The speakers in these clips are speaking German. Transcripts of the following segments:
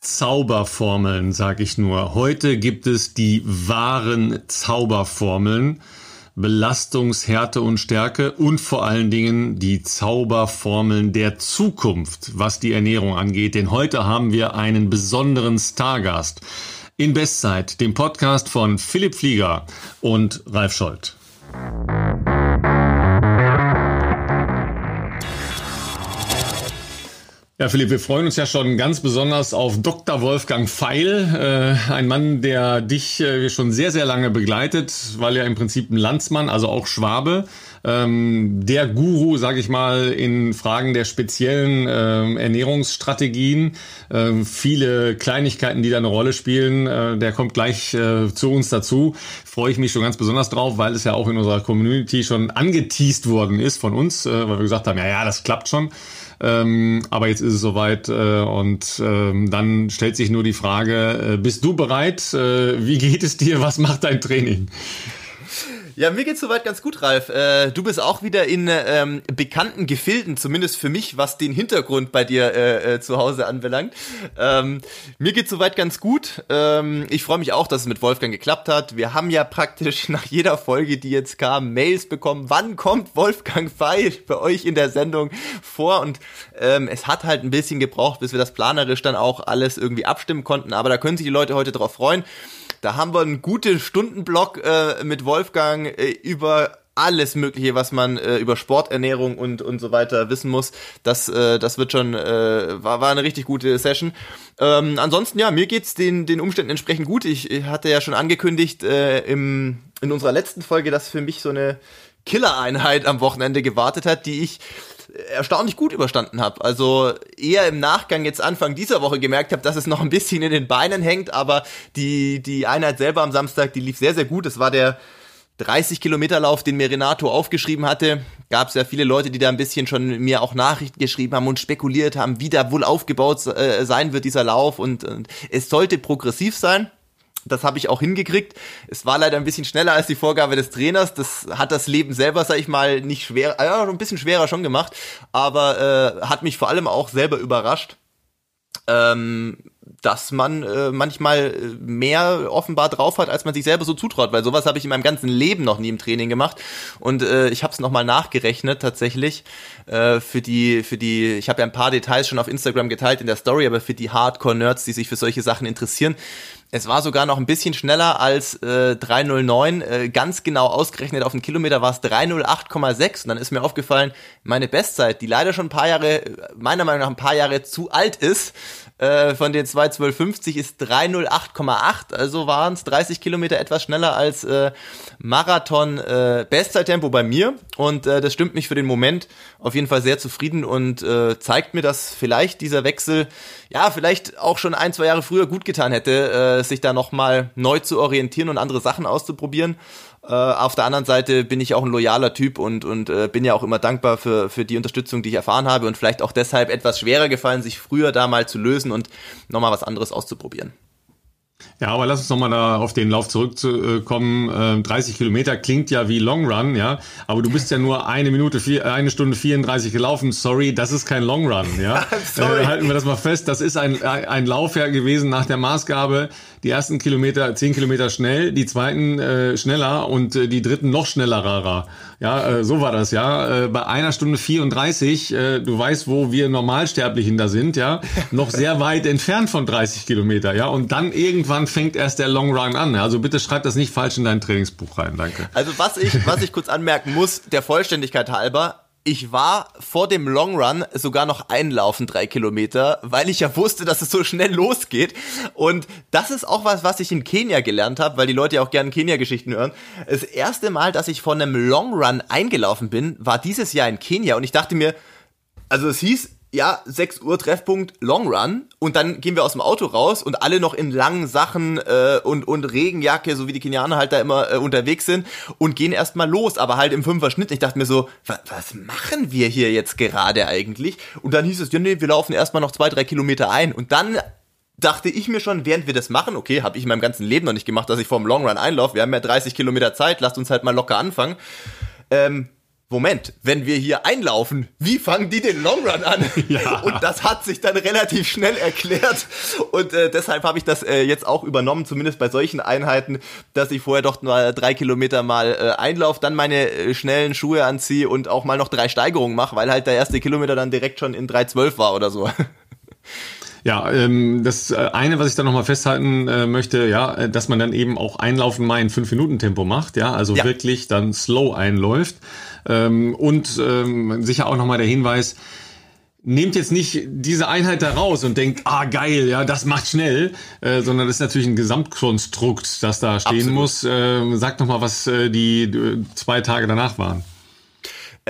Zauberformeln, sag ich nur. Heute gibt es die wahren Zauberformeln. Belastungshärte und Stärke und vor allen Dingen die Zauberformeln der Zukunft, was die Ernährung angeht. Denn heute haben wir einen besonderen Stargast in Bestzeit, dem Podcast von Philipp Flieger und Ralf Scholz. Ja, Philipp, wir freuen uns ja schon ganz besonders auf Dr. Wolfgang Feil, äh, ein Mann, der dich äh, schon sehr, sehr lange begleitet, weil er im Prinzip ein Landsmann, also auch Schwabe, ähm, der Guru, sage ich mal, in Fragen der speziellen äh, Ernährungsstrategien, äh, viele Kleinigkeiten, die da eine Rolle spielen, äh, der kommt gleich äh, zu uns dazu. Freue ich mich schon ganz besonders drauf, weil es ja auch in unserer Community schon angeteased worden ist von uns, äh, weil wir gesagt haben, ja, ja, das klappt schon. Ähm, aber jetzt ist es soweit äh, und ähm, dann stellt sich nur die Frage, äh, bist du bereit? Äh, wie geht es dir? Was macht dein Training? Ja, mir geht's soweit ganz gut, Ralf. Äh, du bist auch wieder in ähm, bekannten Gefilden, zumindest für mich, was den Hintergrund bei dir äh, äh, zu Hause anbelangt. Ähm, mir geht's soweit ganz gut. Ähm, ich freue mich auch, dass es mit Wolfgang geklappt hat. Wir haben ja praktisch nach jeder Folge, die jetzt kam, Mails bekommen. Wann kommt Wolfgang Feil bei euch in der Sendung vor? Und ähm, es hat halt ein bisschen gebraucht, bis wir das planerisch dann auch alles irgendwie abstimmen konnten. Aber da können sich die Leute heute drauf freuen. Da haben wir einen guten Stundenblock äh, mit Wolfgang äh, über alles Mögliche, was man äh, über Sporternährung und und so weiter wissen muss. Das äh, das wird schon äh, war war eine richtig gute Session. Ähm, ansonsten ja, mir geht's den den Umständen entsprechend gut. Ich, ich hatte ja schon angekündigt äh, im in unserer letzten Folge, dass für mich so eine Killer-Einheit am Wochenende gewartet hat, die ich erstaunlich gut überstanden habe. Also eher im Nachgang jetzt Anfang dieser Woche gemerkt habe, dass es noch ein bisschen in den Beinen hängt, aber die, die Einheit selber am Samstag, die lief sehr, sehr gut. Es war der 30 Kilometer Lauf, den mir Renato aufgeschrieben hatte. Gab es ja viele Leute, die da ein bisschen schon mir auch Nachrichten geschrieben haben und spekuliert haben, wie da wohl aufgebaut äh, sein wird, dieser Lauf. Und, und es sollte progressiv sein. Das habe ich auch hingekriegt. Es war leider ein bisschen schneller als die Vorgabe des Trainers. Das hat das Leben selber, sag ich mal, nicht schwer, ja, ein bisschen schwerer schon gemacht, aber äh, hat mich vor allem auch selber überrascht. Ähm, dass man äh, manchmal mehr offenbar drauf hat, als man sich selber so zutraut, weil sowas habe ich in meinem ganzen Leben noch nie im Training gemacht und äh, ich habe es nochmal nachgerechnet tatsächlich äh, für die für die ich habe ja ein paar Details schon auf Instagram geteilt in der Story, aber für die Hardcore Nerds, die sich für solche Sachen interessieren, es war sogar noch ein bisschen schneller als äh, 309. Äh, ganz genau ausgerechnet auf den Kilometer war es 308,6. Und dann ist mir aufgefallen, meine Bestzeit, die leider schon ein paar Jahre, meiner Meinung nach ein paar Jahre zu alt ist, äh, von den 21250 ist 308,8. Also waren es 30 Kilometer etwas schneller als äh, Marathon äh, Bestzeittempo bei mir. Und äh, das stimmt mich für den Moment auf jeden Fall sehr zufrieden und äh, zeigt mir, dass vielleicht dieser Wechsel, ja, vielleicht auch schon ein, zwei Jahre früher gut getan hätte, äh, sich da nochmal neu zu orientieren und andere Sachen auszuprobieren. Äh, auf der anderen Seite bin ich auch ein loyaler Typ und, und äh, bin ja auch immer dankbar für, für die Unterstützung, die ich erfahren habe und vielleicht auch deshalb etwas schwerer gefallen, sich früher da mal zu lösen und nochmal was anderes auszuprobieren. Ja, aber lass uns nochmal da auf den Lauf zurückkommen. 30 ähm, Kilometer klingt ja wie Long Run, ja, aber du bist ja nur eine Minute, vier, eine Stunde 34 gelaufen. Sorry, das ist kein Long Run, ja. Sorry. Äh, halten wir das mal fest. Das ist ein, ein Lauf ja gewesen nach der Maßgabe. Die ersten Kilometer, 10 Kilometer schnell, die zweiten äh, schneller und äh, die dritten noch schnellerer. Ja, äh, so war das, ja. Äh, bei einer Stunde 34, äh, du weißt, wo wir Normalsterblichen da sind, ja, noch sehr weit entfernt von 30 Kilometer, ja. Und dann irgendwann fängt erst der Long Run an. Also bitte schreib das nicht falsch in dein Trainingsbuch rein, danke. Also was ich, was ich kurz anmerken muss, der Vollständigkeit halber, ich war vor dem Long Run sogar noch einlaufen, drei Kilometer, weil ich ja wusste, dass es so schnell losgeht. Und das ist auch was, was ich in Kenia gelernt habe, weil die Leute ja auch gerne Kenia-Geschichten hören. Das erste Mal, dass ich vor einem Long Run eingelaufen bin, war dieses Jahr in Kenia. Und ich dachte mir, also es hieß, ja, 6 Uhr Treffpunkt Long Run und dann gehen wir aus dem Auto raus und alle noch in langen Sachen äh, und, und Regenjacke, so wie die Kenianer halt da immer äh, unterwegs sind und gehen erstmal los, aber halt im Fünfer-Schnitt. Ich dachte mir so, was, was machen wir hier jetzt gerade eigentlich? Und dann hieß es, ja nee, wir laufen erstmal noch zwei, drei Kilometer ein und dann dachte ich mir schon, während wir das machen, okay, habe ich in meinem ganzen Leben noch nicht gemacht, dass ich vor dem Long Run einlaufe, wir haben ja 30 Kilometer Zeit, lasst uns halt mal locker anfangen. Ähm, Moment, wenn wir hier einlaufen, wie fangen die den Long Run an? Ja. Und das hat sich dann relativ schnell erklärt. Und äh, deshalb habe ich das äh, jetzt auch übernommen, zumindest bei solchen Einheiten, dass ich vorher doch mal drei Kilometer mal äh, einlaufe, dann meine äh, schnellen Schuhe anziehe und auch mal noch drei Steigerungen mache, weil halt der erste Kilometer dann direkt schon in 3,12 war oder so. Ja, ähm, das äh, eine, was ich da nochmal festhalten äh, möchte, ja, äh, dass man dann eben auch Einlaufen mal in 5-Minuten-Tempo macht, ja, also ja. wirklich dann slow einläuft. Ähm, und ähm, sicher auch nochmal der Hinweis, nehmt jetzt nicht diese Einheit da raus und denkt, ah geil, ja, das macht schnell, äh, sondern das ist natürlich ein Gesamtkonstrukt, das da stehen Absolut. muss. Äh, sagt nochmal, was äh, die äh, zwei Tage danach waren.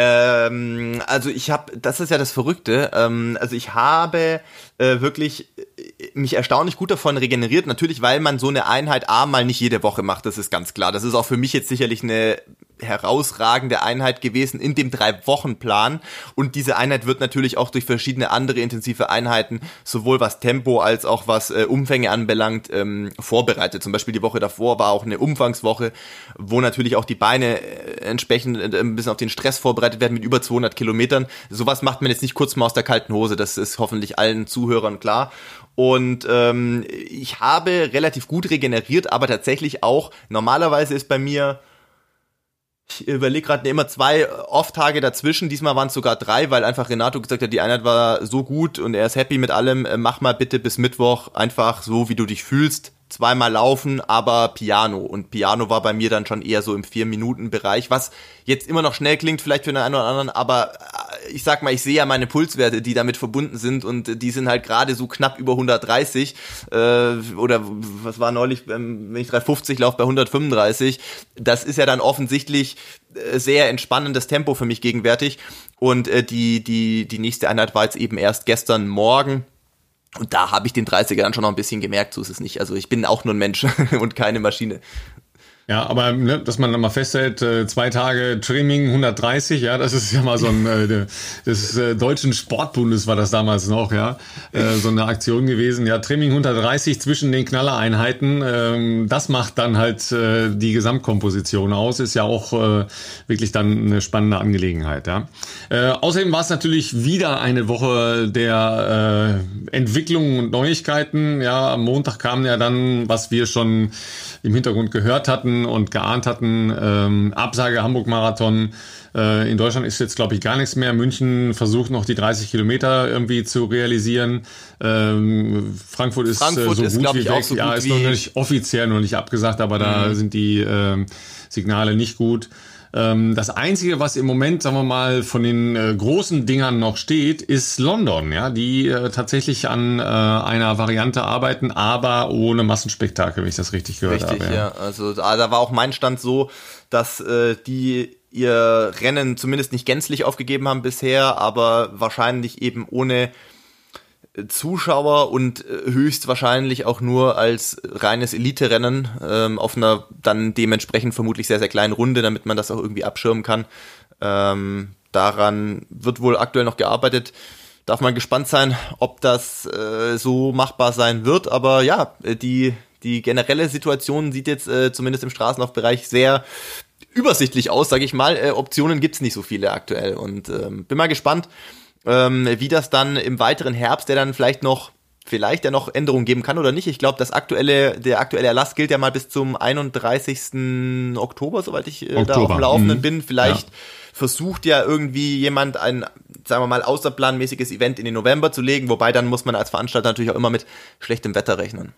Ähm, also ich habe, das ist ja das Verrückte. Ähm, also ich habe äh, wirklich äh, mich erstaunlich gut davon regeneriert. Natürlich, weil man so eine Einheit A mal nicht jede Woche macht. Das ist ganz klar. Das ist auch für mich jetzt sicherlich eine herausragende Einheit gewesen in dem Drei-Wochen-Plan. Und diese Einheit wird natürlich auch durch verschiedene andere intensive Einheiten, sowohl was Tempo als auch was äh, Umfänge anbelangt, ähm, vorbereitet. Zum Beispiel die Woche davor war auch eine Umfangswoche, wo natürlich auch die Beine äh, entsprechend äh, ein bisschen auf den Stress vorbereitet werden mit über 200 Kilometern. Sowas macht man jetzt nicht kurz mal aus der kalten Hose. Das ist hoffentlich allen Zuhörern klar. Und ähm, ich habe relativ gut regeneriert, aber tatsächlich auch, normalerweise ist bei mir ich überlege gerade immer zwei Off-Tage dazwischen. Diesmal waren es sogar drei, weil einfach Renato gesagt hat, die Einheit war so gut und er ist happy mit allem. Äh, mach mal bitte bis Mittwoch einfach so, wie du dich fühlst zweimal laufen, aber Piano. Und Piano war bei mir dann schon eher so im Vier-Minuten-Bereich, was jetzt immer noch schnell klingt, vielleicht für den einen oder anderen, aber äh, ich sag mal, ich sehe ja meine Pulswerte, die damit verbunden sind und die sind halt gerade so knapp über 130 äh, oder was war neulich, wenn ich 350 laufe bei 135. Das ist ja dann offensichtlich äh, sehr entspannendes Tempo für mich gegenwärtig und äh, die, die, die nächste Einheit war jetzt eben erst gestern Morgen und da habe ich den 30er dann schon noch ein bisschen gemerkt, so ist es nicht. Also ich bin auch nur ein Mensch und keine Maschine. Ja, aber ne, dass man dann mal festhält, äh, zwei Tage Trimming 130, ja, das ist ja mal so ein äh, des äh, deutschen Sportbundes war das damals noch, ja, äh, so eine Aktion gewesen. Ja, Trimming 130 zwischen den Knallereinheiten, ähm, das macht dann halt äh, die Gesamtkomposition aus, ist ja auch äh, wirklich dann eine spannende Angelegenheit, ja. Äh, außerdem war es natürlich wieder eine Woche der äh, Entwicklung und Neuigkeiten. Ja, am Montag kam ja dann, was wir schon im Hintergrund gehört hatten und geahnt hatten. Ähm, Absage Hamburg-Marathon. Äh, in Deutschland ist jetzt, glaube ich, gar nichts mehr. München versucht noch die 30 Kilometer irgendwie zu realisieren. Ähm, Frankfurt ist Frankfurt äh, so gut wie weg. So ja, ist noch nicht offiziell noch nicht abgesagt, aber da mhm. sind die äh, Signale nicht gut. Ähm, das Einzige, was im Moment, sagen wir mal, von den äh, großen Dingern noch steht, ist London, ja, die äh, tatsächlich an äh, einer Variante arbeiten, aber ohne Massenspektakel, wenn ich das richtig gehört richtig, habe. Ja. ja, also da war auch mein Stand so, dass äh, die ihr Rennen zumindest nicht gänzlich aufgegeben haben bisher, aber wahrscheinlich eben ohne Zuschauer und äh, höchstwahrscheinlich auch nur als reines Elite-Rennen ähm, auf einer dann dementsprechend vermutlich sehr, sehr kleinen Runde, damit man das auch irgendwie abschirmen kann. Ähm, daran wird wohl aktuell noch gearbeitet. Darf man gespannt sein, ob das äh, so machbar sein wird. Aber ja, die, die generelle Situation sieht jetzt äh, zumindest im Straßenlaufbereich sehr übersichtlich aus, sage ich mal. Äh, Optionen gibt's nicht so viele aktuell. Und ähm, bin mal gespannt, ähm, wie das dann im weiteren Herbst, der dann vielleicht noch vielleicht ja noch Änderungen geben kann oder nicht. Ich glaube, das aktuelle, der aktuelle Erlass gilt ja mal bis zum 31. Oktober, soweit ich äh, da auf dem Laufenden mhm. bin. Vielleicht ja. versucht ja irgendwie jemand ein, sagen wir mal, außerplanmäßiges Event in den November zu legen, wobei dann muss man als Veranstalter natürlich auch immer mit schlechtem Wetter rechnen.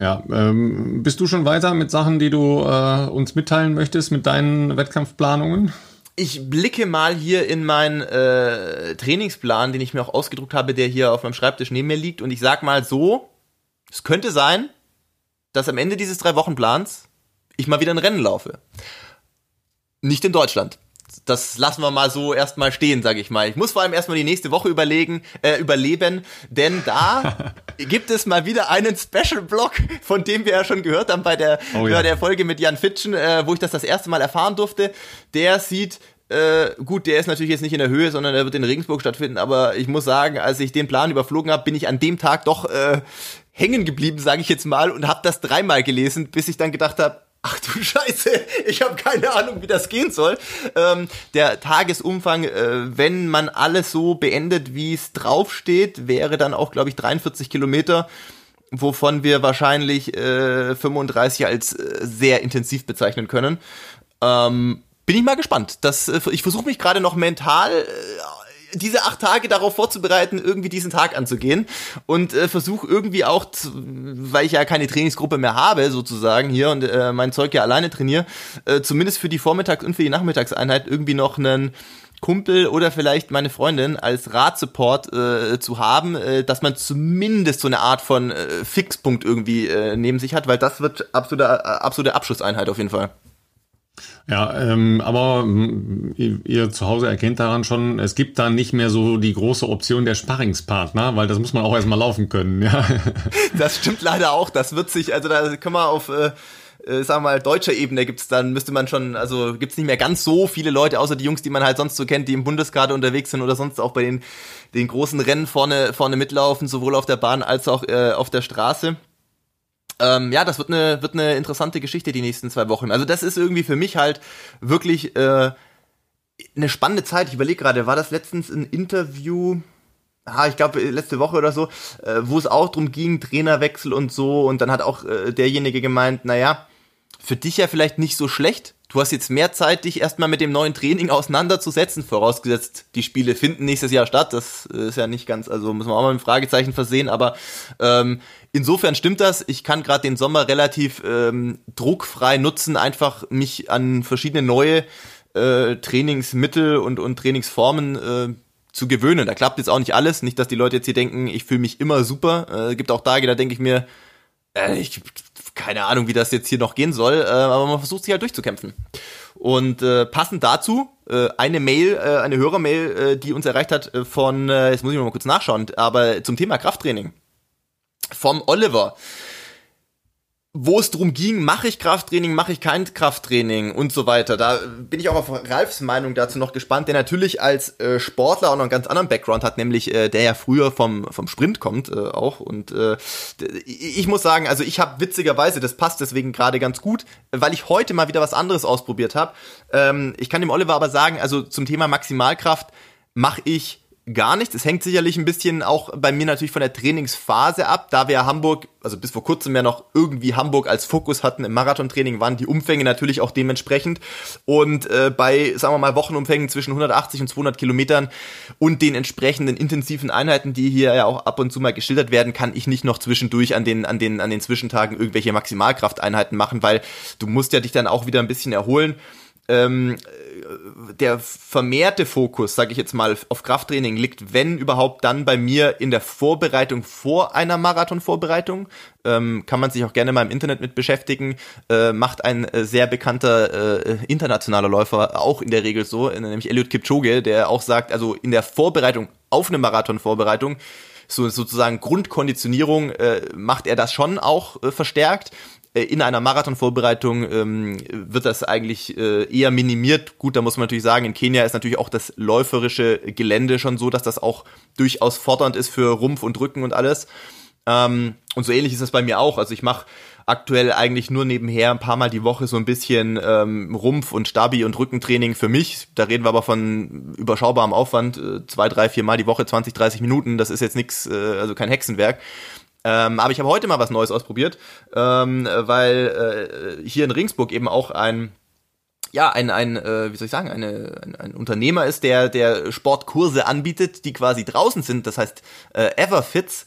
Ja, ähm, bist du schon weiter mit Sachen, die du äh, uns mitteilen möchtest mit deinen Wettkampfplanungen? Ich blicke mal hier in meinen äh, Trainingsplan, den ich mir auch ausgedruckt habe, der hier auf meinem Schreibtisch neben mir liegt. Und ich sag mal so, es könnte sein, dass am Ende dieses drei Wochen Plans ich mal wieder ein Rennen laufe. Nicht in Deutschland das lassen wir mal so erstmal stehen, sage ich mal. Ich muss vor allem erstmal die nächste Woche überlegen, äh, überleben, denn da gibt es mal wieder einen Special Block, von dem wir ja schon gehört haben bei der, oh, ja. bei der Folge mit Jan Fitschen, äh, wo ich das das erste Mal erfahren durfte. Der sieht äh, gut, der ist natürlich jetzt nicht in der Höhe, sondern er wird in Regensburg stattfinden, aber ich muss sagen, als ich den Plan überflogen habe, bin ich an dem Tag doch äh, hängen geblieben, sage ich jetzt mal, und habe das dreimal gelesen, bis ich dann gedacht habe, Ach du Scheiße, ich habe keine Ahnung, wie das gehen soll. Ähm, der Tagesumfang, äh, wenn man alles so beendet, wie es draufsteht, wäre dann auch, glaube ich, 43 Kilometer, wovon wir wahrscheinlich äh, 35 als äh, sehr intensiv bezeichnen können. Ähm, bin ich mal gespannt. Das, äh, ich versuche mich gerade noch mental äh, diese acht Tage darauf vorzubereiten, irgendwie diesen Tag anzugehen und äh, versuche irgendwie auch, zu, weil ich ja keine Trainingsgruppe mehr habe sozusagen hier und äh, mein Zeug ja alleine trainiere, äh, zumindest für die Vormittags- und für die Nachmittagseinheit irgendwie noch einen Kumpel oder vielleicht meine Freundin als Radsupport äh, zu haben, äh, dass man zumindest so eine Art von äh, Fixpunkt irgendwie äh, neben sich hat, weil das wird absolute, äh, absolute Abschlusseinheit auf jeden Fall. Ja, ähm, aber mm, ihr, ihr zu Hause erkennt daran schon, es gibt da nicht mehr so die große Option der Sparringspartner, weil das muss man auch erstmal laufen können. Ja. Das stimmt leider auch. Das wird sich, also da können wir auf äh, äh, sagen wir mal, deutscher Ebene gibt's dann, müsste man schon, also gibt's nicht mehr ganz so viele Leute, außer die Jungs, die man halt sonst so kennt, die im Bundeskader unterwegs sind oder sonst auch bei den, den großen Rennen vorne, vorne mitlaufen, sowohl auf der Bahn als auch äh, auf der Straße. Ähm, ja, das wird eine, wird eine interessante Geschichte die nächsten zwei Wochen. Also das ist irgendwie für mich halt wirklich äh, eine spannende Zeit. Ich überlege gerade, war das letztens ein Interview, ah, ich glaube letzte Woche oder so, äh, wo es auch drum ging, Trainerwechsel und so. Und dann hat auch äh, derjenige gemeint, naja, für dich ja vielleicht nicht so schlecht. Du hast jetzt mehr Zeit, dich erstmal mit dem neuen Training auseinanderzusetzen, vorausgesetzt, die Spiele finden nächstes Jahr statt. Das ist ja nicht ganz, also muss man auch mal ein Fragezeichen versehen, aber ähm, insofern stimmt das. Ich kann gerade den Sommer relativ ähm, druckfrei nutzen, einfach mich an verschiedene neue äh, Trainingsmittel und, und Trainingsformen äh, zu gewöhnen. Da klappt jetzt auch nicht alles. Nicht, dass die Leute jetzt hier denken, ich fühle mich immer super. Äh, gibt auch Tage, da denke ich mir, äh, ich keine Ahnung, wie das jetzt hier noch gehen soll, äh, aber man versucht sich halt durchzukämpfen. Und äh, passend dazu äh, eine Mail, äh, eine Hörermail, äh, die uns erreicht hat äh, von, äh, jetzt muss ich mal kurz nachschauen, aber zum Thema Krafttraining vom Oliver wo es drum ging, mache ich Krafttraining, mache ich kein Krafttraining und so weiter. Da bin ich auch auf Ralfs Meinung dazu noch gespannt, der natürlich als äh, Sportler auch noch einen ganz anderen Background hat, nämlich äh, der ja früher vom, vom Sprint kommt äh, auch. Und äh, ich muss sagen, also ich habe witzigerweise, das passt deswegen gerade ganz gut, weil ich heute mal wieder was anderes ausprobiert habe. Ähm, ich kann dem Oliver aber sagen, also zum Thema Maximalkraft mache ich gar nichts. Es hängt sicherlich ein bisschen auch bei mir natürlich von der Trainingsphase ab, da wir Hamburg, also bis vor kurzem ja noch irgendwie Hamburg als Fokus hatten im Marathontraining, waren die Umfänge natürlich auch dementsprechend. Und äh, bei, sagen wir mal, Wochenumfängen zwischen 180 und 200 Kilometern und den entsprechenden intensiven Einheiten, die hier ja auch ab und zu mal geschildert werden, kann ich nicht noch zwischendurch an den, an den, an den Zwischentagen irgendwelche Maximalkrafteinheiten machen, weil du musst ja dich dann auch wieder ein bisschen erholen ähm, der vermehrte Fokus, sage ich jetzt mal, auf Krafttraining liegt, wenn überhaupt, dann bei mir in der Vorbereitung vor einer Marathonvorbereitung. Ähm, kann man sich auch gerne mal im Internet mit beschäftigen. Äh, macht ein äh, sehr bekannter äh, internationaler Läufer auch in der Regel so, nämlich Eliud Kipchoge, der auch sagt, also in der Vorbereitung auf eine Marathonvorbereitung so sozusagen Grundkonditionierung äh, macht er das schon auch äh, verstärkt. Äh, in einer Marathonvorbereitung ähm, wird das eigentlich äh, eher minimiert. Gut, da muss man natürlich sagen, in Kenia ist natürlich auch das läuferische Gelände schon so, dass das auch durchaus fordernd ist für Rumpf und Rücken und alles. Ähm, und so ähnlich ist das bei mir auch. Also ich mache aktuell eigentlich nur nebenher ein paar Mal die Woche so ein bisschen ähm, Rumpf- und Stabi- und Rückentraining für mich. Da reden wir aber von überschaubarem Aufwand, äh, zwei, drei, vier Mal die Woche, 20, 30 Minuten. Das ist jetzt nichts, äh, also kein Hexenwerk. Ähm, aber ich habe heute mal was Neues ausprobiert, ähm, weil äh, hier in Ringsburg eben auch ein ja, ein, ein äh, wie soll ich sagen, eine, ein, ein Unternehmer ist, der, der Sportkurse anbietet, die quasi draußen sind, das heißt äh, Everfits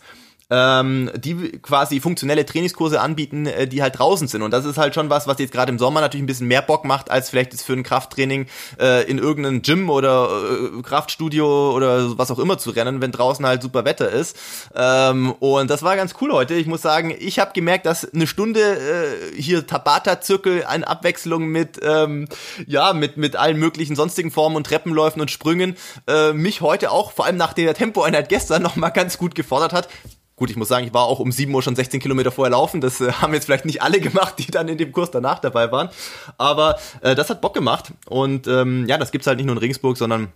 ähm, die quasi funktionelle Trainingskurse anbieten, äh, die halt draußen sind. Und das ist halt schon was, was jetzt gerade im Sommer natürlich ein bisschen mehr Bock macht, als vielleicht jetzt für ein Krafttraining äh, in irgendeinem Gym oder äh, Kraftstudio oder was auch immer zu rennen, wenn draußen halt super Wetter ist. Ähm, und das war ganz cool heute. Ich muss sagen, ich habe gemerkt, dass eine Stunde äh, hier Tabata-Zirkel eine Abwechslung mit, ähm, ja, mit, mit allen möglichen sonstigen Formen und Treppenläufen und Sprüngen äh, mich heute auch, vor allem nach der Tempoeinheit gestern, nochmal ganz gut gefordert hat. Gut, ich muss sagen, ich war auch um 7 Uhr schon 16 Kilometer vorher laufen. Das äh, haben jetzt vielleicht nicht alle gemacht, die dann in dem Kurs danach dabei waren. Aber äh, das hat Bock gemacht. Und ähm, ja, das gibt's halt nicht nur in Regensburg, sondern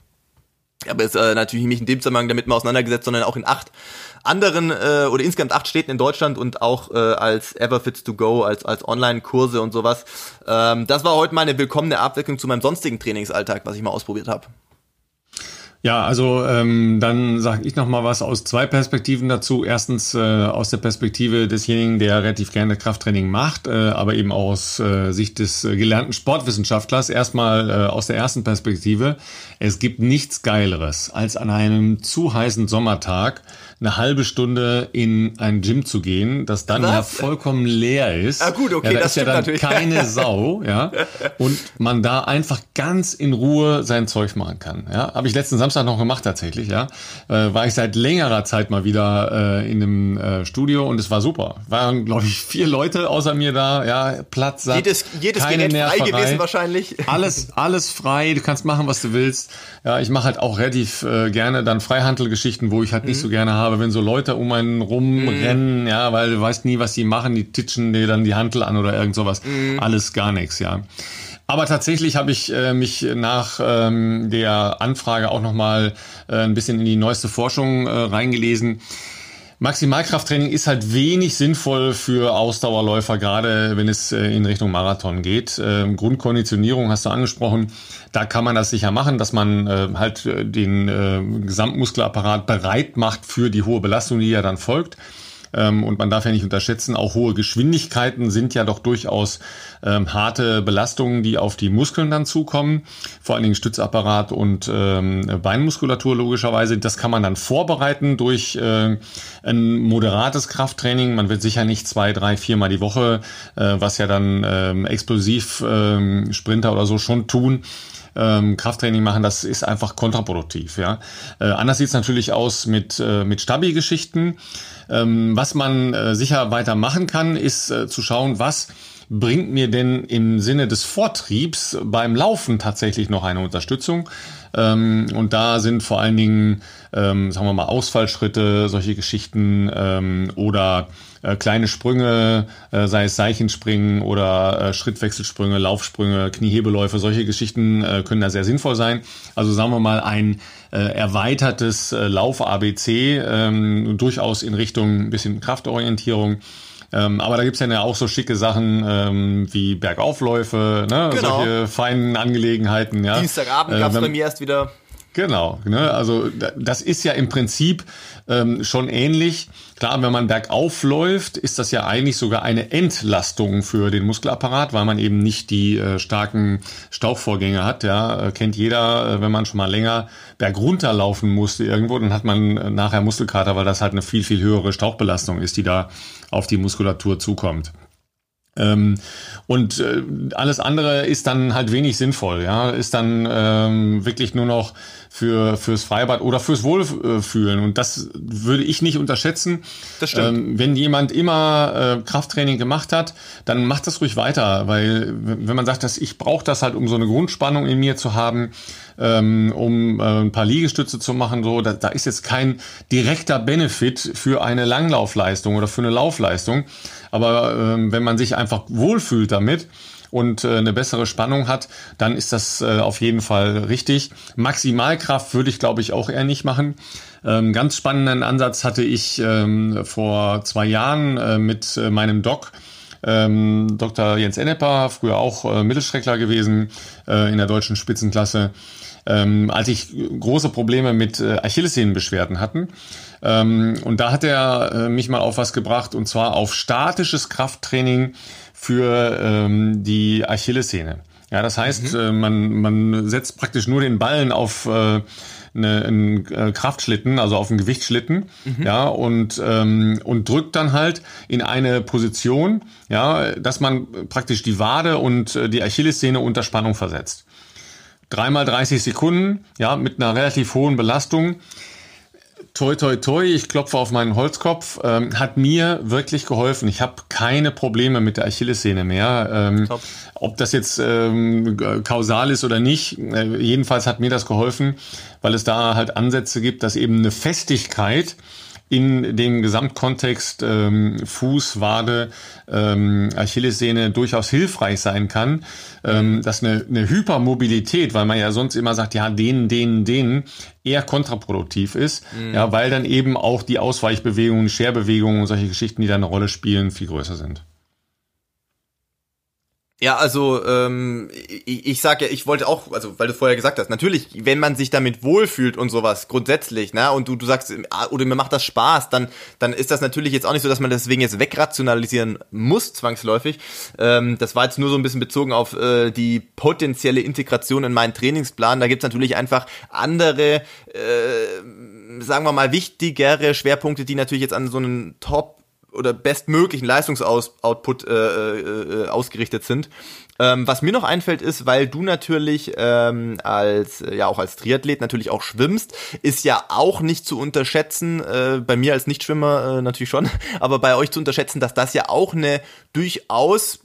aber jetzt äh, natürlich nicht in dem Zusammenhang damit mal auseinandergesetzt, sondern auch in acht anderen äh, oder insgesamt acht Städten in Deutschland und auch äh, als Everfits to Go, als, als Online-Kurse und sowas. Ähm, das war heute meine willkommene Abwicklung zu meinem sonstigen Trainingsalltag, was ich mal ausprobiert habe. Ja, also ähm, dann sage ich noch mal was aus zwei Perspektiven dazu. Erstens äh, aus der Perspektive desjenigen, der relativ gerne Krafttraining macht, äh, aber eben auch aus äh, Sicht des äh, gelernten Sportwissenschaftlers. Erstmal äh, aus der ersten Perspektive. Es gibt nichts Geileres, als an einem zu heißen Sommertag eine halbe Stunde in ein Gym zu gehen, das dann Was? ja vollkommen leer ist. Ah gut, okay, ja, da das ist ja dann natürlich. keine Sau, ja, und man da einfach ganz in Ruhe sein Zeug machen kann. Ja, habe ich letzten Samstag noch gemacht tatsächlich. Ja, äh, war ich seit längerer Zeit mal wieder äh, in einem äh, Studio und es war super. Waren glaube ich vier Leute außer mir da. Ja, Platz satt, jedes jedes keine Gerät frei gewesen wahrscheinlich. Alles alles frei. Du kannst machen, was du willst. Ja, ich mache halt auch relativ äh, gerne dann Freihandelgeschichten, wo ich halt mhm. nicht so gerne habe habe, wenn so Leute um einen rumrennen, mm. ja, weil du weißt nie, was die machen, die titschen dir dann die Hantel an oder irgend sowas. Mm. Alles gar nichts, ja. Aber tatsächlich habe ich äh, mich nach ähm, der Anfrage auch nochmal äh, ein bisschen in die neueste Forschung äh, reingelesen. Maximalkrafttraining ist halt wenig sinnvoll für Ausdauerläufer, gerade wenn es äh, in Richtung Marathon geht. Ähm, Grundkonditionierung hast du angesprochen. Da kann man das sicher machen, dass man äh, halt äh, den Gesamtmuskelapparat bereit macht für die hohe Belastung, die ja dann folgt. Ähm, und man darf ja nicht unterschätzen, auch hohe Geschwindigkeiten sind ja doch durchaus ähm, harte Belastungen, die auf die Muskeln dann zukommen. Vor allen Dingen Stützapparat und ähm, Beinmuskulatur logischerweise. Das kann man dann vorbereiten durch äh, ein moderates Krafttraining. Man wird sicher nicht zwei, drei, viermal die Woche, äh, was ja dann ähm, explosiv ähm, Sprinter oder so schon tun ähm, Krafttraining machen, das ist einfach kontraproduktiv. Ja. Äh, anders sieht es natürlich aus mit, äh, mit Stabi-Geschichten. Ähm, was man äh, sicher weiter machen kann, ist äh, zu schauen, was bringt mir denn im Sinne des Vortriebs beim Laufen tatsächlich noch eine Unterstützung. Ähm, und da sind vor allen Dingen, ähm, sagen wir mal, Ausfallschritte, solche Geschichten ähm, oder äh, kleine Sprünge, äh, sei es Seichenspringen oder äh, Schrittwechselsprünge, Laufsprünge, Kniehebeläufe, solche Geschichten äh, können da sehr sinnvoll sein. Also sagen wir mal ein äh, erweitertes äh, Lauf-ABC, ähm, durchaus in Richtung ein bisschen Kraftorientierung. Ähm, aber da gibt's ja auch so schicke Sachen ähm, wie Bergaufläufe, ne? genau. solche feinen Angelegenheiten. Ja? Dienstagabend äh, gab's bei mir erst wieder. Genau, ne? also das ist ja im Prinzip ähm, schon ähnlich. Klar, wenn man bergauf läuft, ist das ja eigentlich sogar eine Entlastung für den Muskelapparat, weil man eben nicht die äh, starken Stauchvorgänge hat. Ja, äh, kennt jeder, äh, wenn man schon mal länger bergunter laufen musste irgendwo, dann hat man äh, nachher Muskelkater, weil das halt eine viel, viel höhere Stauchbelastung ist, die da auf die Muskulatur zukommt. Ähm, und äh, alles andere ist dann halt wenig sinnvoll, ja, ist dann ähm, wirklich nur noch für fürs Freibad oder fürs Wohlfühlen und das würde ich nicht unterschätzen. Das stimmt. Ähm, wenn jemand immer äh, Krafttraining gemacht hat, dann macht das ruhig weiter, weil wenn man sagt, dass ich brauche das halt, um so eine Grundspannung in mir zu haben, ähm, um äh, ein paar Liegestütze zu machen, so, da, da ist jetzt kein direkter Benefit für eine Langlaufleistung oder für eine Laufleistung. Aber ähm, wenn man sich einfach wohlfühlt damit, und äh, eine bessere Spannung hat, dann ist das äh, auf jeden Fall richtig. Maximalkraft würde ich, glaube ich, auch eher nicht machen. Ähm, ganz spannenden Ansatz hatte ich ähm, vor zwei Jahren äh, mit äh, meinem Doc. Ähm, Dr. Jens Enneper, früher auch äh, Mittelstreckler gewesen äh, in der deutschen Spitzenklasse, ähm, als ich große Probleme mit äh, Achillessehnenbeschwerden hatten. Ähm, und da hat er äh, mich mal auf was gebracht, und zwar auf statisches Krafttraining für ähm, die Achillessehne. Ja, das heißt, mhm. äh, man, man setzt praktisch nur den Ballen auf äh, eine, einen äh, Kraftschlitten, also auf einen Gewichtsschlitten, mhm. ja, und, ähm, und drückt dann halt in eine Position, ja, dass man praktisch die Wade und äh, die Achillessehne unter Spannung versetzt. Dreimal 30 Sekunden, ja, mit einer relativ hohen Belastung toi, toi, toi, ich klopfe auf meinen Holzkopf, ähm, hat mir wirklich geholfen. Ich habe keine Probleme mit der Achillessehne mehr. Ähm, ob das jetzt ähm, kausal ist oder nicht, äh, jedenfalls hat mir das geholfen, weil es da halt Ansätze gibt, dass eben eine Festigkeit in dem Gesamtkontext ähm, Fuß, Wade, ähm, Achillessehne durchaus hilfreich sein kann, ähm, dass eine, eine Hypermobilität, weil man ja sonst immer sagt, ja, denen, denen, denen, eher kontraproduktiv ist, mhm. ja, weil dann eben auch die Ausweichbewegungen, Scherbewegungen und solche Geschichten, die da eine Rolle spielen, viel größer sind. Ja, also ähm, ich, ich sag ja, ich wollte auch, also weil du vorher gesagt hast, natürlich, wenn man sich damit wohlfühlt und sowas grundsätzlich, ne, und du du sagst, ah, oder mir macht das Spaß, dann dann ist das natürlich jetzt auch nicht so, dass man deswegen jetzt wegrationalisieren muss zwangsläufig. Ähm, das war jetzt nur so ein bisschen bezogen auf äh, die potenzielle Integration in meinen Trainingsplan. Da gibt's natürlich einfach andere, äh, sagen wir mal wichtigere Schwerpunkte, die natürlich jetzt an so einen Top oder bestmöglichen Leistungsoutput äh, äh, ausgerichtet sind. Ähm, was mir noch einfällt ist, weil du natürlich ähm, als ja auch als Triathlet natürlich auch schwimmst, ist ja auch nicht zu unterschätzen. Äh, bei mir als Nichtschwimmer äh, natürlich schon, aber bei euch zu unterschätzen, dass das ja auch eine durchaus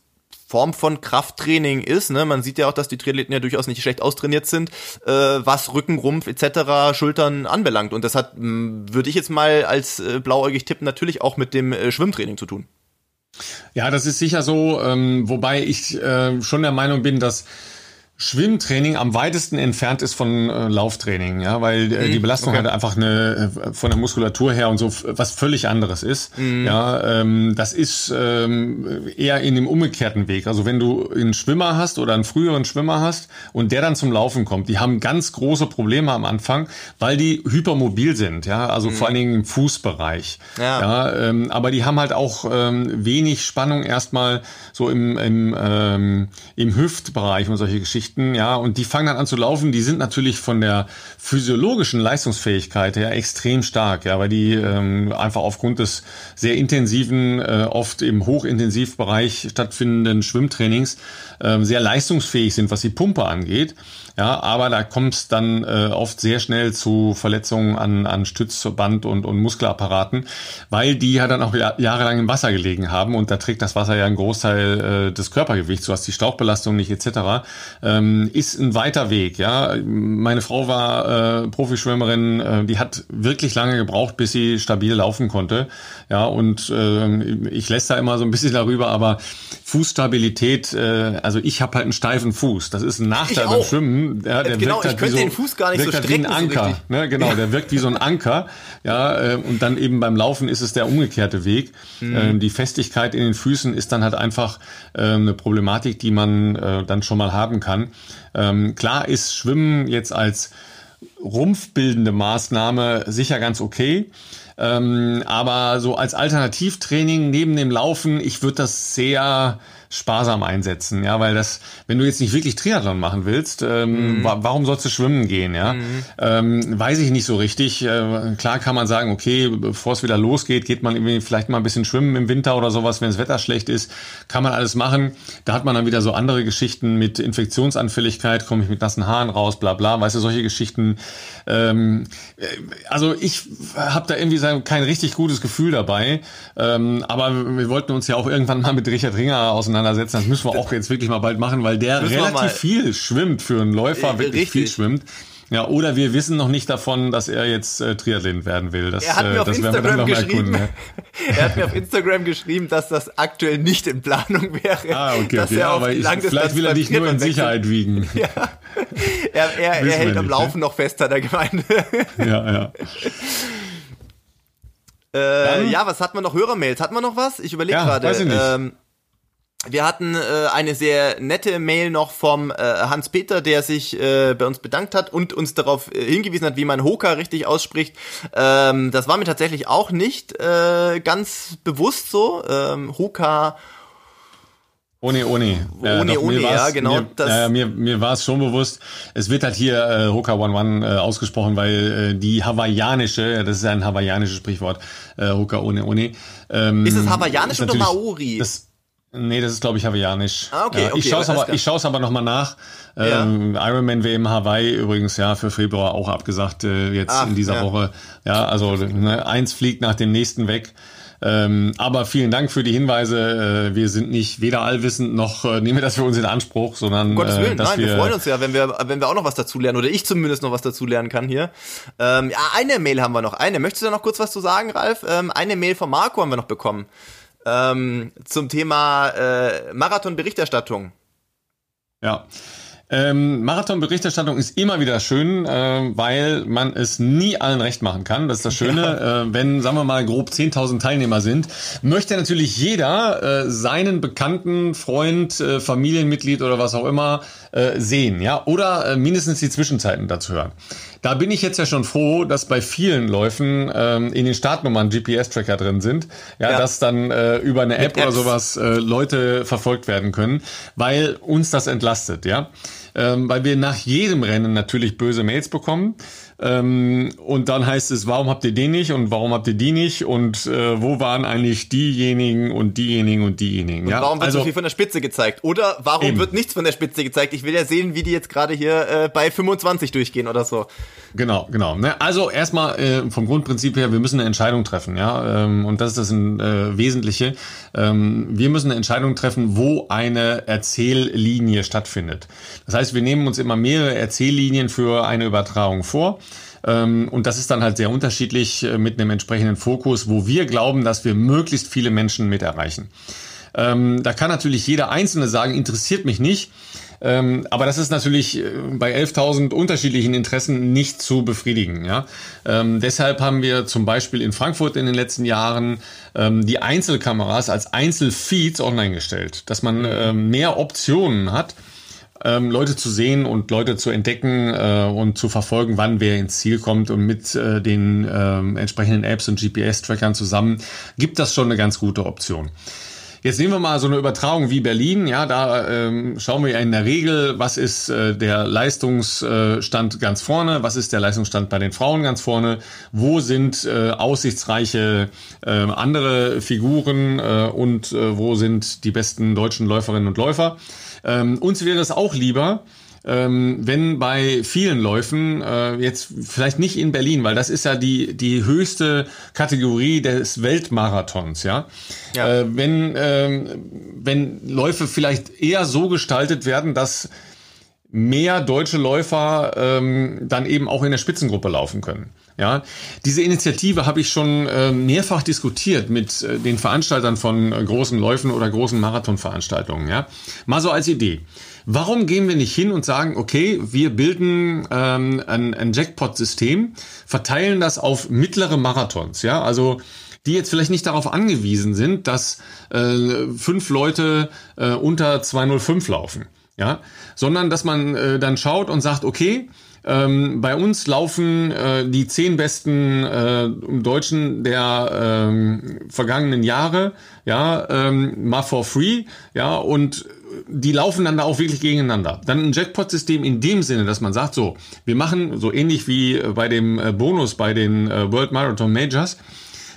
Form von Krafttraining ist. Ne? Man sieht ja auch, dass die Triathleten ja durchaus nicht schlecht austrainiert sind, äh, was Rücken, Rumpf etc., Schultern anbelangt. Und das hat, würde ich jetzt mal als äh, blauäugig tippen, natürlich auch mit dem äh, Schwimmtraining zu tun. Ja, das ist sicher so, ähm, wobei ich äh, schon der Meinung bin, dass Schwimmtraining am weitesten entfernt ist von äh, Lauftraining, ja, weil äh, mhm, die Belastung okay. halt einfach eine äh, von der Muskulatur her und so was völlig anderes ist. Mhm. Ja, ähm, das ist ähm, eher in dem umgekehrten Weg. Also wenn du einen Schwimmer hast oder einen früheren Schwimmer hast und der dann zum Laufen kommt, die haben ganz große Probleme am Anfang, weil die hypermobil sind, ja, also mhm. vor allen Dingen im Fußbereich. Ja, ja ähm, aber die haben halt auch ähm, wenig Spannung erstmal so im im, ähm, im Hüftbereich und solche Geschichten. Geschichten, ja, und die fangen dann an zu laufen, die sind natürlich von der physiologischen Leistungsfähigkeit her extrem stark, ja, weil die ähm, einfach aufgrund des sehr intensiven, äh, oft im Hochintensivbereich stattfindenden Schwimmtrainings äh, sehr leistungsfähig sind, was die Pumpe angeht. Ja, aber da kommt es dann äh, oft sehr schnell zu Verletzungen an, an Stützband und, und Muskelapparaten, weil die ja dann auch jahrelang im Wasser gelegen haben und da trägt das Wasser ja einen Großteil äh, des Körpergewichts, du hast die Stauchbelastung nicht etc. Ähm, ist ein weiter Weg. Ja, meine Frau war äh, Profischwimmerin, äh, die hat wirklich lange gebraucht, bis sie stabil laufen konnte. Ja, und äh, ich lässt da immer so ein bisschen darüber, aber Fußstabilität, äh, also ich habe halt einen steifen Fuß. Das ist ein Nachteil beim Schwimmen ja, der genau, wirkt halt ich könnte so, den Fuß gar nicht so strecken. Wie ein Anker, so ne, genau, der wirkt wie so ein Anker. Ja, äh, und dann eben beim Laufen ist es der umgekehrte Weg. Mhm. Ähm, die Festigkeit in den Füßen ist dann halt einfach äh, eine Problematik, die man äh, dann schon mal haben kann. Ähm, klar ist Schwimmen jetzt als rumpfbildende Maßnahme sicher ganz okay. Ähm, aber so als Alternativtraining neben dem Laufen, ich würde das sehr sparsam einsetzen, ja, weil das, wenn du jetzt nicht wirklich Triathlon machen willst, ähm, mhm. wa warum sollst du schwimmen gehen, ja? Mhm. Ähm, weiß ich nicht so richtig. Äh, klar kann man sagen, okay, bevor es wieder losgeht, geht man irgendwie vielleicht mal ein bisschen schwimmen im Winter oder sowas, wenn das Wetter schlecht ist, kann man alles machen. Da hat man dann wieder so andere Geschichten mit Infektionsanfälligkeit, komme ich mit nassen Haaren raus, bla bla, weißt du, solche Geschichten. Ähm, äh, also ich habe da irgendwie kein richtig gutes Gefühl dabei, ähm, aber wir wollten uns ja auch irgendwann mal mit Richard Ringer auseinander auseinandersetzen. Das müssen wir auch jetzt wirklich mal bald machen, weil der relativ viel schwimmt für einen Läufer, wirklich Richtig. viel schwimmt. Ja, oder wir wissen noch nicht davon, dass er jetzt äh, Triathlon werden will. Das, er hat mir äh, auf Instagram geschrieben, er hat mir auf Instagram geschrieben, dass das aktuell nicht in Planung wäre. Ah, okay, okay. Ja, aber ich, vielleicht will er dich nur in Sicherheit wiegen. Ja. Er, er, er hält am Laufen ne? noch fest, hat er gemeint. Ja, ja. Äh, ja, was hat man noch? Hörermails. Hat man noch was? Ich überlege ja, gerade. Ähm, wir hatten äh, eine sehr nette Mail noch vom äh, Hans-Peter, der sich äh, bei uns bedankt hat und uns darauf äh, hingewiesen hat, wie man Hoka richtig ausspricht. Ähm, das war mir tatsächlich auch nicht äh, ganz bewusst so. Ähm, Hoka ohne, ohne. Äh, ohne, ohne, ja, genau. Mir, äh, mir, mir war es schon bewusst. Es wird halt hier äh, Hoka One One äh, ausgesprochen, weil äh, die hawaiianische, das ist ein hawaiianisches Sprichwort, äh, Hoka ohne, ohne. Ähm, ist es hawaiianisch oder Maori? Das, Nee, das ist, glaube ich, hawaiianisch. Ah, okay, ja, okay. Ich schaue es aber, ich schaue es aber nochmal nach. Ja. Ähm, Ironman WM Hawaii übrigens ja für Februar auch abgesagt äh, jetzt Ach, in dieser ja. Woche. Ja, also ne, eins fliegt nach dem nächsten weg. Ähm, aber vielen Dank für die Hinweise. Äh, wir sind nicht weder allwissend noch äh, nehmen wir das für uns in Anspruch, sondern um Gottes äh, Willen, nein, wir, wir freuen uns ja, wenn wir wenn wir auch noch was dazu lernen oder ich zumindest noch was dazu lernen kann hier. Ähm, ja, eine Mail haben wir noch. Eine. Möchtest du da noch kurz was zu sagen, Ralf? Ähm, eine Mail von Marco haben wir noch bekommen ähm, zum Thema äh, Marathon-Berichterstattung. Ja. Ähm, Marathon-Berichterstattung ist immer wieder schön, äh, weil man es nie allen recht machen kann. Das ist das Schöne. Ja. Äh, wenn, sagen wir mal, grob 10.000 Teilnehmer sind, möchte natürlich jeder äh, seinen bekannten Freund, äh, Familienmitglied oder was auch immer äh, sehen, ja, oder äh, mindestens die Zwischenzeiten dazu hören. Da bin ich jetzt ja schon froh, dass bei vielen Läufen ähm, in den Startnummern GPS-Tracker drin sind, ja, ja. dass dann äh, über eine App oder sowas äh, Leute verfolgt werden können, weil uns das entlastet, ja ähm, weil wir nach jedem Rennen natürlich böse Mails bekommen. Ähm, und dann heißt es, warum habt ihr den nicht und warum habt ihr die nicht und äh, wo waren eigentlich diejenigen und diejenigen und diejenigen? Und ja? warum wird also, so viel von der Spitze gezeigt? Oder warum eben. wird nichts von der Spitze gezeigt? Ich will ja sehen, wie die jetzt gerade hier äh, bei 25 durchgehen oder so. Genau, genau. Ne? Also erstmal äh, vom Grundprinzip her, wir müssen eine Entscheidung treffen, ja, ähm, und das ist das äh, Wesentliche. Ähm, wir müssen eine Entscheidung treffen, wo eine Erzähllinie stattfindet. Das heißt, wir nehmen uns immer mehrere Erzähllinien für eine Übertragung vor. Ähm, und das ist dann halt sehr unterschiedlich äh, mit einem entsprechenden Fokus, wo wir glauben, dass wir möglichst viele Menschen mit erreichen. Ähm, da kann natürlich jeder Einzelne sagen, interessiert mich nicht. Ähm, aber das ist natürlich äh, bei 11.000 unterschiedlichen Interessen nicht zu befriedigen. Ja? Ähm, deshalb haben wir zum Beispiel in Frankfurt in den letzten Jahren ähm, die Einzelkameras als Einzelfeeds online gestellt, dass man ähm, mehr Optionen hat ähm, Leute zu sehen und Leute zu entdecken äh, und zu verfolgen, wann wer ins Ziel kommt und mit äh, den äh, entsprechenden Apps und GPS-Trackern zusammen, gibt das schon eine ganz gute Option. Jetzt nehmen wir mal so eine Übertragung wie Berlin. Ja, da ähm, schauen wir ja in der Regel, was ist äh, der Leistungsstand ganz vorne, was ist der Leistungsstand bei den Frauen ganz vorne, wo sind äh, aussichtsreiche äh, andere Figuren äh, und äh, wo sind die besten deutschen Läuferinnen und Läufer. Ähm, uns wäre es auch lieber, ähm, wenn bei vielen Läufen, äh, jetzt vielleicht nicht in Berlin, weil das ist ja die, die höchste Kategorie des Weltmarathons, ja. ja. Äh, wenn, äh, wenn Läufe vielleicht eher so gestaltet werden, dass mehr deutsche Läufer ähm, dann eben auch in der Spitzengruppe laufen können. Ja, diese Initiative habe ich schon äh, mehrfach diskutiert mit äh, den Veranstaltern von äh, großen Läufen oder großen Marathonveranstaltungen. Ja, mal so als Idee. Warum gehen wir nicht hin und sagen, okay, wir bilden ähm, ein, ein Jackpot-System, verteilen das auf mittlere Marathons, ja, also die jetzt vielleicht nicht darauf angewiesen sind, dass äh, fünf Leute äh, unter 205 laufen, ja, sondern dass man äh, dann schaut und sagt, okay, ähm, bei uns laufen äh, die zehn besten äh, Deutschen der ähm, vergangenen Jahre, ja, ähm, mal for free, ja, und die laufen dann da auch wirklich gegeneinander. Dann ein Jackpot-System in dem Sinne, dass man sagt, so, wir machen so ähnlich wie bei dem äh, Bonus bei den äh, World Marathon Majors,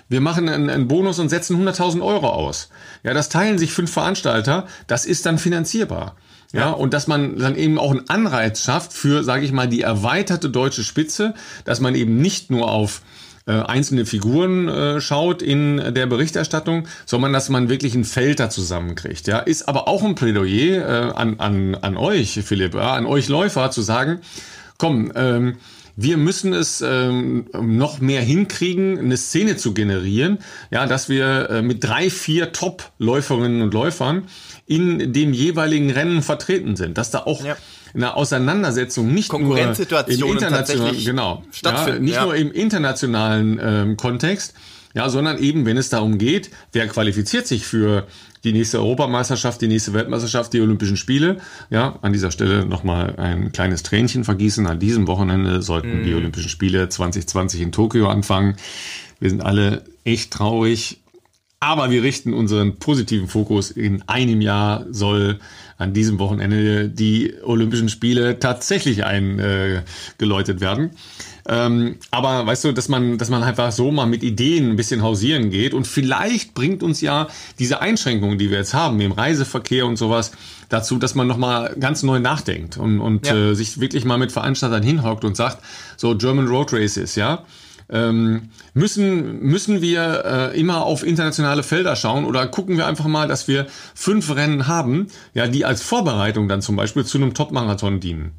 wir machen einen, einen Bonus und setzen 100.000 Euro aus. Ja, das teilen sich fünf Veranstalter, das ist dann finanzierbar. Ja, und dass man dann eben auch einen Anreiz schafft für, sage ich mal, die erweiterte deutsche Spitze, dass man eben nicht nur auf äh, einzelne Figuren äh, schaut in der Berichterstattung, sondern dass man wirklich ein Feld da zusammenkriegt. Ja, ist aber auch ein Plädoyer äh, an, an, an euch, Philipp, an euch Läufer zu sagen, komm, ähm, wir müssen es ähm, noch mehr hinkriegen, eine Szene zu generieren, ja, dass wir äh, mit drei, vier Top-Läuferinnen und Läufern in dem jeweiligen Rennen vertreten sind, dass da auch ja. eine Auseinandersetzung nicht nur im internationalen, genau, ja, nicht ja. nur im internationalen ähm, Kontext, ja, sondern eben, wenn es darum geht, wer qualifiziert sich für die nächste Europameisterschaft, die nächste Weltmeisterschaft, die Olympischen Spiele. Ja, an dieser Stelle nochmal ein kleines Tränchen vergießen. An diesem Wochenende sollten mm. die Olympischen Spiele 2020 in Tokio anfangen. Wir sind alle echt traurig. Aber wir richten unseren positiven Fokus. In einem Jahr soll an diesem Wochenende die Olympischen Spiele tatsächlich eingeläutet äh, werden. Ähm, aber weißt du, dass man, dass man einfach so mal mit Ideen ein bisschen hausieren geht und vielleicht bringt uns ja diese Einschränkungen, die wir jetzt haben im Reiseverkehr und sowas, dazu, dass man nochmal ganz neu nachdenkt und, und ja. äh, sich wirklich mal mit Veranstaltern hinhockt und sagt, so German Road Races, ja, ähm, müssen, müssen wir äh, immer auf internationale Felder schauen oder gucken wir einfach mal, dass wir fünf Rennen haben, ja, die als Vorbereitung dann zum Beispiel zu einem Top-Marathon dienen.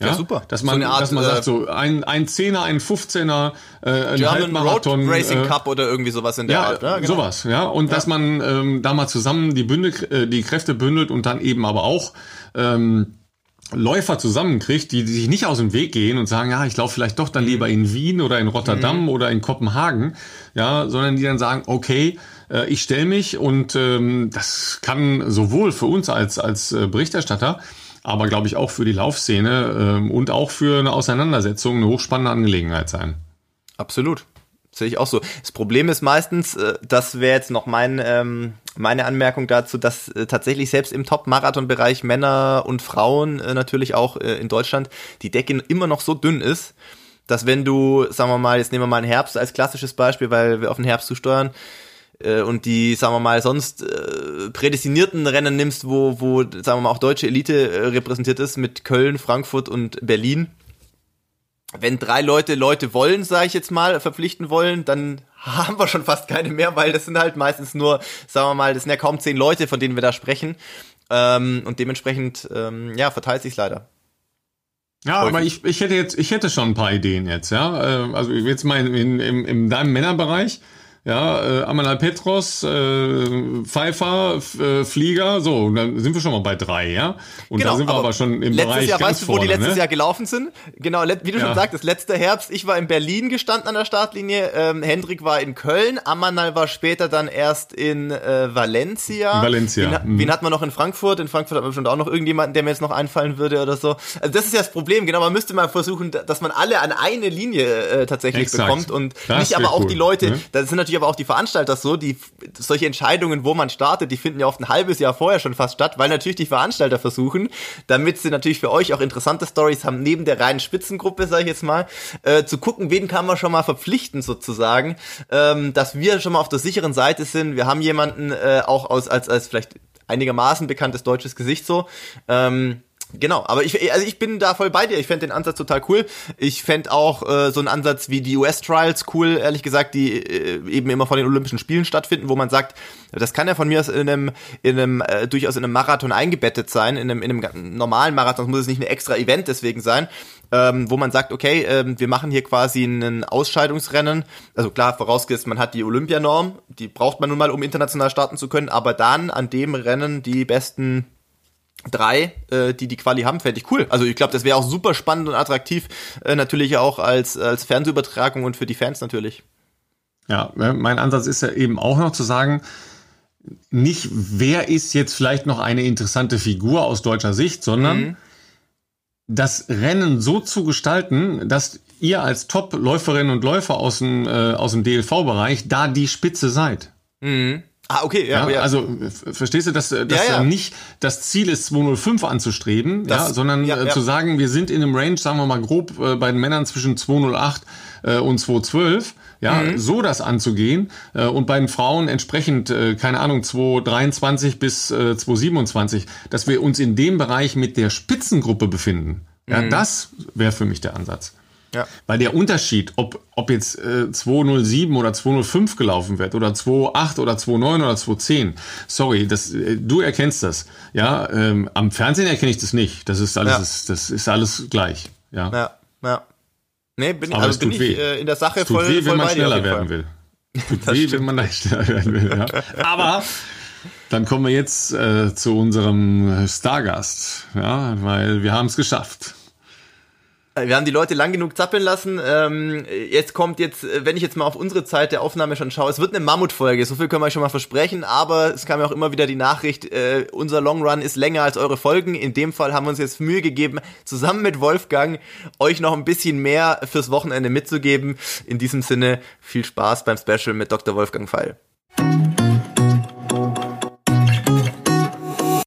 Ja, ja, super. Dass man, so Art, dass man sagt, so ein, ein Zehner, ein 15er, äh, ein German Halbmarathon. Road Racing äh, Cup oder irgendwie sowas in der ja, Art. Ja, genau. sowas, ja. Und ja. dass man ähm, da mal zusammen die, Bündel, äh, die Kräfte bündelt und dann eben aber auch ähm, Läufer zusammenkriegt, die, die sich nicht aus dem Weg gehen und sagen, ja, ich laufe vielleicht doch dann lieber in Wien oder in Rotterdam mhm. oder in Kopenhagen, ja, sondern die dann sagen, okay, äh, ich stelle mich und ähm, das kann sowohl für uns als, als äh, Berichterstatter, aber glaube ich auch für die Laufszene ähm, und auch für eine Auseinandersetzung eine hochspannende Angelegenheit sein. Absolut. Sehe ich auch so. Das Problem ist meistens, äh, das wäre jetzt noch mein, ähm, meine Anmerkung dazu, dass äh, tatsächlich selbst im Top-Marathon-Bereich Männer und Frauen äh, natürlich auch äh, in Deutschland die Decke immer noch so dünn ist, dass wenn du, sagen wir mal, jetzt nehmen wir mal einen Herbst als klassisches Beispiel, weil wir auf den Herbst zusteuern, äh, und die, sagen wir mal, sonst äh, prädestinierten Rennen nimmst, wo, wo, sagen wir mal, auch deutsche Elite äh, repräsentiert ist mit Köln, Frankfurt und Berlin, wenn drei Leute Leute wollen, sage ich jetzt mal, verpflichten wollen, dann haben wir schon fast keine mehr, weil das sind halt meistens nur, sagen wir mal, das sind ja kaum zehn Leute, von denen wir da sprechen. Ähm, und dementsprechend, ähm, ja, verteilt sich leider. Ja, aber ich, ich hätte jetzt, ich hätte schon ein paar Ideen jetzt, ja. Äh, also jetzt mal in, in, in deinem Männerbereich ja, äh, Amanal Petros, äh, Pfeiffer, äh, Flieger, so, dann sind wir schon mal bei drei, ja. Und genau, da sind wir aber, aber schon im letztes Bereich Jahr, ganz weißt du, wo vorne, die letztes ne? Jahr gelaufen sind? Genau, wie du ja. schon sagtest, letzter Herbst, ich war in Berlin gestanden an der Startlinie, ähm, Hendrik war in Köln, Amanal war später dann erst in äh, Valencia. Valencia. Wen, mhm. wen hat man noch in Frankfurt? In Frankfurt hat man bestimmt auch noch irgendjemanden, der mir jetzt noch einfallen würde oder so. Also das ist ja das Problem, genau, man müsste mal versuchen, dass man alle an eine Linie äh, tatsächlich Exakt. bekommt und das nicht aber auch cool, die Leute, ne? das sind natürlich aber auch die Veranstalter so, die solche Entscheidungen, wo man startet, die finden ja oft ein halbes Jahr vorher schon fast statt, weil natürlich die Veranstalter versuchen, damit sie natürlich für euch auch interessante Stories haben, neben der reinen Spitzengruppe, sage ich jetzt mal, äh, zu gucken, wen kann man schon mal verpflichten sozusagen, ähm, dass wir schon mal auf der sicheren Seite sind. Wir haben jemanden äh, auch aus als als vielleicht einigermaßen bekanntes deutsches Gesicht so. Ähm, Genau, aber ich, also ich bin da voll bei dir. Ich fände den Ansatz total cool. Ich fände auch äh, so einen Ansatz wie die US-Trials cool, ehrlich gesagt, die äh, eben immer vor den Olympischen Spielen stattfinden, wo man sagt, das kann ja von mir aus in einem, in einem äh, durchaus in einem Marathon eingebettet sein, in einem, in einem normalen Marathon muss es nicht ein extra Event deswegen sein, ähm, wo man sagt, okay, ähm, wir machen hier quasi ein Ausscheidungsrennen. Also klar, vorausgesetzt, man hat die Olympianorm, die braucht man nun mal, um international starten zu können, aber dann an dem Rennen die besten drei, äh, die die Quali haben, fände ich cool. Also ich glaube, das wäre auch super spannend und attraktiv, äh, natürlich auch als, als Fernsehübertragung und für die Fans natürlich. Ja, äh, mein Ansatz ist ja eben auch noch zu sagen, nicht wer ist jetzt vielleicht noch eine interessante Figur aus deutscher Sicht, sondern mhm. das Rennen so zu gestalten, dass ihr als Top-Läuferinnen und Läufer aus dem, äh, aus dem DLV-Bereich da die Spitze seid. Mhm. Ah, okay, ja. ja, ja. Also verstehst du, dass, dass ja, ja. nicht das Ziel ist, 205 anzustreben, das, ja, sondern äh, zu sagen, wir sind in einem Range, sagen wir mal grob, äh, bei den Männern zwischen 208 äh, und 212. Ja, mhm. so das anzugehen äh, und bei den Frauen entsprechend, äh, keine Ahnung, 223 bis äh, 227, dass wir uns in dem Bereich mit der Spitzengruppe befinden. Ja, mhm. das wäre für mich der Ansatz. Ja. Weil der Unterschied, ob, ob jetzt äh, 207 oder 205 gelaufen wird oder 28 oder 29 oder 210, sorry, das, äh, du erkennst das. Ja, ähm, am Fernsehen erkenne ich das nicht. Das ist alles, ja. das, das ist alles gleich. Ja, ja. ja. Nee, bin, Aber also bin ich äh, in der Sache es tut voll, weh, voll wenn man schneller werden will. Tut weh, stimmt. wenn man schneller werden will. Ja. Aber dann kommen wir jetzt äh, zu unserem Stargast, ja, weil wir haben es geschafft. Wir haben die Leute lang genug zappeln lassen. Ähm, jetzt kommt jetzt, äh, wenn ich jetzt mal auf unsere Zeit der Aufnahme schon schaue, es wird eine Mammutfolge, so viel können wir schon mal versprechen, aber es kam ja auch immer wieder die Nachricht, äh, unser Long Run ist länger als eure Folgen. In dem Fall haben wir uns jetzt Mühe gegeben, zusammen mit Wolfgang euch noch ein bisschen mehr fürs Wochenende mitzugeben. In diesem Sinne viel Spaß beim Special mit Dr. Wolfgang Feil.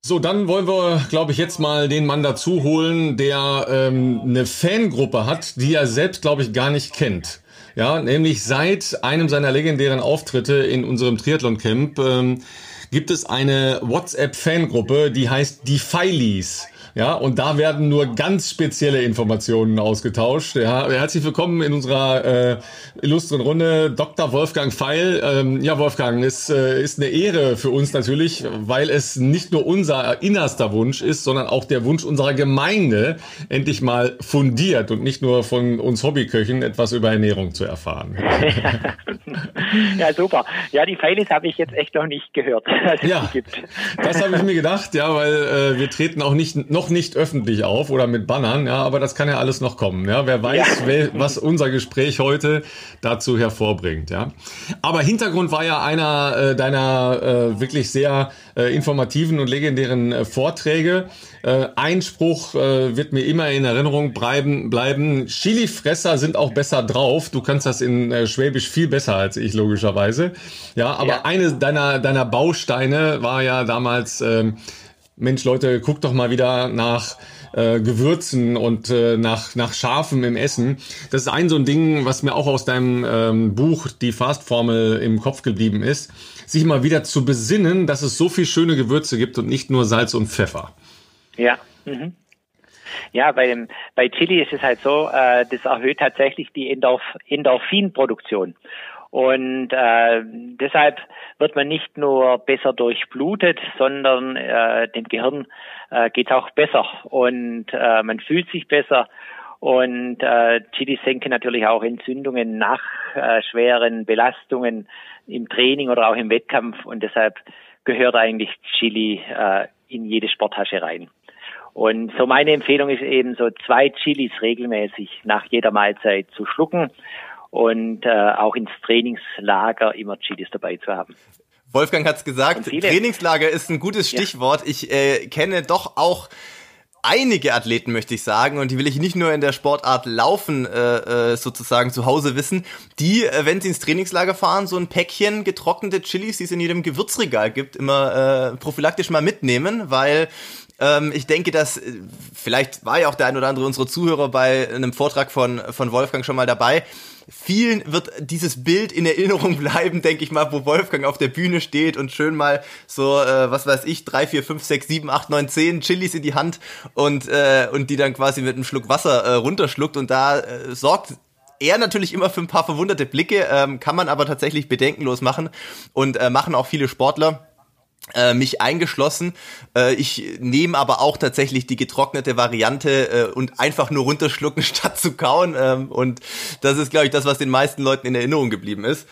So, dann wollen wir, glaube ich, jetzt mal den Mann dazu holen, der ähm, eine Fangruppe hat, die er selbst, glaube ich, gar nicht kennt. Ja, nämlich seit einem seiner legendären Auftritte in unserem Triathlon-Camp ähm, gibt es eine WhatsApp-Fangruppe, die heißt die Feilies. Ja, und da werden nur ganz spezielle Informationen ausgetauscht. Ja, herzlich willkommen in unserer äh, illustren Runde, Dr. Wolfgang Feil. Ähm, ja, Wolfgang, es äh, ist eine Ehre für uns natürlich, weil es nicht nur unser innerster Wunsch ist, sondern auch der Wunsch unserer Gemeinde, endlich mal fundiert und nicht nur von uns Hobbyköchen etwas über Ernährung zu erfahren. ja, super. Ja, die Feilis habe ich jetzt echt noch nicht gehört, ja, Das habe ich mir gedacht, ja, weil äh, wir treten auch nicht noch nicht öffentlich auf oder mit Bannern, ja, aber das kann ja alles noch kommen. Ja, wer weiß, ja. Wel, was unser Gespräch heute dazu hervorbringt. Ja, aber Hintergrund war ja einer äh, deiner äh, wirklich sehr äh, informativen und legendären äh, Vorträge. Äh, Einspruch äh, wird mir immer in Erinnerung bleiben. bleiben. Chili-Fresser sind auch besser drauf. Du kannst das in Schwäbisch viel besser als ich logischerweise. Ja, aber ja. eine deiner deiner Bausteine war ja damals. Ähm, Mensch, Leute, guckt doch mal wieder nach äh, Gewürzen und äh, nach, nach Scharfem im Essen. Das ist ein so ein Ding, was mir auch aus deinem ähm, Buch, die Fastformel, im Kopf geblieben ist, sich mal wieder zu besinnen, dass es so viel schöne Gewürze gibt und nicht nur Salz und Pfeffer. Ja. Mhm. Ja, bei, dem, bei Chili ist es halt so, äh, das erhöht tatsächlich die Endorf Endorphinproduktion. Und äh, deshalb wird man nicht nur besser durchblutet, sondern äh, dem Gehirn äh, geht auch besser und äh, man fühlt sich besser. Und äh, Chili senken natürlich auch Entzündungen nach äh, schweren Belastungen im Training oder auch im Wettkampf. Und deshalb gehört eigentlich Chili äh, in jede Sporttasche rein. Und so meine Empfehlung ist eben so zwei Chilis regelmäßig nach jeder Mahlzeit zu schlucken und äh, auch ins Trainingslager immer Chilis dabei zu haben. Wolfgang hat es gesagt, Trainingslager ist ein gutes Stichwort. Ja. Ich äh, kenne doch auch einige Athleten, möchte ich sagen, und die will ich nicht nur in der Sportart Laufen äh, äh sozusagen zu Hause wissen, die, äh, wenn sie ins Trainingslager fahren, so ein Päckchen getrocknete Chilis, die es in jedem Gewürzregal gibt, immer äh, prophylaktisch mal mitnehmen, weil ähm, ich denke, dass äh, vielleicht war ja auch der ein oder andere unserer Zuhörer bei einem Vortrag von, von Wolfgang schon mal dabei. Vielen wird dieses Bild in Erinnerung bleiben, denke ich mal, wo Wolfgang auf der Bühne steht und schön mal so, äh, was weiß ich, drei, vier, fünf, sechs, sieben, acht, neun, zehn Chilis in die Hand und, äh, und die dann quasi mit einem Schluck Wasser äh, runterschluckt. Und da äh, sorgt er natürlich immer für ein paar verwunderte Blicke, ähm, kann man aber tatsächlich bedenkenlos machen und äh, machen auch viele Sportler äh, mich eingeschlossen. Äh, ich nehme aber auch tatsächlich die getrocknete Variante äh, und einfach nur runterschlucken statt zu kauen. Ähm, und das ist, glaube ich, das, was den meisten Leuten in Erinnerung geblieben ist.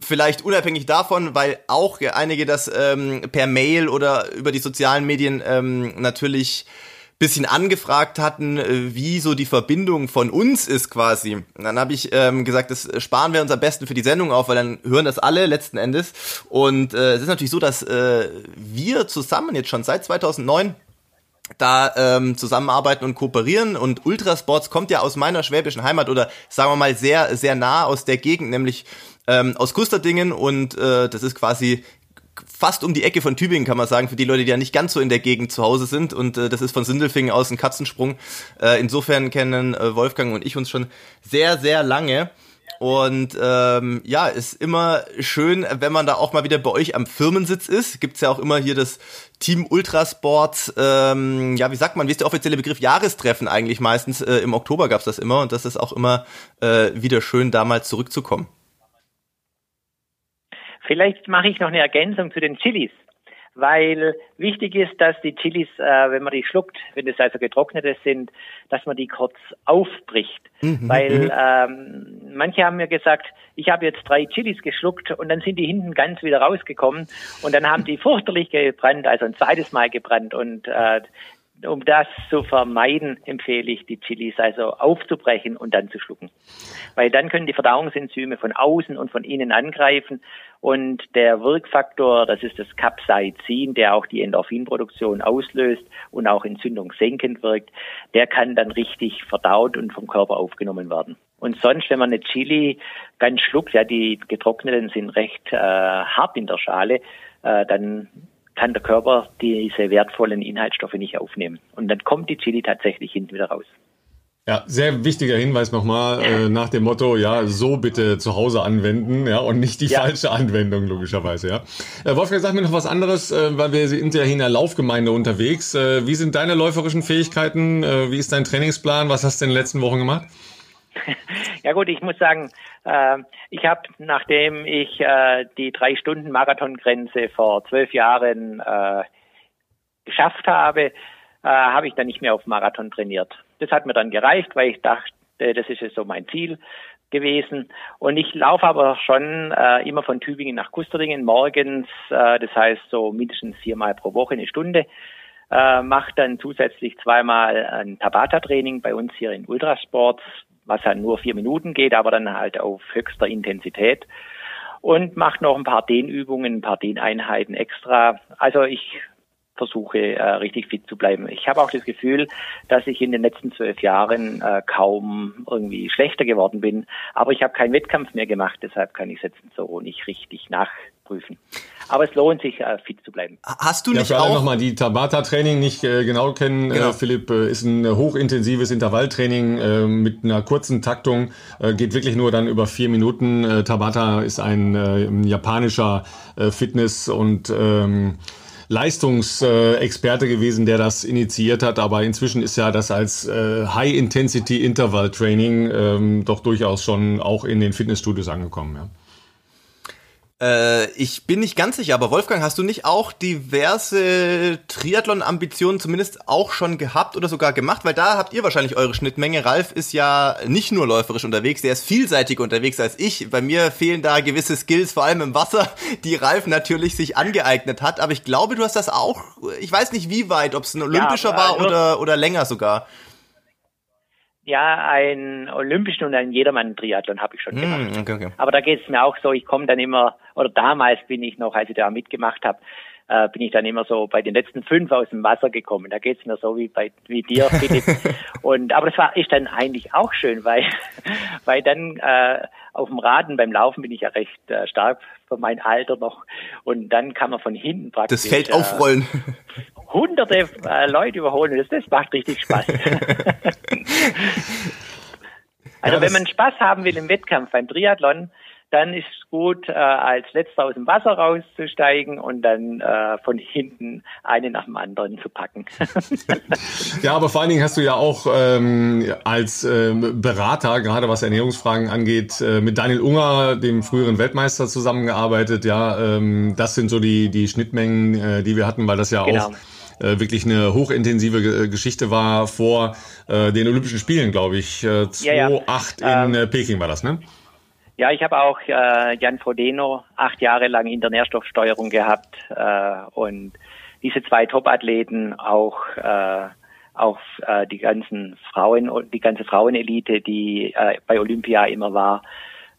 Vielleicht unabhängig davon, weil auch einige das ähm, per Mail oder über die sozialen Medien ähm, natürlich bisschen angefragt hatten, äh, wie so die Verbindung von uns ist quasi. Und dann habe ich ähm, gesagt, das sparen wir uns am besten für die Sendung auf, weil dann hören das alle letzten Endes. Und äh, es ist natürlich so, dass äh, wir zusammen jetzt schon seit 2009 da ähm, zusammenarbeiten und kooperieren und Ultrasports kommt ja aus meiner schwäbischen Heimat oder sagen wir mal sehr sehr nah aus der Gegend, nämlich ähm, aus Kusterdingen und äh, das ist quasi fast um die Ecke von Tübingen, kann man sagen, für die Leute, die ja nicht ganz so in der Gegend zu Hause sind. Und äh, das ist von Sindelfingen aus ein Katzensprung. Äh, insofern kennen äh, Wolfgang und ich uns schon sehr, sehr lange. Und ähm, ja, ist immer schön, wenn man da auch mal wieder bei euch am Firmensitz ist. Gibt's ja auch immer hier das Team Ultrasport, ähm, ja, wie sagt man, wie ist der offizielle Begriff? Jahrestreffen eigentlich meistens. Äh, Im Oktober gab's das immer und das ist auch immer äh, wieder schön, da mal zurückzukommen. Vielleicht mache ich noch eine Ergänzung zu den Chilis, weil wichtig ist, dass die Chilis, äh, wenn man die schluckt, wenn es also getrocknete sind, dass man die kurz aufbricht. Mhm. Weil mhm. ähm, manche haben mir gesagt, ich habe jetzt drei Chilis geschluckt und dann sind die hinten ganz wieder rausgekommen und dann haben die furchterlich gebrannt, also ein zweites Mal gebrannt und äh, um das zu vermeiden, empfehle ich, die Chilis also aufzubrechen und dann zu schlucken. Weil dann können die Verdauungsenzyme von außen und von innen angreifen und der Wirkfaktor, das ist das Capsaicin, der auch die Endorphinproduktion auslöst und auch entzündungssenkend wirkt, der kann dann richtig verdaut und vom Körper aufgenommen werden. Und sonst, wenn man eine Chili ganz schluckt, ja, die getrockneten sind recht äh, hart in der Schale, äh, dann kann der Körper diese wertvollen Inhaltsstoffe nicht aufnehmen. Und dann kommt die Chili tatsächlich hinten wieder raus. Ja, sehr wichtiger Hinweis nochmal äh, nach dem Motto, ja, so bitte zu Hause anwenden, ja, und nicht die ja. falsche Anwendung, logischerweise, ja. Äh, Wolfgang, sag mir noch was anderes, äh, weil wir sind ja hier in der Laufgemeinde unterwegs. Äh, wie sind deine läuferischen Fähigkeiten? Äh, wie ist dein Trainingsplan? Was hast du in den letzten Wochen gemacht? Ja gut, ich muss sagen, äh, ich habe, nachdem ich äh, die drei Stunden Marathongrenze vor zwölf Jahren äh, geschafft habe, äh, habe ich dann nicht mehr auf Marathon trainiert. Das hat mir dann gereicht, weil ich dachte, das ist jetzt so mein Ziel gewesen. Und ich laufe aber schon äh, immer von Tübingen nach Kusterdingen morgens, äh, das heißt so mindestens viermal pro Woche eine Stunde. Äh, mache dann zusätzlich zweimal ein Tabata-Training bei uns hier in Ultrasports, was halt nur vier Minuten geht, aber dann halt auf höchster Intensität. Und mache noch ein paar Dehnübungen, ein paar Dehneinheiten extra. Also ich versuche, äh, richtig fit zu bleiben. Ich habe auch das Gefühl, dass ich in den letzten zwölf Jahren äh, kaum irgendwie schlechter geworden bin. Aber ich habe keinen Wettkampf mehr gemacht, deshalb kann ich es jetzt so nicht richtig nachprüfen. Aber es lohnt sich, äh, fit zu bleiben. Hast du nicht ja, für auch nochmal die Tabata-Training nicht äh, genau kennen, äh, genau. Äh, Philipp, äh, ist ein hochintensives Intervalltraining äh, mit einer kurzen Taktung, äh, geht wirklich nur dann über vier Minuten. Äh, Tabata ist ein äh, japanischer äh, Fitness- und ähm, Leistungsexperte gewesen, der das initiiert hat, aber inzwischen ist ja das als äh, High-Intensity-Interval-Training ähm, doch durchaus schon auch in den Fitnessstudios angekommen. Ja. Äh, ich bin nicht ganz sicher, aber Wolfgang, hast du nicht auch diverse Triathlon-Ambitionen zumindest auch schon gehabt oder sogar gemacht? Weil da habt ihr wahrscheinlich eure Schnittmenge. Ralf ist ja nicht nur läuferisch unterwegs, der ist vielseitiger unterwegs als ich. Bei mir fehlen da gewisse Skills, vor allem im Wasser, die Ralf natürlich sich angeeignet hat. Aber ich glaube, du hast das auch, ich weiß nicht wie weit, ob es ein olympischer ja, war oder, oder länger sogar. Ja, einen olympischen und einen Jedermann-Triathlon habe ich schon mm, gemacht. Okay, okay. Aber da geht es mir auch so, ich komme dann immer, oder damals bin ich noch, als ich da mitgemacht habe, äh, bin ich dann immer so bei den letzten fünf aus dem Wasser gekommen. Da geht es mir so wie bei wie dir, Philipp. und aber das war ist dann eigentlich auch schön, weil weil dann äh, auf dem Raden beim Laufen bin ich ja recht äh, stark für mein Alter noch und dann kann man von hinten praktisch das Feld aufrollen. hunderte äh, Leute überholen. Das, das macht richtig Spaß. also ja, wenn man Spaß haben will im Wettkampf beim Triathlon, dann ist es gut, äh, als letzter aus dem Wasser rauszusteigen und dann äh, von hinten einen nach dem anderen zu packen. ja, aber vor allen Dingen hast du ja auch ähm, als ähm, Berater, gerade was Ernährungsfragen angeht, äh, mit Daniel Unger, dem früheren Weltmeister, zusammengearbeitet. Ja, ähm, das sind so die, die Schnittmengen, äh, die wir hatten, weil das ja genau. auch äh, wirklich eine hochintensive Geschichte war vor äh, den Olympischen Spielen, glaube ich. Äh, 2008 ja, ja. in ähm, Peking war das, ne? Ja, ich habe auch äh, Jan Frodeno acht Jahre lang in der Nährstoffsteuerung gehabt äh, und diese zwei Top-Athleten, auch äh, auch äh, die ganzen Frauen, die ganze Frauenelite, die äh, bei Olympia immer war,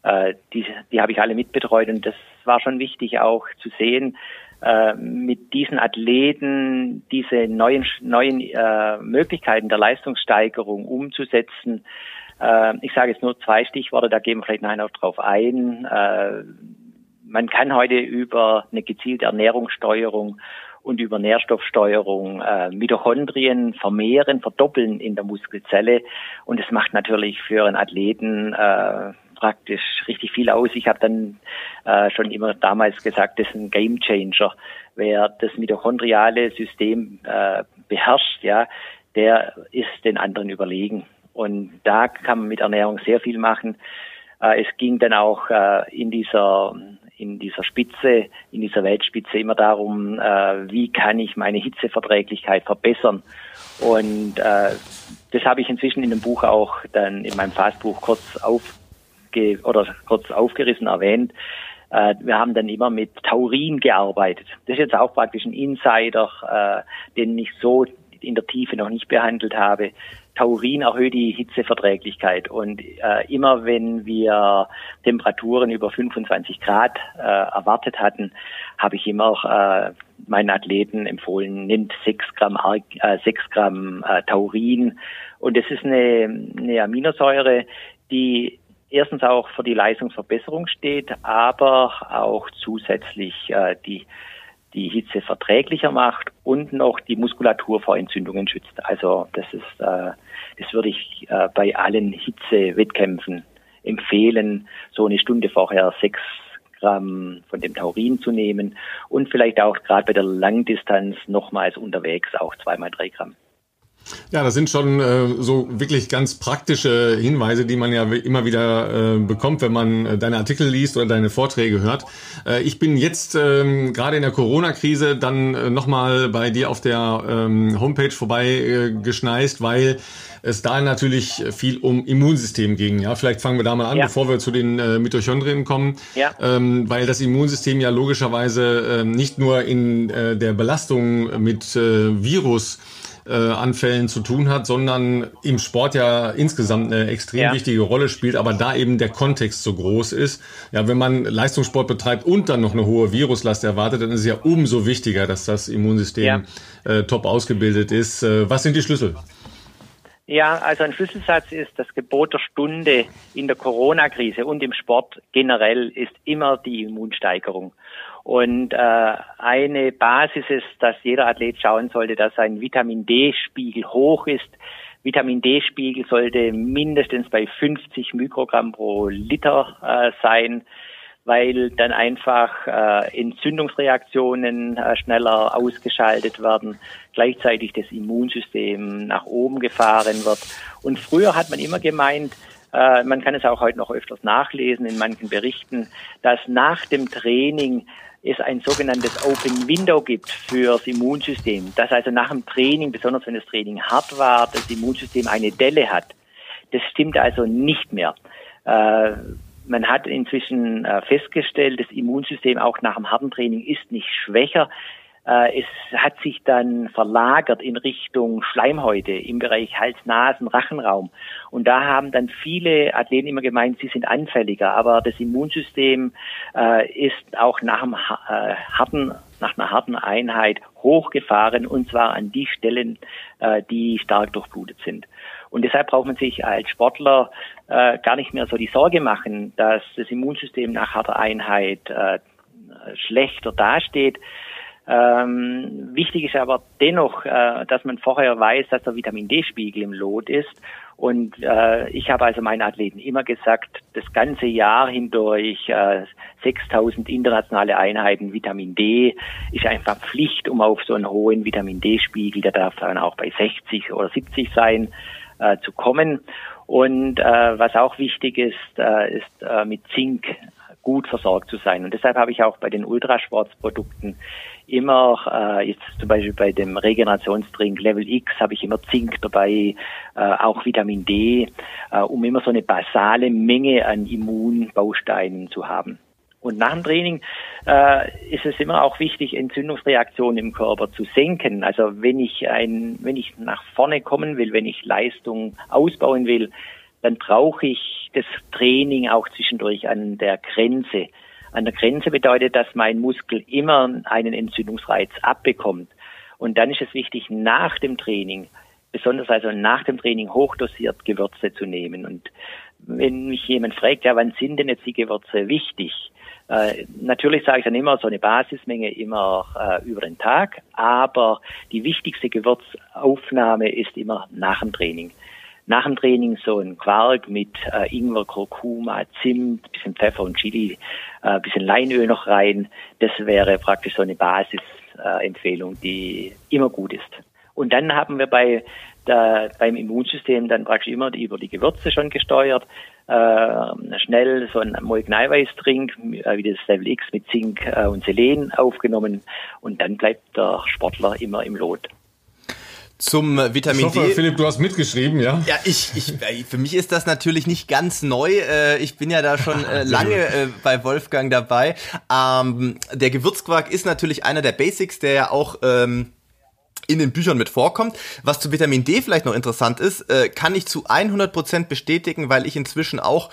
äh, die, die habe ich alle mitbetreut und das war schon wichtig auch zu sehen, äh, mit diesen Athleten diese neuen neuen äh, Möglichkeiten der Leistungssteigerung umzusetzen äh, ich sage jetzt nur zwei Stichworte, da gehen wir vielleicht nachher noch drauf ein. Äh, man kann heute über eine gezielte Ernährungssteuerung und über Nährstoffsteuerung äh, Mitochondrien vermehren, verdoppeln in der Muskelzelle. Und es macht natürlich für einen Athleten äh, praktisch richtig viel aus. Ich habe dann äh, schon immer damals gesagt, das ist ein Game Changer. Wer das mitochondriale System äh, beherrscht, ja, der ist den anderen überlegen. Und da kann man mit Ernährung sehr viel machen. Äh, es ging dann auch äh, in dieser in dieser Spitze, in dieser Weltspitze immer darum, äh, wie kann ich meine Hitzeverträglichkeit verbessern. Und das habe ich inzwischen in dem Buch auch dann in meinem Fastbuch kurz aufge oder kurz aufgerissen erwähnt. Wir haben dann immer mit Taurin gearbeitet. Das ist jetzt auch praktisch ein Insider, den ich so in der Tiefe noch nicht behandelt habe. Taurin erhöht die Hitzeverträglichkeit und äh, immer wenn wir Temperaturen über 25 Grad äh, erwartet hatten, habe ich immer äh, meinen Athleten empfohlen, nimmt 6 Gramm, äh, 6 Gramm äh, Taurin und es ist eine, eine Aminosäure, die erstens auch für die Leistungsverbesserung steht, aber auch zusätzlich äh, die die Hitze verträglicher macht und noch die Muskulatur vor Entzündungen schützt. Also das ist, äh, das würde ich äh, bei allen Hitzewettkämpfen empfehlen, so eine Stunde vorher sechs Gramm von dem Taurin zu nehmen und vielleicht auch gerade bei der Langdistanz nochmals unterwegs auch zweimal drei Gramm. Ja, das sind schon äh, so wirklich ganz praktische Hinweise, die man ja immer wieder äh, bekommt, wenn man äh, deine Artikel liest oder deine Vorträge hört. Äh, ich bin jetzt ähm, gerade in der Corona-Krise dann äh, nochmal bei dir auf der ähm, Homepage vorbei äh, geschneist, weil es da natürlich viel um Immunsystem ging. Ja, vielleicht fangen wir da mal an, ja. bevor wir zu den äh, Mitochondrien kommen, ja. ähm, weil das Immunsystem ja logischerweise äh, nicht nur in äh, der Belastung mit äh, Virus äh, Anfällen zu tun hat, sondern im Sport ja insgesamt eine extrem ja. wichtige Rolle spielt, aber da eben der Kontext so groß ist. Ja, wenn man Leistungssport betreibt und dann noch eine hohe Viruslast erwartet, dann ist es ja umso wichtiger, dass das Immunsystem ja. äh, top ausgebildet ist. Äh, was sind die Schlüssel? Ja, also ein Schlüsselsatz ist, das Gebot der Stunde in der Corona-Krise und im Sport generell ist immer die Immunsteigerung. Und äh, eine Basis ist, dass jeder Athlet schauen sollte, dass sein Vitamin D-Spiegel hoch ist. Vitamin D-Spiegel sollte mindestens bei 50 Mikrogramm pro Liter äh, sein, weil dann einfach äh, Entzündungsreaktionen äh, schneller ausgeschaltet werden, gleichzeitig das Immunsystem nach oben gefahren wird. Und früher hat man immer gemeint, äh, man kann es auch heute noch öfters nachlesen in manchen Berichten, dass nach dem Training es ein sogenanntes Open Window gibt fürs Immunsystem. Dass also nach dem Training, besonders wenn das Training hart war, das Immunsystem eine Delle hat. Das stimmt also nicht mehr. Äh, man hat inzwischen äh, festgestellt, das Immunsystem auch nach dem harten Training ist nicht schwächer. Äh, es hat sich dann verlagert in Richtung Schleimhäute im Bereich Hals, Nasen, Rachenraum. Und da haben dann viele Athleten immer gemeint, sie sind anfälliger. Aber das Immunsystem äh, ist auch nach, einem, äh, harten, nach einer harten Einheit hochgefahren und zwar an die Stellen, äh, die stark durchblutet sind. Und deshalb braucht man sich als Sportler äh, gar nicht mehr so die Sorge machen, dass das Immunsystem nach harter Einheit äh, schlechter dasteht. Ähm, wichtig ist aber dennoch, äh, dass man vorher weiß, dass der Vitamin D-Spiegel im Lot ist. Und äh, ich habe also meinen Athleten immer gesagt, das ganze Jahr hindurch äh, 6000 internationale Einheiten Vitamin D ist einfach Pflicht, um auf so einen hohen Vitamin D-Spiegel, der darf dann auch bei 60 oder 70 sein, äh, zu kommen. Und äh, was auch wichtig ist, äh, ist äh, mit Zink gut versorgt zu sein. Und deshalb habe ich auch bei den Ultrasportsprodukten immer, äh, jetzt zum Beispiel bei dem Regenerationstrink Level X habe ich immer Zink dabei, äh, auch Vitamin D, äh, um immer so eine basale Menge an Immunbausteinen zu haben. Und nach dem Training äh, ist es immer auch wichtig, Entzündungsreaktionen im Körper zu senken. Also wenn ich ein, wenn ich nach vorne kommen will, wenn ich Leistung ausbauen will, dann brauche ich das Training auch zwischendurch an der Grenze. An der Grenze bedeutet, dass mein Muskel immer einen Entzündungsreiz abbekommt. Und dann ist es wichtig, nach dem Training, besonders also nach dem Training hochdosiert Gewürze zu nehmen. Und wenn mich jemand fragt, ja, wann sind denn jetzt die Gewürze wichtig? Äh, natürlich sage ich dann immer so eine Basismenge immer äh, über den Tag, aber die wichtigste Gewürzaufnahme ist immer nach dem Training nach dem Training so ein Quark mit äh, Ingwer, Kurkuma, Zimt, bisschen Pfeffer und Chili, äh, bisschen Leinöl noch rein. Das wäre praktisch so eine Basisempfehlung, äh, die immer gut ist. Und dann haben wir bei der, beim Immunsystem dann praktisch immer über die Gewürze schon gesteuert. Äh, schnell so ein Molkeneiweißtrink, äh, wie das Level X mit Zink äh, und Selen aufgenommen und dann bleibt der Sportler immer im Lot zum Vitamin ich hoffe, D. Philipp, du hast mitgeschrieben, ja? Ja, ich, ich, für mich ist das natürlich nicht ganz neu. Äh, ich bin ja da schon äh, lange äh, bei Wolfgang dabei. Ähm, der Gewürzquark ist natürlich einer der Basics, der ja auch ähm, in den Büchern mit vorkommt. Was zu Vitamin D vielleicht noch interessant ist, kann ich zu 100% bestätigen, weil ich inzwischen auch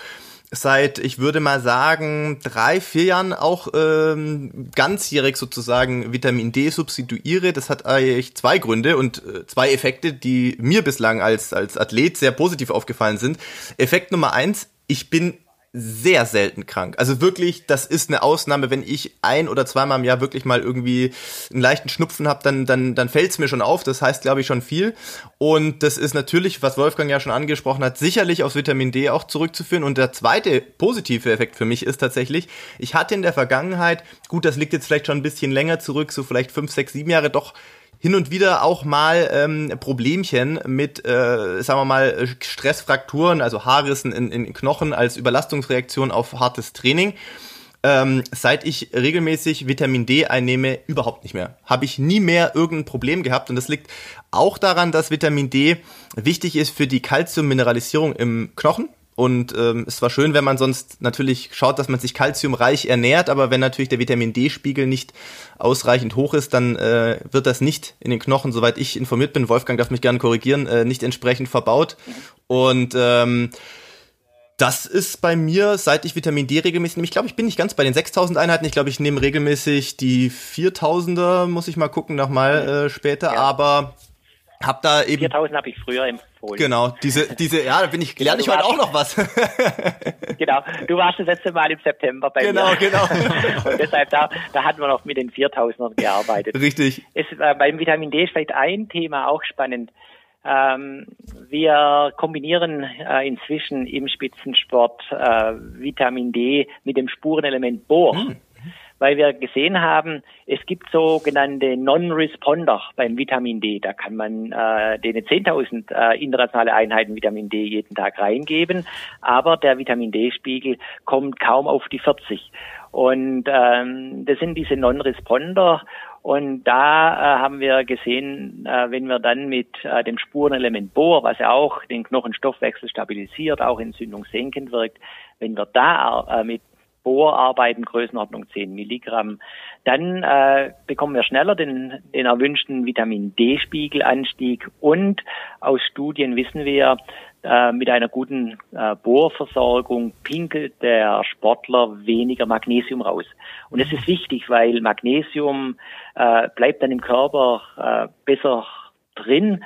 seit, ich würde mal sagen, drei, vier Jahren auch ähm, ganzjährig sozusagen Vitamin D substituiere. Das hat eigentlich zwei Gründe und äh, zwei Effekte, die mir bislang als, als Athlet sehr positiv aufgefallen sind. Effekt Nummer eins, ich bin sehr selten krank. Also wirklich, das ist eine Ausnahme, wenn ich ein oder zweimal im Jahr wirklich mal irgendwie einen leichten Schnupfen habe, dann, dann, dann fällt es mir schon auf. Das heißt, glaube ich, schon viel. Und das ist natürlich, was Wolfgang ja schon angesprochen hat, sicherlich aufs Vitamin D auch zurückzuführen. Und der zweite positive Effekt für mich ist tatsächlich, ich hatte in der Vergangenheit, gut, das liegt jetzt vielleicht schon ein bisschen länger zurück, so vielleicht fünf, sechs, sieben Jahre, doch hin und wieder auch mal ähm, Problemchen mit, äh, sagen wir mal, Stressfrakturen, also Haarrissen in, in Knochen als Überlastungsreaktion auf hartes Training. Ähm, seit ich regelmäßig Vitamin D einnehme, überhaupt nicht mehr. Habe ich nie mehr irgendein Problem gehabt und das liegt auch daran, dass Vitamin D wichtig ist für die Kalziummineralisierung im Knochen. Und ähm, es war schön, wenn man sonst natürlich schaut, dass man sich kalziumreich ernährt, aber wenn natürlich der Vitamin D-Spiegel nicht ausreichend hoch ist, dann äh, wird das nicht in den Knochen, soweit ich informiert bin, Wolfgang darf mich gerne korrigieren, äh, nicht entsprechend verbaut. Und ähm, das ist bei mir, seit ich Vitamin D regelmäßig nehme, ich glaube, ich bin nicht ganz bei den 6000 Einheiten, ich glaube, ich nehme regelmäßig die 4000er, muss ich mal gucken nochmal äh, später, ja. aber hab da eben 4000 habe ich früher empfohlen. Genau, diese diese ja, da bin ich lerne ich heute auch noch was. genau, du warst das letzte Mal im September bei genau, mir. Genau, genau. Und deshalb da da hatten wir noch mit den 4000ern gearbeitet. Richtig. Ist äh, beim Vitamin D ist vielleicht ein Thema auch spannend. Ähm, wir kombinieren äh, inzwischen im Spitzensport äh, Vitamin D mit dem Spurenelement Bohr. Hm weil wir gesehen haben, es gibt sogenannte Non-Responder beim Vitamin D. Da kann man äh, denen 10.000 äh, internationale Einheiten Vitamin D jeden Tag reingeben, aber der Vitamin D-Spiegel kommt kaum auf die 40. Und ähm, das sind diese Non-Responder. Und da äh, haben wir gesehen, äh, wenn wir dann mit äh, dem Spurenelement Bohr, was ja auch den Knochenstoffwechsel stabilisiert, auch entzündungssenkend wirkt, wenn wir da äh, mit Bohrarbeiten Größenordnung 10 Milligramm, dann äh, bekommen wir schneller den, den erwünschten Vitamin D-Spiegelanstieg und aus Studien wissen wir, äh, mit einer guten äh, Bohrversorgung pinkelt der Sportler weniger Magnesium raus. Und das ist wichtig, weil Magnesium äh, bleibt dann im Körper äh, besser drin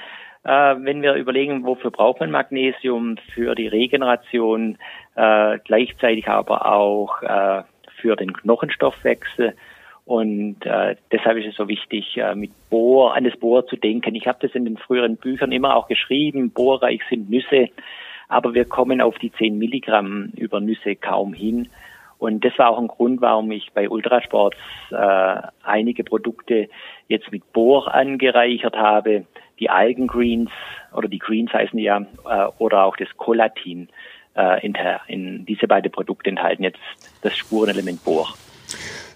wenn wir überlegen, wofür braucht man Magnesium für die Regeneration, äh, gleichzeitig aber auch äh, für den Knochenstoffwechsel. Und äh, deshalb ist es so wichtig, äh, mit Bohr, an das Bohr zu denken. Ich habe das in den früheren Büchern immer auch geschrieben, bohrreich sind Nüsse, aber wir kommen auf die 10 Milligramm über Nüsse kaum hin. Und das war auch ein Grund, warum ich bei Ultrasports äh, einige Produkte jetzt mit Bohr angereichert habe. Die Algengreens oder die Greens heißen die ja, äh, oder auch das Colatin äh, in, in diese beiden Produkte enthalten jetzt das Spurenelement Bohr.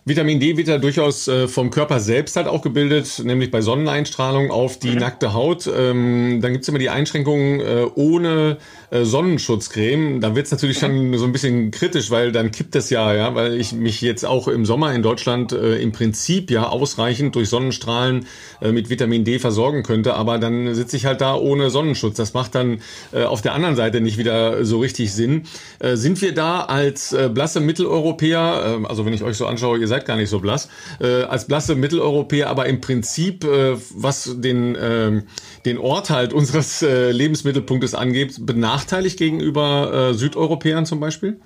Vitamin D wird ja durchaus äh, vom Körper selbst halt auch gebildet, nämlich bei Sonneneinstrahlung auf die mhm. nackte Haut. Ähm, dann gibt's immer die Einschränkungen äh, ohne äh, Sonnenschutzcreme. Da wird's natürlich schon so ein bisschen kritisch, weil dann kippt es ja, ja, weil ich mich jetzt auch im Sommer in Deutschland im Prinzip ja ausreichend durch Sonnenstrahlen mit Vitamin D versorgen könnte, aber dann sitze ich halt da ohne Sonnenschutz. Das macht dann auf der anderen Seite nicht wieder so richtig Sinn. Sind wir da als blasse Mitteleuropäer, also wenn ich euch so anschaue, ihr seid gar nicht so blass, äh, als blasse Mitteleuropäer, aber im Prinzip, äh, was den, äh, den Ort halt unseres äh, Lebensmittelpunktes angeht, benachteiligt gegenüber äh, Südeuropäern zum Beispiel?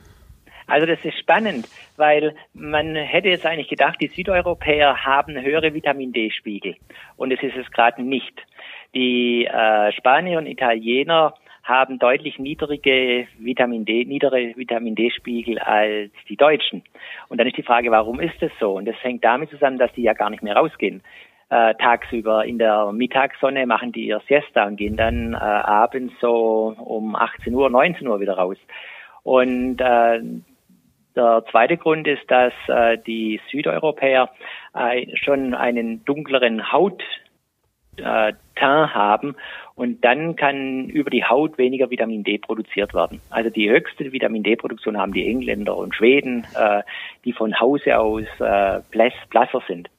Also das ist spannend, weil man hätte jetzt eigentlich gedacht, die Südeuropäer haben höhere Vitamin D-Spiegel und es ist es gerade nicht. Die äh, Spanier und Italiener haben deutlich niedrige Vitamin D, niedere Vitamin D-Spiegel als die Deutschen. Und dann ist die Frage, warum ist das so? Und das hängt damit zusammen, dass die ja gar nicht mehr rausgehen. Äh, tagsüber in der Mittagssonne machen die ihr Siesta und gehen dann äh, abends so um 18 Uhr, 19 Uhr wieder raus. Und äh, der zweite Grund ist, dass äh, die Südeuropäer äh, schon einen dunkleren Haut äh, Teint haben und dann kann über die Haut weniger Vitamin D produziert werden. Also die höchste Vitamin D-Produktion haben die Engländer und Schweden, äh, die von Hause aus äh, blass, blasser sind.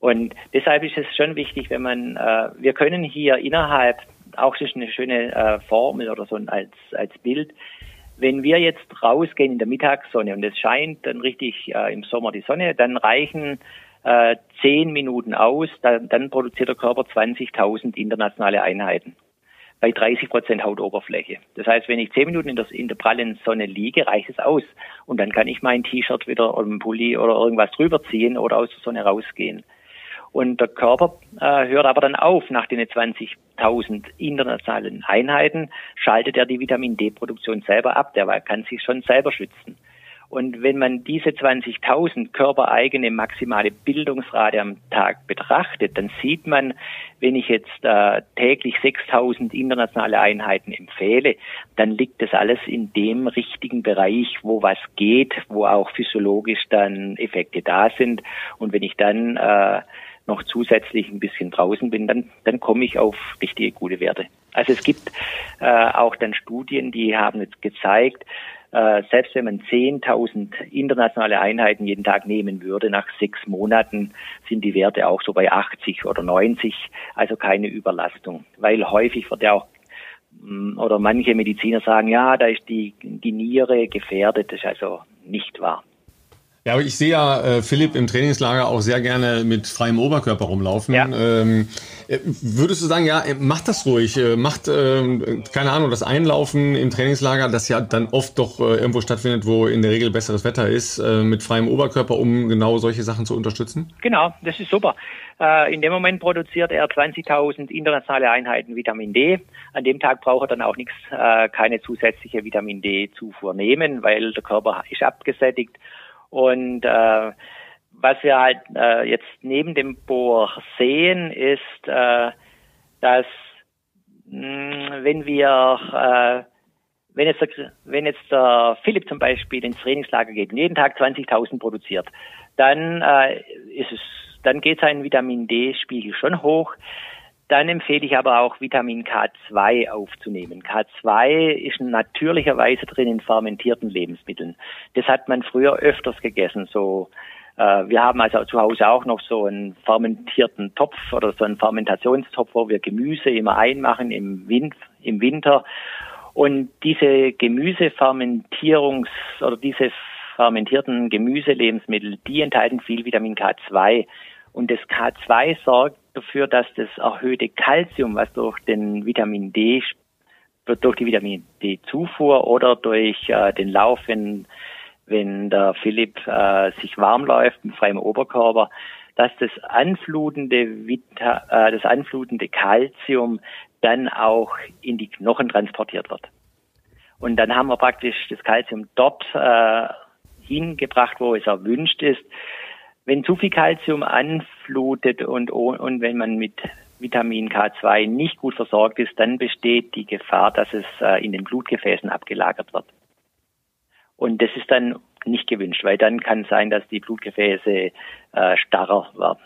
Und deshalb ist es schon wichtig, wenn man, äh, wir können hier innerhalb, auch das ist eine schöne äh, Formel oder so als, als Bild, wenn wir jetzt rausgehen in der Mittagssonne und es scheint dann richtig äh, im Sommer die Sonne, dann reichen äh, zehn Minuten aus, dann, dann produziert der Körper 20.000 internationale Einheiten. bei 30 Prozent Hautoberfläche. Das heißt, wenn ich zehn Minuten in der, in der prallen Sonne liege, reicht es aus. Und dann kann ich mein T-Shirt wieder oder einen Pulli oder irgendwas drüber ziehen oder aus der Sonne rausgehen. Und der Körper äh, hört aber dann auf. Nach den 20.000 internationalen Einheiten schaltet er die Vitamin D-Produktion selber ab. Der kann sich schon selber schützen. Und wenn man diese 20.000 körpereigene maximale Bildungsrate am Tag betrachtet, dann sieht man, wenn ich jetzt äh, täglich 6.000 internationale Einheiten empfehle, dann liegt das alles in dem richtigen Bereich, wo was geht, wo auch physiologisch dann Effekte da sind. Und wenn ich dann äh, noch zusätzlich ein bisschen draußen bin, dann, dann komme ich auf richtige gute Werte. Also es gibt äh, auch dann Studien, die haben jetzt gezeigt, äh, selbst wenn man 10.000 internationale Einheiten jeden Tag nehmen würde, nach sechs Monaten sind die Werte auch so bei 80 oder 90, also keine Überlastung. Weil häufig wird ja auch mm, oder manche Mediziner sagen, ja, da ist die, die Niere gefährdet, das ist also nicht wahr. Ja, aber ich sehe ja äh, Philipp im Trainingslager auch sehr gerne mit freiem Oberkörper rumlaufen. Ja. Ähm, äh, würdest du sagen, ja, äh, macht das ruhig, äh, macht, äh, keine Ahnung, das Einlaufen im Trainingslager, das ja dann oft doch äh, irgendwo stattfindet, wo in der Regel besseres Wetter ist, äh, mit freiem Oberkörper, um genau solche Sachen zu unterstützen? Genau, das ist super. In dem Moment produziert er 20.000 internationale Einheiten Vitamin D. An dem Tag braucht er dann auch nichts, keine zusätzliche Vitamin D-Zufuhr nehmen, weil der Körper ist abgesättigt und äh, was wir halt äh, jetzt neben dem Bohr sehen, ist, äh, dass mh, wenn wir äh, wenn jetzt, der, wenn jetzt der Philipp zum Beispiel ins Trainingslager geht und jeden Tag 20.000 produziert, dann äh, ist es, dann geht sein Vitamin D-Spiegel schon hoch. Dann empfehle ich aber auch Vitamin K2 aufzunehmen. K2 ist natürlicherweise drin in fermentierten Lebensmitteln. Das hat man früher öfters gegessen. So, äh, wir haben also zu Hause auch noch so einen fermentierten Topf oder so einen Fermentationstopf, wo wir Gemüse immer einmachen im, Wind, im Winter. Und diese Gemüsefermentierungs- oder diese fermentierten Gemüselebensmittel, die enthalten viel Vitamin K2. Und das K2 sorgt dafür, dass das erhöhte Kalzium, was durch den Vitamin D durch die Vitamin D-Zufuhr oder durch äh, den Lauf, wenn, wenn der Philipp äh, sich warm läuft mit freiem Oberkörper, dass das anflutende Vita, äh, das anflutende Kalzium dann auch in die Knochen transportiert wird. Und dann haben wir praktisch das Kalzium dort äh, hingebracht, wo es erwünscht ist wenn zu viel Kalzium anflutet und, und wenn man mit Vitamin K2 nicht gut versorgt ist, dann besteht die Gefahr, dass es äh, in den Blutgefäßen abgelagert wird. Und das ist dann nicht gewünscht, weil dann kann es sein, dass die Blutgefäße äh, starrer werden.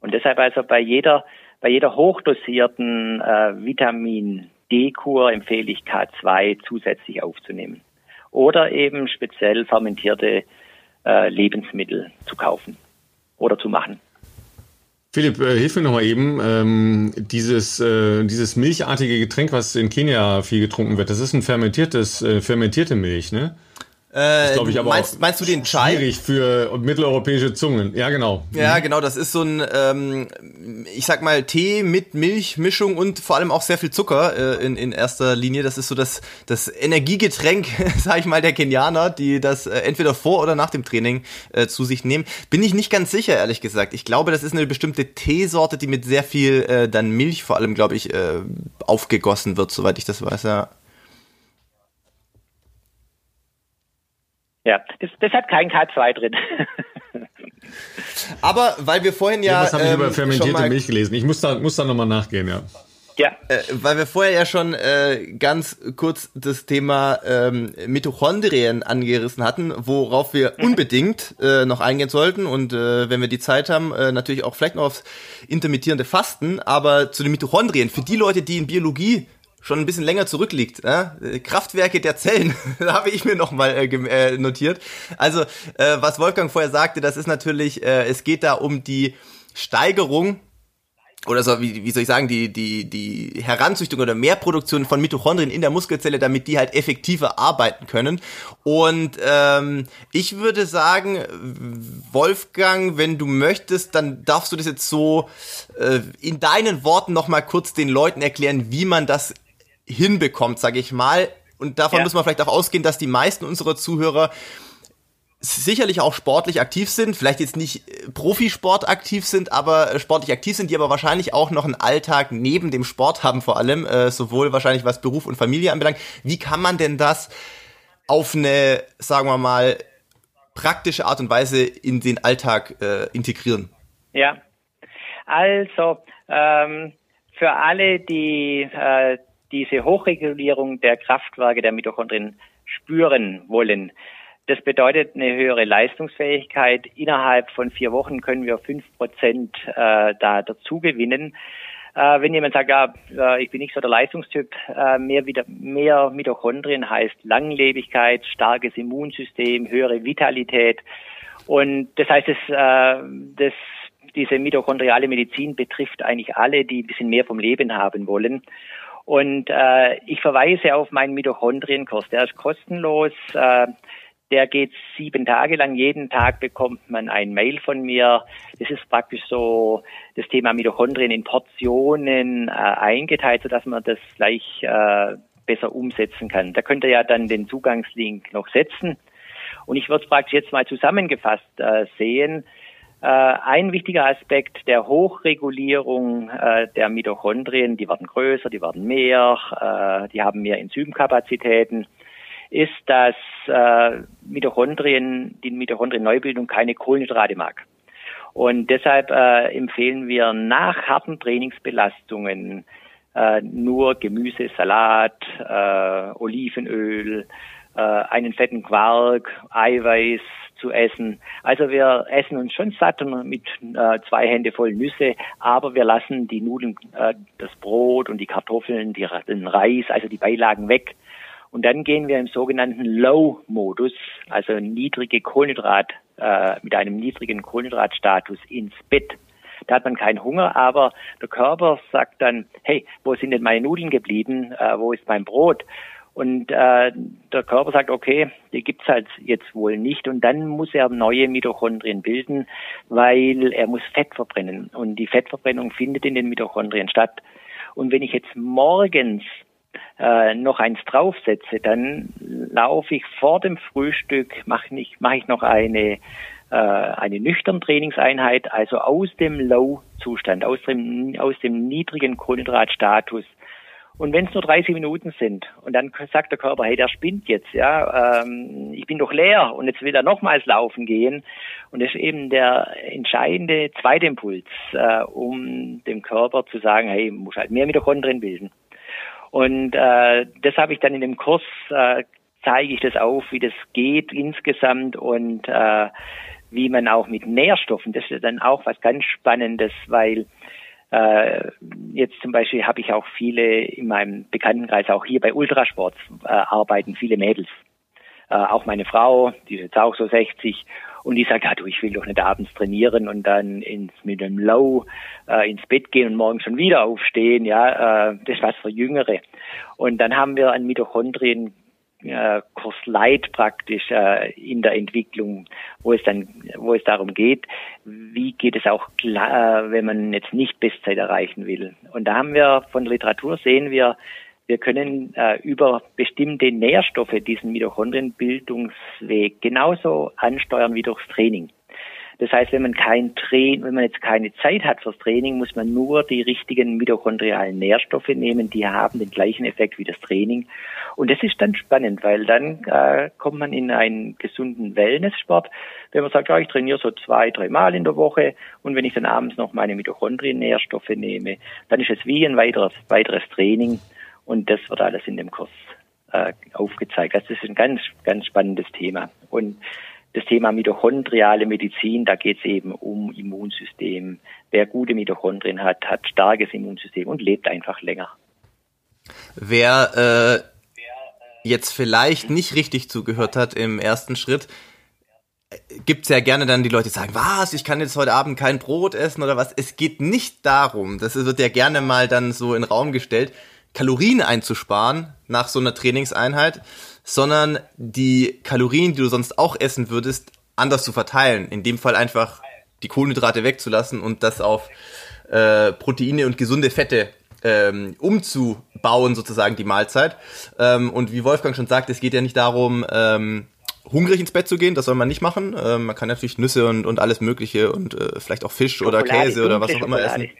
Und deshalb also bei jeder, bei jeder hochdosierten äh, Vitamin D-Kur empfehle ich K2 zusätzlich aufzunehmen. Oder eben speziell fermentierte äh, Lebensmittel zu kaufen oder zu machen. Philipp, äh, hilf mir noch mal eben. Ähm, dieses, äh, dieses milchartige Getränk, was in Kenia viel getrunken wird, das ist ein fermentiertes, äh, fermentierte Milch, ne? Äh, das ich aber meinst, meinst du den Chai? Schwierig für mitteleuropäische Zungen. Ja, genau. Ja, mhm. genau. Das ist so ein, ähm, ich sag mal, Tee mit Milchmischung und vor allem auch sehr viel Zucker äh, in, in erster Linie. Das ist so das, das Energiegetränk, sag ich mal, der Kenianer, die das äh, entweder vor oder nach dem Training äh, zu sich nehmen. Bin ich nicht ganz sicher, ehrlich gesagt. Ich glaube, das ist eine bestimmte Teesorte, die mit sehr viel äh, dann Milch vor allem, glaube ich, äh, aufgegossen wird, soweit ich das weiß, ja. Ja, das, das hat kein K2 drin. Aber weil wir vorhin ja. ja was habe ich ähm, über fermentierte Milch gelesen? Ich muss da, muss da nochmal nachgehen, ja. Ja. Äh, weil wir vorher ja schon äh, ganz kurz das Thema ähm, Mitochondrien angerissen hatten, worauf wir mhm. unbedingt äh, noch eingehen sollten und äh, wenn wir die Zeit haben, äh, natürlich auch vielleicht noch aufs intermittierende Fasten, aber zu den Mitochondrien, für die Leute, die in Biologie schon ein bisschen länger zurückliegt. Äh? Kraftwerke der Zellen, da habe ich mir nochmal äh, äh, notiert. Also, äh, was Wolfgang vorher sagte, das ist natürlich, äh, es geht da um die Steigerung oder so, wie, wie soll ich sagen, die, die, die Heranzüchtung oder Mehrproduktion von Mitochondrien in der Muskelzelle, damit die halt effektiver arbeiten können. Und ähm, ich würde sagen, Wolfgang, wenn du möchtest, dann darfst du das jetzt so äh, in deinen Worten nochmal kurz den Leuten erklären, wie man das hinbekommt, sage ich mal. Und davon ja. muss man vielleicht auch ausgehen, dass die meisten unserer Zuhörer sicherlich auch sportlich aktiv sind, vielleicht jetzt nicht äh, Profisport aktiv sind, aber äh, sportlich aktiv sind, die aber wahrscheinlich auch noch einen Alltag neben dem Sport haben vor allem, äh, sowohl wahrscheinlich was Beruf und Familie anbelangt. Wie kann man denn das auf eine, sagen wir mal, praktische Art und Weise in den Alltag äh, integrieren? Ja, also ähm, für alle, die äh, diese Hochregulierung der Kraftwerke der Mitochondrien spüren wollen, das bedeutet eine höhere Leistungsfähigkeit. Innerhalb von vier Wochen können wir fünf Prozent äh, da dazu gewinnen. Äh, wenn jemand sagt, ja, äh, ich bin nicht so der Leistungstyp, äh, mehr, wieder, mehr Mitochondrien heißt Langlebigkeit, starkes Immunsystem, höhere Vitalität. Und das heißt, das, äh, das, diese mitochondriale Medizin betrifft eigentlich alle, die ein bisschen mehr vom Leben haben wollen. Und äh, ich verweise auf meinen Mitochondrienkurs. Der ist kostenlos. Äh, der geht sieben Tage lang. Jeden Tag bekommt man ein Mail von mir. Das ist praktisch so das Thema Mitochondrien in Portionen äh, eingeteilt, sodass man das gleich äh, besser umsetzen kann. Da könnt ihr ja dann den Zugangslink noch setzen. Und ich würde es praktisch jetzt mal zusammengefasst äh, sehen. Äh, ein wichtiger Aspekt der Hochregulierung äh, der Mitochondrien, die werden größer, die werden mehr, äh, die haben mehr Enzymkapazitäten ist, dass Mitochondrien, die Mitochondrien-Neubildung keine Kohlenhydrate mag. Und deshalb empfehlen wir nach harten Trainingsbelastungen nur Gemüse, Salat, Olivenöl, einen fetten Quark, Eiweiß zu essen. Also wir essen uns schon satt mit äh, zwei Hände voll Nüsse, aber wir lassen die Nudeln, äh, das Brot und die Kartoffeln, die, den Reis, also die Beilagen weg und dann gehen wir im sogenannten Low-Modus, also niedrige Kohlenhydrat, äh, mit einem niedrigen Kohlenhydratstatus ins Bett. Da hat man keinen Hunger, aber der Körper sagt dann, hey, wo sind denn meine Nudeln geblieben? Äh, wo ist mein Brot? Und äh, der Körper sagt, okay, die gibt's halt jetzt wohl nicht. Und dann muss er neue Mitochondrien bilden, weil er muss Fett verbrennen. Und die Fettverbrennung findet in den Mitochondrien statt. Und wenn ich jetzt morgens äh, noch eins draufsetze, dann laufe ich vor dem Frühstück, mache ich, mach ich noch eine, äh, eine nüchtern Trainingseinheit, also aus dem Low-Zustand, aus dem, aus dem niedrigen Kohlenhydratstatus. Und wenn es nur 30 Minuten sind und dann sagt der Körper, hey, der spinnt jetzt, ja, ähm, ich bin doch leer und jetzt will er nochmals laufen gehen. Und das ist eben der entscheidende zweite Impuls, äh, um dem Körper zu sagen, hey, muss halt mehr Mitochondrien bilden. Und äh, das habe ich dann in dem Kurs, äh, zeige ich das auf, wie das geht insgesamt und äh, wie man auch mit Nährstoffen, das ist dann auch was ganz Spannendes, weil äh, jetzt zum Beispiel habe ich auch viele in meinem Bekanntenkreis, auch hier bei Ultrasport äh, arbeiten viele Mädels. Äh, auch meine Frau, die ist jetzt auch so 60 und die sagt, ja du, ich will doch nicht abends trainieren und dann ins, mit einem Low äh, ins Bett gehen und morgen schon wieder aufstehen. Ja, äh, das ist was für Jüngere. Und dann haben wir ein Mitochondrien äh, Kurs Light praktisch äh, in der Entwicklung, wo es dann, wo es darum geht, wie geht es auch klar, wenn man jetzt nicht Bestzeit erreichen will. Und da haben wir von der Literatur sehen wir, wir können äh, über bestimmte Nährstoffe diesen Mitochondrienbildungsweg genauso ansteuern wie durchs Training. Das heißt, wenn man kein Train, wenn man jetzt keine Zeit hat fürs Training, muss man nur die richtigen mitochondrialen Nährstoffe nehmen, die haben den gleichen Effekt wie das Training. Und das ist dann spannend, weil dann äh, kommt man in einen gesunden Wellnesssport. Wenn man sagt, ja, ich trainiere so zwei, drei Mal in der Woche und wenn ich dann abends noch meine Mitochondrien-Nährstoffe nehme, dann ist es wie ein weiteres, weiteres Training. Und das wird alles in dem Kurs äh, aufgezeigt. Das ist ein ganz, ganz spannendes Thema. Und das Thema mitochondriale Medizin, da geht es eben um Immunsystem. Wer gute Mitochondrien hat, hat starkes Immunsystem und lebt einfach länger. Wer äh, jetzt vielleicht nicht richtig zugehört hat im ersten Schritt, gibt's ja gerne dann die Leute, die sagen, was, ich kann jetzt heute Abend kein Brot essen oder was. Es geht nicht darum, das wird ja gerne mal dann so in den Raum gestellt, Kalorien einzusparen nach so einer Trainingseinheit, sondern die Kalorien, die du sonst auch essen würdest, anders zu verteilen. In dem Fall einfach die Kohlenhydrate wegzulassen und das auf äh, Proteine und gesunde Fette ähm, umzubauen, sozusagen die Mahlzeit. Ähm, und wie Wolfgang schon sagt, es geht ja nicht darum, ähm, hungrig ins Bett zu gehen, das soll man nicht machen. Ähm, man kann natürlich Nüsse und, und alles Mögliche und äh, vielleicht auch Fisch Schokolade, oder Käse oder was auch immer Schokolade. essen.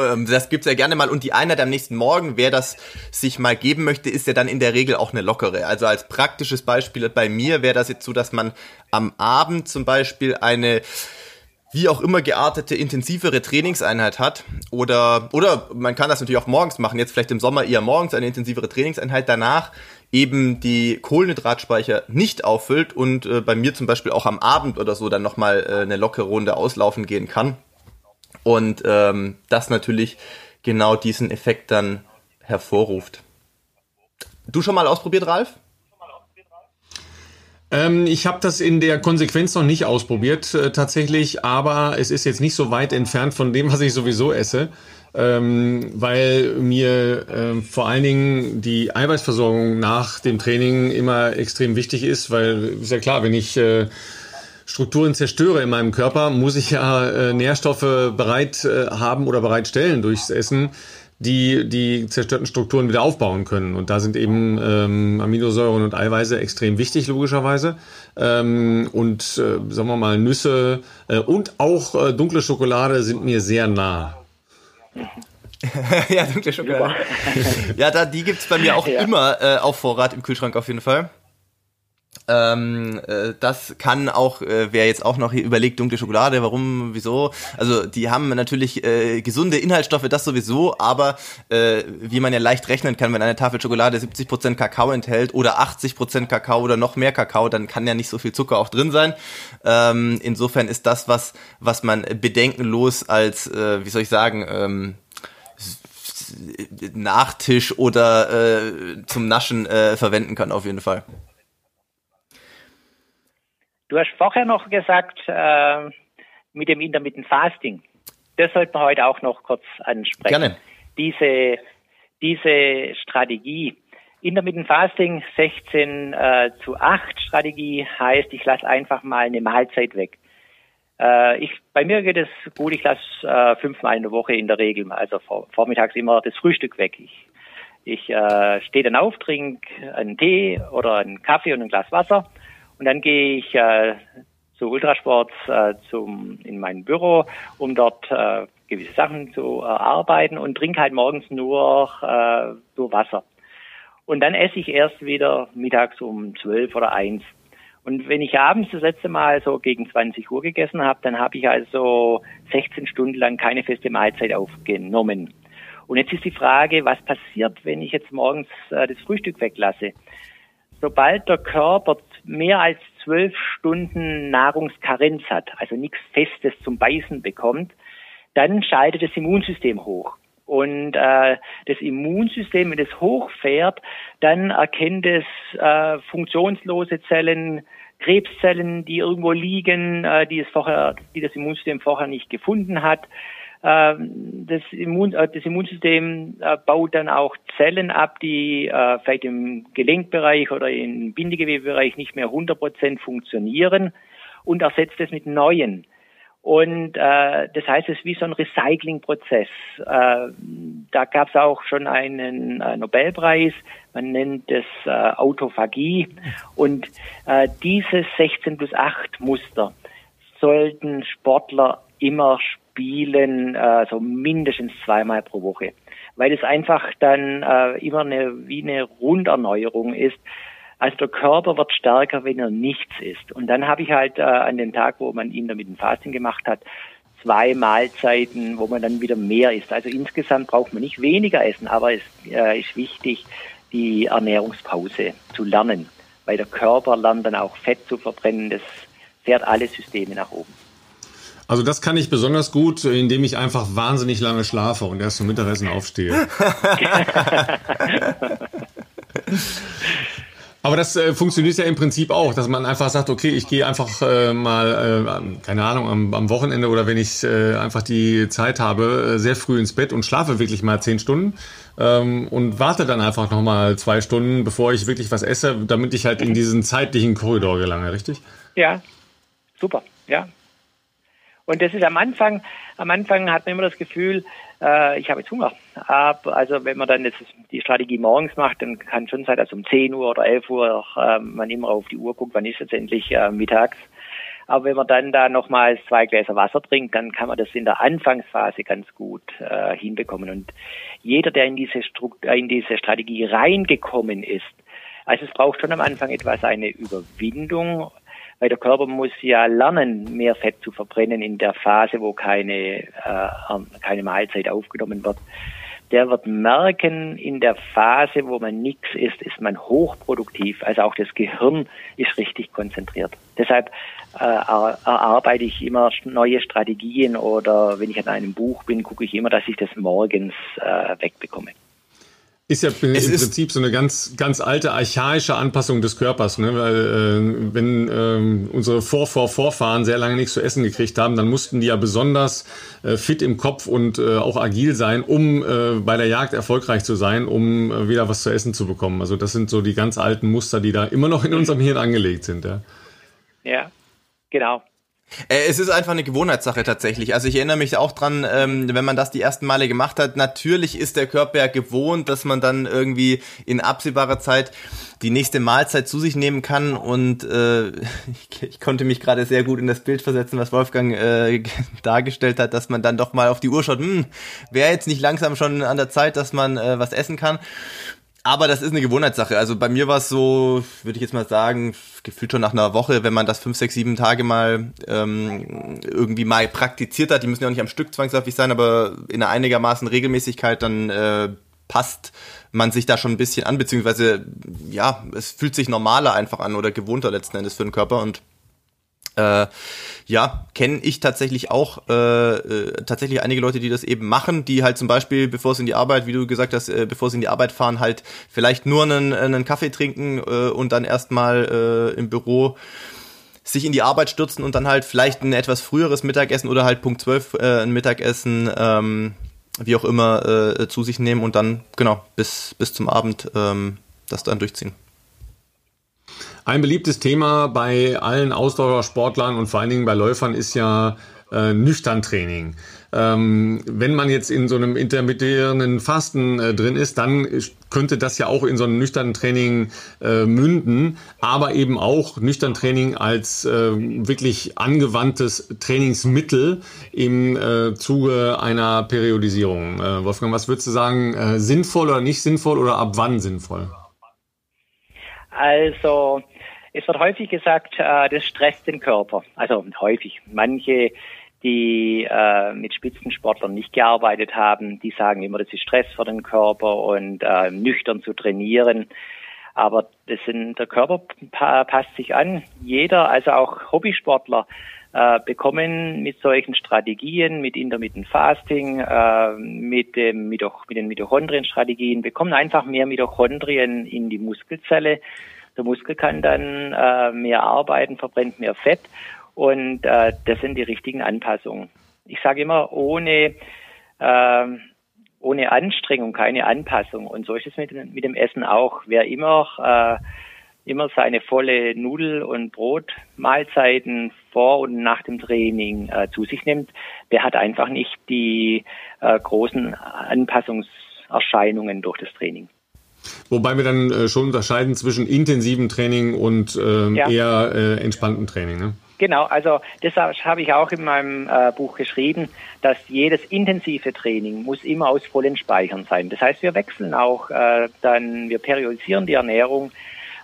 Ähm, das gibt's ja gerne mal. Und die Einheit am nächsten Morgen, wer das sich mal geben möchte, ist ja dann in der Regel auch eine lockere. Also als praktisches Beispiel bei mir wäre das jetzt so, dass man am Abend zum Beispiel eine wie auch immer geartete, intensivere Trainingseinheit hat oder, oder man kann das natürlich auch morgens machen, jetzt vielleicht im Sommer eher morgens eine intensivere Trainingseinheit, danach eben die Kohlenhydratspeicher nicht auffüllt und äh, bei mir zum Beispiel auch am Abend oder so dann nochmal äh, eine lockere Runde auslaufen gehen kann. Und ähm, das natürlich genau diesen Effekt dann hervorruft. Du schon mal ausprobiert, Ralf? Ähm, ich habe das in der Konsequenz noch nicht ausprobiert äh, tatsächlich, aber es ist jetzt nicht so weit entfernt von dem, was ich sowieso esse, ähm, weil mir äh, vor allen Dingen die Eiweißversorgung nach dem Training immer extrem wichtig ist, weil ist ja klar, wenn ich äh, Strukturen zerstöre in meinem Körper, muss ich ja äh, Nährstoffe bereit äh, haben oder bereitstellen durchs Essen, die die zerstörten Strukturen wieder aufbauen können. Und da sind eben ähm, Aminosäuren und Eiweiße extrem wichtig, logischerweise. Ähm, und äh, sagen wir mal, Nüsse äh, und auch äh, dunkle Schokolade sind mir sehr nah. ja, dunkle Schokolade. ja, da, die gibt's bei mir auch ja. immer äh, auf Vorrat im Kühlschrank auf jeden Fall. Ähm, äh, das kann auch, äh, wer jetzt auch noch hier überlegt, dunkle Schokolade, warum, wieso? Also die haben natürlich äh, gesunde Inhaltsstoffe, das sowieso, aber äh, wie man ja leicht rechnen kann, wenn eine Tafel Schokolade 70% Kakao enthält oder 80% Kakao oder noch mehr Kakao, dann kann ja nicht so viel Zucker auch drin sein. Ähm, insofern ist das was, was man bedenkenlos als, äh, wie soll ich sagen, ähm, Nachtisch oder äh, zum Naschen äh, verwenden kann auf jeden Fall. Du hast vorher noch gesagt, äh, mit dem Intermittent Fasting. Das sollten wir heute auch noch kurz ansprechen. Gerne. Diese, diese Strategie. Intermittent Fasting 16 äh, zu 8 Strategie heißt, ich lasse einfach mal eine Mahlzeit weg. Äh, ich, bei mir geht es gut, ich lasse äh, fünfmal in der Woche in der Regel, also vor, vormittags immer das Frühstück weg. Ich, ich äh, stehe dann auf, trinke einen Tee oder einen Kaffee und ein Glas Wasser und dann gehe ich äh, zu Ultrasport äh, zum, in mein Büro, um dort äh, gewisse Sachen zu erarbeiten und trinke halt morgens nur, äh, nur Wasser. Und dann esse ich erst wieder mittags um zwölf oder eins. Und wenn ich abends das letzte Mal so gegen 20 Uhr gegessen habe, dann habe ich also 16 Stunden lang keine feste Mahlzeit aufgenommen. Und jetzt ist die Frage, was passiert, wenn ich jetzt morgens äh, das Frühstück weglasse? Sobald der Körper mehr als zwölf Stunden Nahrungskarenz hat, also nichts Festes zum Beißen bekommt, dann schaltet das Immunsystem hoch. Und äh, das Immunsystem, wenn es hochfährt, dann erkennt es äh, funktionslose Zellen, Krebszellen, die irgendwo liegen, äh, die es vorher, die das Immunsystem vorher nicht gefunden hat. Ähm, das, Immun, äh, das Immunsystem äh, baut dann auch Zellen ab, die äh, vielleicht im Gelenkbereich oder im Bindegewebebereich nicht mehr 100 Prozent funktionieren und ersetzt es mit neuen. Und äh, das heißt, es ist wie so ein Recyclingprozess. Äh, da gab es auch schon einen äh, Nobelpreis, man nennt es äh, Autophagie. Und äh, dieses 16 plus 8 Muster sollten Sportler immer spielen, äh, so mindestens zweimal pro Woche. Weil es einfach dann äh, immer eine, wie eine Runderneuerung ist. Also der Körper wird stärker, wenn er nichts isst. Und dann habe ich halt äh, an dem Tag, wo man ihn damit ein Fasting gemacht hat, zwei Mahlzeiten, wo man dann wieder mehr isst. Also insgesamt braucht man nicht weniger essen, aber es äh, ist wichtig, die Ernährungspause zu lernen, weil der Körper lernt dann auch Fett zu verbrennen. Das fährt alle Systeme nach oben. Also das kann ich besonders gut, indem ich einfach wahnsinnig lange schlafe und erst zum Mittagessen aufstehe. Aber das äh, funktioniert ja im Prinzip auch, dass man einfach sagt, okay, ich gehe einfach äh, mal, äh, keine Ahnung, am, am, Wochenende oder wenn ich äh, einfach die Zeit habe, äh, sehr früh ins Bett und schlafe wirklich mal zehn Stunden ähm, und warte dann einfach nochmal zwei Stunden, bevor ich wirklich was esse, damit ich halt in diesen zeitlichen Korridor gelange, richtig? Ja, super, ja. Und das ist am Anfang, am Anfang hat man immer das Gefühl, äh, ich habe jetzt Hunger. Ab, also wenn man dann jetzt die Strategie morgens macht, dann kann schon sein, dass um 10 Uhr oder 11 Uhr äh, man immer auf die Uhr guckt, wann ist es endlich äh, mittags. Aber wenn man dann da nochmals zwei Gläser Wasser trinkt, dann kann man das in der Anfangsphase ganz gut äh, hinbekommen. Und jeder, der in diese, Strukt in diese Strategie reingekommen ist, also es braucht schon am Anfang etwas eine Überwindung, weil der Körper muss ja lernen, mehr Fett zu verbrennen in der Phase, wo keine, äh, keine Mahlzeit aufgenommen wird. Der wird merken, in der Phase, wo man nichts isst, ist man hochproduktiv. Also auch das Gehirn ist richtig konzentriert. Deshalb äh, erarbeite ich immer neue Strategien oder wenn ich an einem Buch bin, gucke ich immer, dass ich das morgens äh, wegbekomme. Ist ja im es Prinzip so eine ganz, ganz alte, archaische Anpassung des Körpers. Ne? Weil äh, wenn äh, unsere Vor -Vor Vorfahren sehr lange nichts zu essen gekriegt haben, dann mussten die ja besonders äh, fit im Kopf und äh, auch agil sein, um äh, bei der Jagd erfolgreich zu sein, um äh, wieder was zu essen zu bekommen. Also das sind so die ganz alten Muster, die da immer noch in unserem Hirn angelegt sind. Ja, ja genau. Äh, es ist einfach eine Gewohnheitssache tatsächlich. Also ich erinnere mich auch dran, ähm, wenn man das die ersten Male gemacht hat, natürlich ist der Körper ja gewohnt, dass man dann irgendwie in absehbarer Zeit die nächste Mahlzeit zu sich nehmen kann. Und äh, ich, ich konnte mich gerade sehr gut in das Bild versetzen, was Wolfgang äh, dargestellt hat, dass man dann doch mal auf die Uhr schaut, hm, wäre jetzt nicht langsam schon an der Zeit, dass man äh, was essen kann. Aber das ist eine Gewohnheitssache. Also bei mir war es so, würde ich jetzt mal sagen, gefühlt schon nach einer Woche, wenn man das fünf, sechs, sieben Tage mal ähm, irgendwie mal praktiziert hat, die müssen ja auch nicht am Stück zwangsläufig sein, aber in einer einigermaßen Regelmäßigkeit, dann äh, passt man sich da schon ein bisschen an, beziehungsweise ja, es fühlt sich normaler einfach an oder gewohnter letzten Endes für den Körper. Und äh, ja, kenne ich tatsächlich auch äh, äh, tatsächlich einige Leute, die das eben machen, die halt zum Beispiel, bevor sie in die Arbeit, wie du gesagt hast, äh, bevor sie in die Arbeit fahren, halt vielleicht nur einen, einen Kaffee trinken äh, und dann erstmal äh, im Büro sich in die Arbeit stürzen und dann halt vielleicht ein etwas früheres Mittagessen oder halt Punkt 12 äh, ein Mittagessen, ähm, wie auch immer, äh, zu sich nehmen und dann, genau, bis, bis zum Abend ähm, das dann durchziehen. Ein beliebtes Thema bei allen Ausdauersportlern und vor allen Dingen bei Läufern ist ja äh, Nüchtern-Training. Ähm, wenn man jetzt in so einem intermittierenden Fasten äh, drin ist, dann könnte das ja auch in so einem nüchternen Training äh, münden, aber eben auch nüchtern Training als äh, wirklich angewandtes Trainingsmittel im äh, Zuge einer Periodisierung. Äh, Wolfgang, was würdest du sagen, äh, sinnvoll oder nicht sinnvoll oder ab wann sinnvoll? Also es wird häufig gesagt, äh, das stresst den Körper. Also häufig. Manche, die äh, mit Spitzensportlern nicht gearbeitet haben, die sagen immer, das ist Stress für den Körper und äh, nüchtern zu trainieren. Aber das sind, der Körper passt sich an. Jeder, also auch Hobbysportler, äh, bekommen mit solchen Strategien, mit Intermittent Fasting, äh, mit, dem, mit, mit den Mitochondrien-Strategien, bekommen einfach mehr Mitochondrien in die Muskelzelle der Muskel kann dann äh, mehr arbeiten, verbrennt mehr Fett und äh, das sind die richtigen Anpassungen. Ich sage immer, ohne, äh, ohne Anstrengung keine Anpassung. Und so ist es mit, mit dem Essen auch. Wer immer, äh, immer seine volle Nudel- und Brotmahlzeiten vor und nach dem Training äh, zu sich nimmt, der hat einfach nicht die äh, großen Anpassungserscheinungen durch das Training. Wobei wir dann äh, schon unterscheiden zwischen intensivem Training und ähm, ja. eher äh, entspannten Training. Ne? Genau, also das habe ich auch in meinem äh, Buch geschrieben, dass jedes intensive Training muss immer aus vollen Speichern sein. Das heißt, wir wechseln auch äh, dann, wir periodisieren die Ernährung,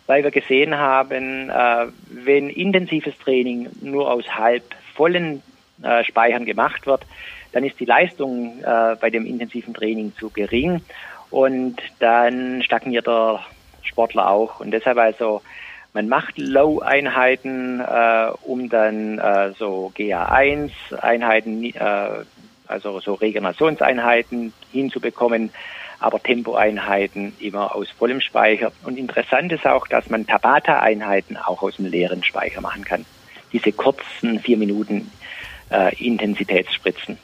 weil wir gesehen haben, äh, wenn intensives Training nur aus halb vollen äh, Speichern gemacht wird, dann ist die Leistung äh, bei dem intensiven Training zu gering und dann stagniert der Sportler auch. Und deshalb also, man macht Low-Einheiten, äh, um dann äh, so GA1-Einheiten, äh, also so Regenerationseinheiten hinzubekommen. aber Tempoeinheiten immer aus vollem Speicher. Und interessant ist auch, dass man Tabata-Einheiten auch aus dem leeren Speicher machen kann. Diese kurzen vier Minuten äh, Intensitätsspritzen.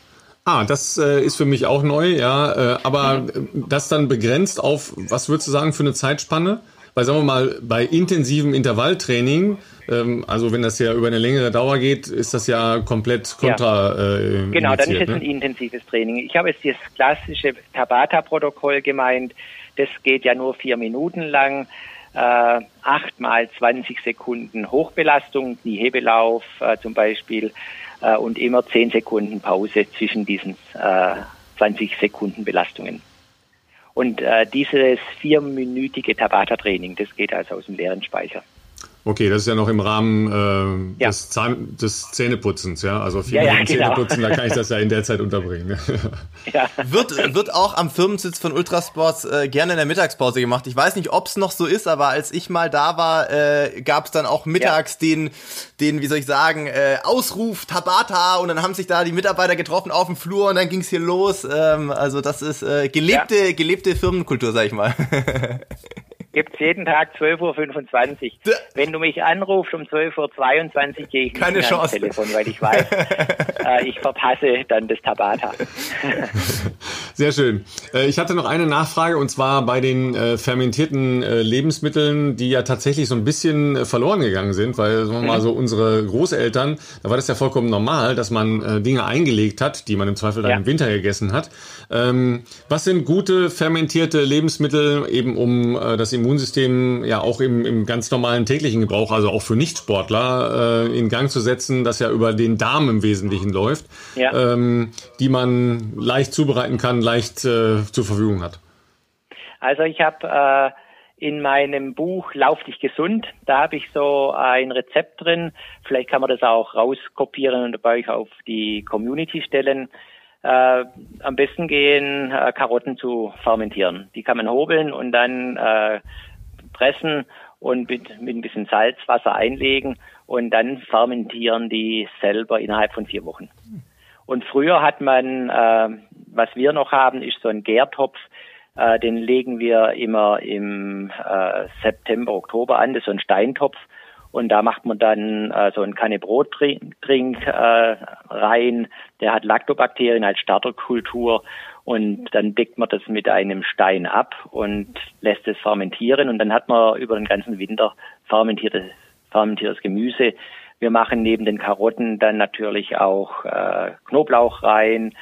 Ah, das äh, ist für mich auch neu, ja. Äh, aber mhm. das dann begrenzt auf, was würdest du sagen, für eine Zeitspanne? Weil sagen wir mal, bei intensivem Intervalltraining, ähm, also wenn das ja über eine längere Dauer geht, ist das ja komplett kontra. Ja. Äh, genau, dann ist es ne? ein intensives Training. Ich habe jetzt das klassische Tabata-Protokoll gemeint. Das geht ja nur vier Minuten lang. Äh, 8 mal 20 Sekunden Hochbelastung, die Hebelauf äh, zum Beispiel, äh, und immer 10 Sekunden Pause zwischen diesen äh, 20 Sekunden Belastungen. Und äh, dieses vierminütige Tabata-Training, das geht also aus dem leeren Speicher. Okay, das ist ja noch im Rahmen äh, ja. des, Zahn, des Zähneputzens, ja. Also vier ja, ja, genau. Zähneputzen, da kann ich das ja in der Zeit unterbringen. ja. wird, wird auch am Firmensitz von Ultrasports äh, gerne in der Mittagspause gemacht. Ich weiß nicht, ob es noch so ist, aber als ich mal da war, äh, gab es dann auch mittags ja. den, den, wie soll ich sagen, äh, Ausruf Tabata und dann haben sich da die Mitarbeiter getroffen auf dem Flur und dann ging es hier los. Ähm, also das ist äh, gelebte, gelebte Firmenkultur, sag ich mal. Gibt's jeden Tag 12.25 Uhr. Wenn du mich anrufst um 12.22 Uhr, gehe ich nicht Keine mehr ans Telefon, weil ich weiß, äh, ich verpasse dann das Tabata. Sehr schön. Äh, ich hatte noch eine Nachfrage und zwar bei den äh, fermentierten äh, Lebensmitteln, die ja tatsächlich so ein bisschen verloren gegangen sind, weil sagen wir mal mhm. so unsere Großeltern, da war das ja vollkommen normal, dass man Dinge eingelegt hat, die man im Zweifel dann ja. im Winter gegessen hat. Ähm, was sind gute fermentierte Lebensmittel eben um das Immunsystem ja auch im, im ganz normalen täglichen Gebrauch, also auch für Nichtsportler, äh, in Gang zu setzen, das ja über den Darm im Wesentlichen läuft, ja. ähm, die man leicht zubereiten kann, leicht äh, zur Verfügung hat? Also ich habe äh, in meinem Buch Lauf dich gesund, da habe ich so ein Rezept drin. Vielleicht kann man das auch rauskopieren und bei euch auf die Community stellen äh, am besten gehen, äh, Karotten zu fermentieren. Die kann man hobeln und dann äh, pressen und mit, mit ein bisschen Salzwasser einlegen und dann fermentieren die selber innerhalb von vier Wochen. Und früher hat man, äh, was wir noch haben, ist so ein Gärtopf, äh, den legen wir immer im äh, September, Oktober an, das ist so ein Steintopf und da macht man dann äh, so einen Kanne Brottrink äh, rein. Der hat Lactobakterien als Starterkultur. Und dann deckt man das mit einem Stein ab und lässt es fermentieren. Und dann hat man über den ganzen Winter fermentiertes, fermentiertes Gemüse. Wir machen neben den Karotten dann natürlich auch äh, Knoblauch rein,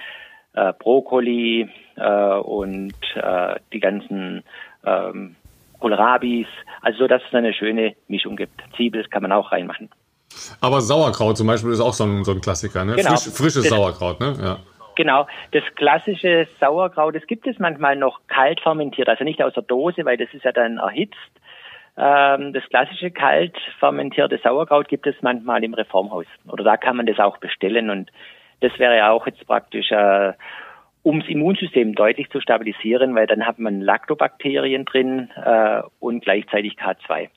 äh, Brokkoli äh, und äh, die ganzen ähm, Kohlrabis, also so, dass es eine schöne Mischung gibt. Zwiebel kann man auch reinmachen. Aber Sauerkraut zum Beispiel ist auch so ein, so ein Klassiker, ne? Genau. Frisch, frisches das, Sauerkraut, ne? Ja. Genau, das klassische Sauerkraut, das gibt es manchmal noch kalt fermentiert, also nicht aus der Dose, weil das ist ja dann erhitzt. Ähm, das klassische kalt fermentierte Sauerkraut gibt es manchmal im Reformhaus oder da kann man das auch bestellen und das wäre ja auch jetzt praktisch äh, um das Immunsystem deutlich zu stabilisieren, weil dann hat man Lactobakterien drin äh, und gleichzeitig K2.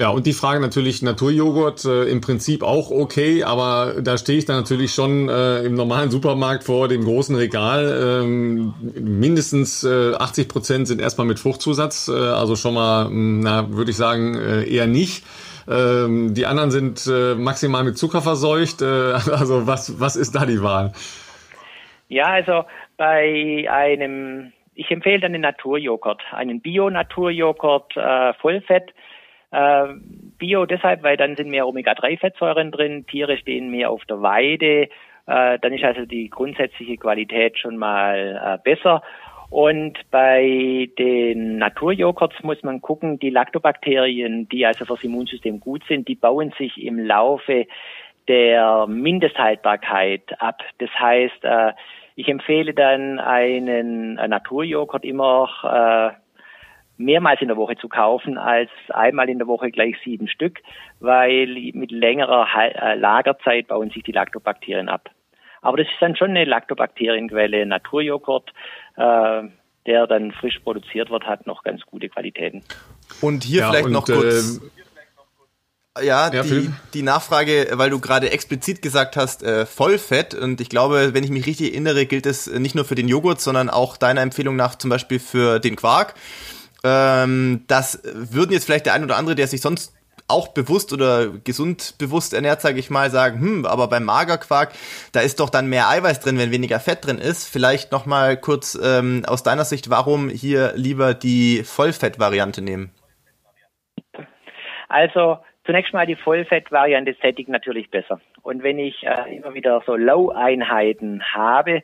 Ja, und die Frage natürlich Naturjoghurt äh, im Prinzip auch okay, aber da stehe ich dann natürlich schon äh, im normalen Supermarkt vor dem großen Regal. Ähm, mindestens äh, 80 Prozent sind erstmal mit Fruchtzusatz, äh, also schon mal, hm, na, würde ich sagen, äh, eher nicht. Ähm, die anderen sind äh, maximal mit Zucker verseucht. Äh, also was, was ist da die Wahl? Ja, also bei einem, ich empfehle dann den Naturjoghurt, einen Bio-Naturjoghurt, äh, Vollfett. Äh, Bio deshalb, weil dann sind mehr Omega-3-Fettsäuren drin, Tiere stehen mehr auf der Weide, äh, dann ist also die grundsätzliche Qualität schon mal äh, besser. Und bei den Naturjoghurts muss man gucken, die Lactobakterien, die also fürs Immunsystem gut sind, die bauen sich im Laufe der Mindesthaltbarkeit ab. Das heißt, äh, ich empfehle dann einen Naturjoghurt immer äh, mehrmals in der Woche zu kaufen als einmal in der Woche gleich sieben Stück, weil mit längerer äh, Lagerzeit bauen sich die Lactobakterien ab. Aber das ist dann schon eine Lactobakterienquelle. Naturjoghurt, äh, der dann frisch produziert wird, hat noch ganz gute Qualitäten. Und hier ja, vielleicht und, noch kurz. Äh, Ja, ja die, die Nachfrage, weil du gerade explizit gesagt hast, äh, Vollfett. Und ich glaube, wenn ich mich richtig erinnere, gilt es nicht nur für den Joghurt, sondern auch deiner Empfehlung nach zum Beispiel für den Quark. Ähm, das würden jetzt vielleicht der ein oder andere, der sich sonst auch bewusst oder gesund bewusst ernährt, sage ich mal, sagen, hm, aber beim Magerquark, da ist doch dann mehr Eiweiß drin, wenn weniger Fett drin ist. Vielleicht noch mal kurz ähm, aus deiner Sicht, warum hier lieber die Vollfettvariante nehmen? Also Zunächst mal die Vollfettvariante sättigt natürlich besser. Und wenn ich äh, immer wieder so Low-Einheiten habe,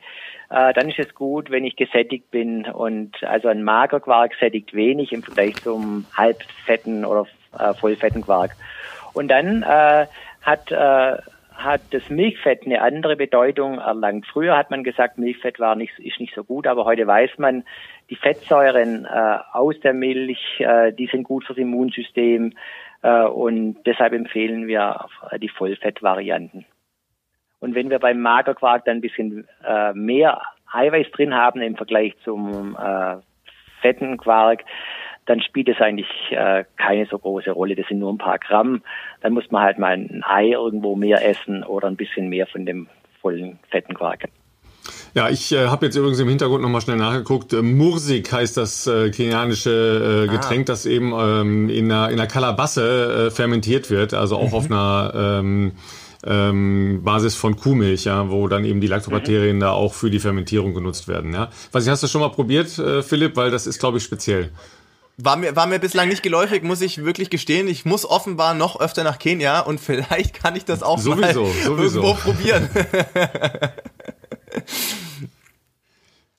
äh, dann ist es gut, wenn ich gesättigt bin. Und also ein Magerquark sättigt wenig im Vergleich zum halbfetten oder äh, vollfetten Quark. Und dann äh, hat äh, hat das Milchfett eine andere Bedeutung erlangt. Früher hat man gesagt, Milchfett war nicht, ist nicht so gut, aber heute weiß man, die Fettsäuren äh, aus der Milch, äh, die sind gut fürs Immunsystem. Äh, und deshalb empfehlen wir die Vollfettvarianten. Und wenn wir beim Magerquark dann ein bisschen äh, mehr Eiweiß drin haben im Vergleich zum äh, fetten Quark, dann spielt es eigentlich äh, keine so große Rolle. Das sind nur ein paar Gramm. Dann muss man halt mal ein Ei irgendwo mehr essen oder ein bisschen mehr von dem vollen fetten Quark. Ja, ich äh, habe jetzt übrigens im Hintergrund nochmal schnell nachgeguckt. Äh, Mursik heißt das äh, kenianische äh, ah. Getränk, ah. das eben ähm, in, einer, in einer Kalabasse äh, fermentiert wird, also auch mhm. auf einer ähm, ähm, Basis von Kuhmilch, ja, wo dann eben die Lactobakterien mhm. da auch für die Fermentierung genutzt werden. Ja. Was hast du schon mal probiert, äh, Philipp? Weil das ist, glaube ich, speziell. War mir, war mir bislang nicht geläufig, muss ich wirklich gestehen. Ich muss offenbar noch öfter nach Kenia und vielleicht kann ich das auch sowieso, mal sowieso. irgendwo probieren.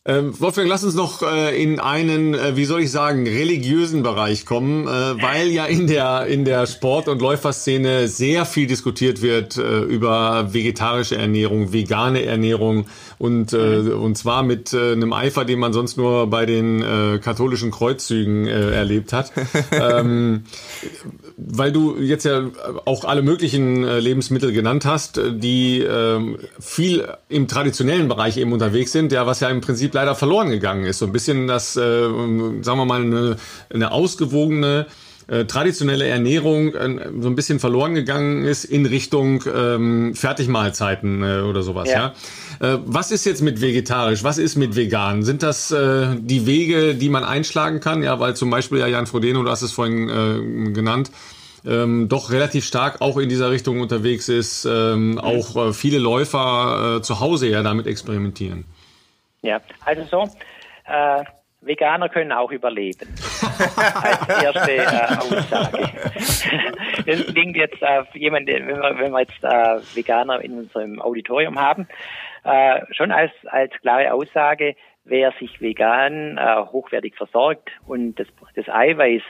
Ähm, Wolfgang, lass uns noch äh, in einen, äh, wie soll ich sagen, religiösen Bereich kommen, äh, weil ja in der in der Sport- und Läuferszene sehr viel diskutiert wird äh, über vegetarische Ernährung, vegane Ernährung und äh, und zwar mit äh, einem Eifer, den man sonst nur bei den äh, katholischen Kreuzzügen äh, erlebt hat. ähm, weil du jetzt ja auch alle möglichen äh, Lebensmittel genannt hast, äh, die äh, viel im traditionellen Bereich eben unterwegs sind, ja, was ja im Prinzip leider verloren gegangen ist. So ein bisschen das, äh, sagen wir mal, eine, eine ausgewogene äh, traditionelle Ernährung äh, so ein bisschen verloren gegangen ist in Richtung ähm, Fertigmahlzeiten äh, oder sowas. Ja. ja? Äh, was ist jetzt mit vegetarisch? Was ist mit vegan? Sind das äh, die Wege, die man einschlagen kann? Ja, weil zum Beispiel ja Jan Frodeno, du hast es vorhin äh, genannt, ähm, doch relativ stark auch in dieser Richtung unterwegs ist, ähm, auch äh, viele Läufer äh, zu Hause ja damit experimentieren. Ja, also so, äh, Veganer können auch überleben. Als erste äh, Aussage. das klingt jetzt äh, jemand, wenn wir, wenn wir jetzt äh, Veganer in unserem Auditorium haben, äh, schon als, als klare Aussage, wer sich vegan äh, hochwertig versorgt und das, das Eiweiß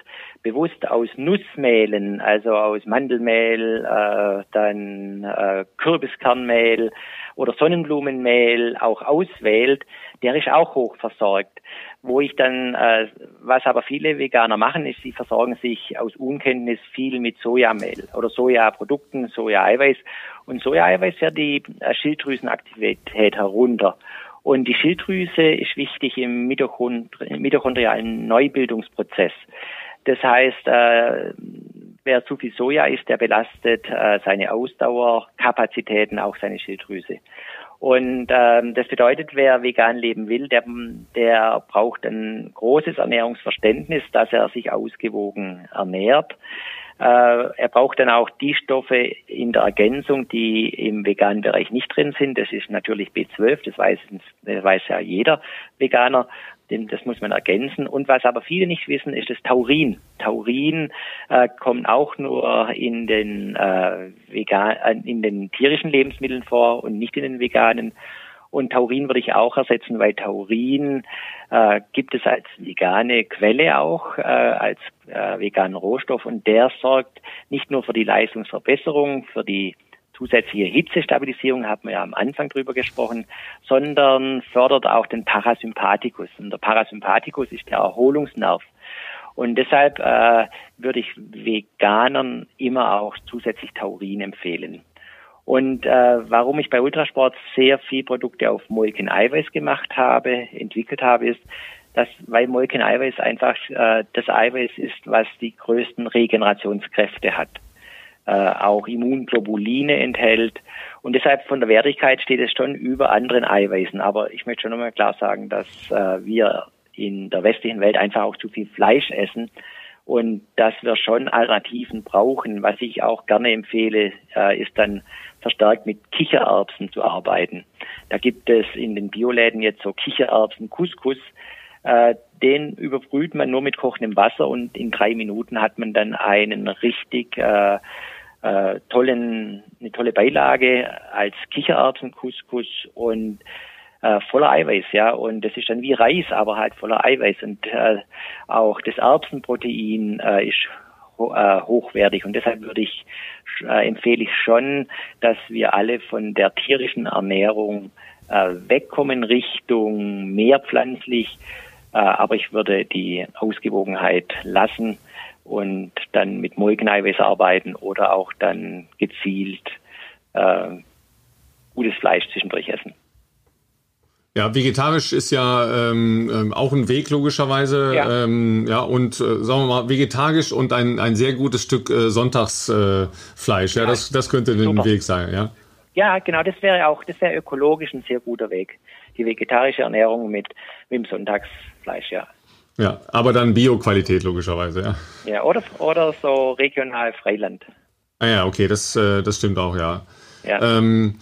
bewusst aus Nussmehlen, also aus Mandelmehl, äh, dann äh, Kürbiskernmehl oder Sonnenblumenmehl auch auswählt, der ist auch hoch versorgt. Wo ich dann, äh, was aber viele Veganer machen, ist, sie versorgen sich aus Unkenntnis viel mit Sojamehl oder Sojaprodukten, Sojaeiweiß. Und Sojaeiweiß fährt die äh, Schilddrüsenaktivität herunter. Und die Schilddrüse ist wichtig im mitochondrialen Neubildungsprozess. Das heißt, äh, wer zu viel Soja isst, der belastet äh, seine Ausdauerkapazitäten, auch seine Schilddrüse. Und ähm, das bedeutet, wer vegan leben will, der, der braucht ein großes Ernährungsverständnis, dass er sich ausgewogen ernährt. Äh, er braucht dann auch die Stoffe in der Ergänzung, die im veganen Bereich nicht drin sind. Das ist natürlich B12, das weiß, das weiß ja jeder Veganer das muss man ergänzen. Und was aber viele nicht wissen, ist das Taurin. Taurin äh, kommt auch nur in den, äh, vegan, äh, in den tierischen Lebensmitteln vor und nicht in den veganen. Und Taurin würde ich auch ersetzen, weil Taurin äh, gibt es als vegane Quelle auch, äh, als äh, veganen Rohstoff und der sorgt nicht nur für die Leistungsverbesserung, für die zusätzliche Hitzestabilisierung, haben wir ja am Anfang drüber gesprochen, sondern fördert auch den Parasympathikus. Und der Parasympathikus ist der Erholungsnerv. Und deshalb äh, würde ich Veganern immer auch zusätzlich Taurin empfehlen. Und äh, warum ich bei Ultrasport sehr viel Produkte auf Molkeneiweiß gemacht habe, entwickelt habe, ist, dass weil Molkeneiweiß einfach äh, das Eiweiß ist, was die größten Regenerationskräfte hat. Äh, auch Immunglobuline enthält. Und deshalb von der Wertigkeit steht es schon über anderen Eiweißen. Aber ich möchte schon nochmal klar sagen, dass äh, wir in der westlichen Welt einfach auch zu viel Fleisch essen und dass wir schon Alternativen brauchen. Was ich auch gerne empfehle, äh, ist dann verstärkt mit Kichererbsen zu arbeiten. Da gibt es in den Bioläden jetzt so Kichererbsen Couscous. Den überbrüht man nur mit kochendem Wasser und in drei Minuten hat man dann einen richtig äh, tollen, eine tolle Beilage als Kichererbsen Couscous und äh, voller Eiweiß, ja. Und das ist dann wie Reis, aber halt voller Eiweiß. Und äh, auch das Erbsenprotein äh, ist äh, hochwertig. Und deshalb würde ich äh, empfehle ich schon, dass wir alle von der tierischen Ernährung äh, wegkommen Richtung mehr pflanzlich. Äh, aber ich würde die Ausgewogenheit lassen und dann mit Molkeneiweiß arbeiten oder auch dann gezielt äh, gutes Fleisch zwischendurch essen. Ja, vegetarisch ist ja ähm, ähm, auch ein Weg logischerweise. Ja, ähm, ja und äh, sagen wir mal, vegetarisch und ein, ein sehr gutes Stück äh, Sonntagsfleisch. Ja, ja, das, das könnte ein Weg sein, ja. Ja, genau, das wäre auch, das wäre ökologisch ein sehr guter Weg. Die vegetarische Ernährung mit, mit dem Sonntagsfleisch, ja. Ja, aber dann Bio-Qualität logischerweise, ja. Ja, oder, oder so regional Freiland. Ah ja, okay, das, äh, das stimmt auch, ja. Ja. Ähm,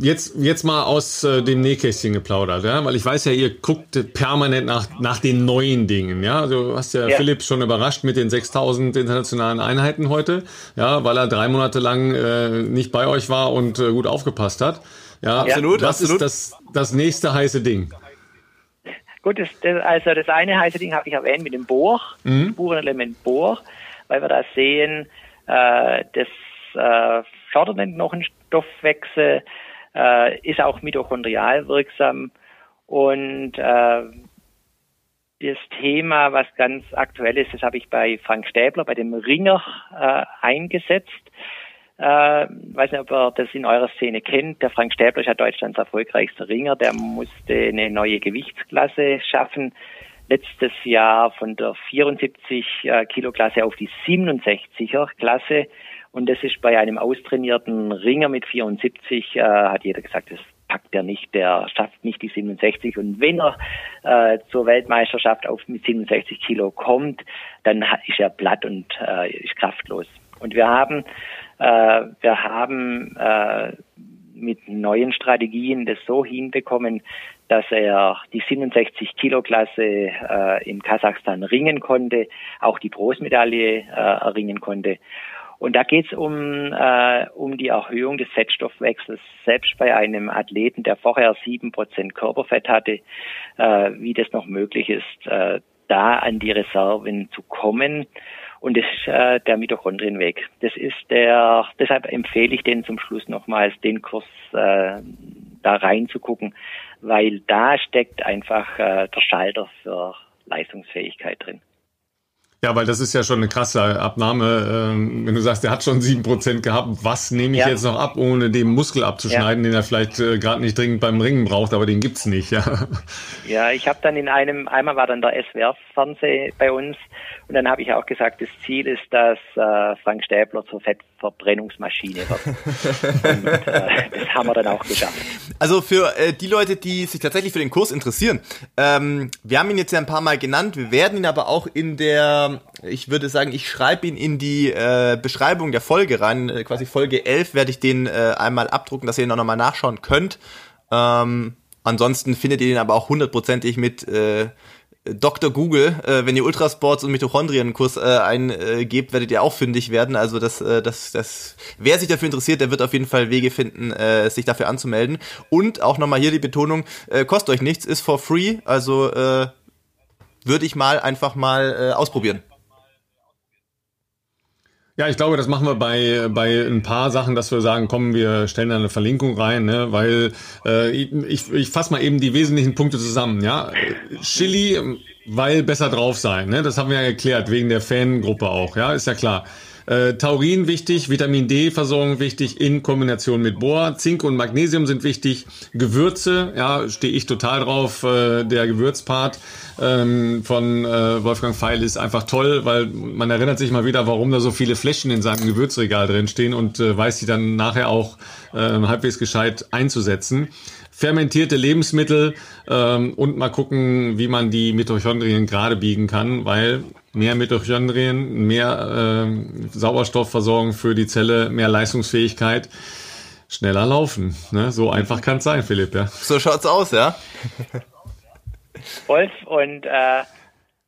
jetzt, jetzt mal aus äh, dem Nähkästchen geplaudert, ja, weil ich weiß ja, ihr guckt permanent nach, nach den neuen Dingen, ja. Also, du hast ja, ja. Philipp schon überrascht mit den 6000 internationalen Einheiten heute, ja, weil er drei Monate lang äh, nicht bei euch war und äh, gut aufgepasst hat. Ja, absolut. Was absolut. ist das, das nächste heiße Ding? Gut, das, das, also das eine heiße Ding habe ich erwähnt mit dem Bohr, mhm. Spurenelement Bohr, weil wir da sehen, äh, das äh, fördert den Knochenstoffwechsel, äh, ist auch mitochondrial wirksam und äh, das Thema, was ganz aktuell ist, das habe ich bei Frank Stäbler, bei dem Ringer äh, eingesetzt. Äh, weiß nicht, ob ihr das in eurer Szene kennt. Der Frank Stäbler ist ja Deutschlands erfolgreichster Ringer. Der musste eine neue Gewichtsklasse schaffen. Letztes Jahr von der 74 äh, Kilo Klasse auf die 67er Klasse und das ist bei einem austrainierten Ringer mit 74, äh, hat jeder gesagt, das packt er nicht, der schafft nicht die 67. Und wenn er äh, zur Weltmeisterschaft auf mit 67 Kilo kommt, dann ist er platt und äh, ist kraftlos. Und wir haben, äh, wir haben äh, mit neuen Strategien das so hinbekommen, dass er die 67 Kilo Klasse äh, in Kasachstan ringen konnte, auch die Bronzemedaille äh, erringen konnte. Und da geht es um, äh, um die Erhöhung des Fettstoffwechsels. Selbst bei einem Athleten, der vorher sieben Prozent Körperfett hatte, äh, wie das noch möglich ist, äh, da an die Reserven zu kommen. Und das ist äh, der Mitochondrienweg. Das ist der, deshalb empfehle ich den zum Schluss nochmals, den Kurs äh, da reinzugucken, weil da steckt einfach äh, der Schalter für Leistungsfähigkeit drin. Ja, weil das ist ja schon eine krasse Abnahme. Ähm, wenn du sagst, der hat schon sieben Prozent gehabt, was nehme ich ja. jetzt noch ab, ohne den Muskel abzuschneiden, ja. den er vielleicht äh, gerade nicht dringend beim Ringen braucht, aber den gibt's nicht, ja. Ja, ich habe dann in einem, einmal war dann der SWR-Fernseh bei uns und dann habe ich auch gesagt, das Ziel ist, dass äh, Frank Stäbler zur Fettverbrennungsmaschine wird. und äh, haben wir dann auch geschafft. Also für äh, die Leute, die sich tatsächlich für den Kurs interessieren, ähm, wir haben ihn jetzt ja ein paar Mal genannt, wir werden ihn aber auch in der ich würde sagen, ich schreibe ihn in die äh, Beschreibung der Folge rein. Äh, quasi Folge 11 werde ich den äh, einmal abdrucken, dass ihr ihn auch nochmal nachschauen könnt. Ähm, ansonsten findet ihr den aber auch hundertprozentig mit äh, Dr. Google, äh, wenn ihr Ultrasports und Mitochondrienkurs äh, eingebt, werdet ihr auch fündig werden. Also das, äh, das, das, wer sich dafür interessiert, der wird auf jeden Fall Wege finden, äh, sich dafür anzumelden. Und auch nochmal hier die Betonung: äh, kostet euch nichts, ist for free. Also äh, würde ich mal einfach mal äh, ausprobieren. Ja, ich glaube, das machen wir bei, bei ein paar Sachen, dass wir sagen, komm, wir stellen da eine Verlinkung rein, ne? weil äh, ich, ich fasse mal eben die wesentlichen Punkte zusammen. Ja, Chili, weil besser drauf sein, ne? das haben wir ja erklärt, wegen der Fangruppe auch, ja, ist ja klar. Äh, Taurin wichtig, Vitamin D-Versorgung wichtig in Kombination mit Bohr. Zink und Magnesium sind wichtig. Gewürze, ja, stehe ich total drauf. Äh, der Gewürzpart ähm, von äh, Wolfgang Feil ist einfach toll, weil man erinnert sich mal wieder, warum da so viele Fläschchen in seinem Gewürzregal drin stehen und äh, weiß sie dann nachher auch äh, halbwegs gescheit einzusetzen fermentierte Lebensmittel ähm, und mal gucken, wie man die Mitochondrien gerade biegen kann, weil mehr Mitochondrien, mehr äh, Sauerstoffversorgung für die Zelle, mehr Leistungsfähigkeit, schneller laufen. Ne? So einfach kann es sein, Philipp. Ja. So schaut's aus, ja. Wolf und äh,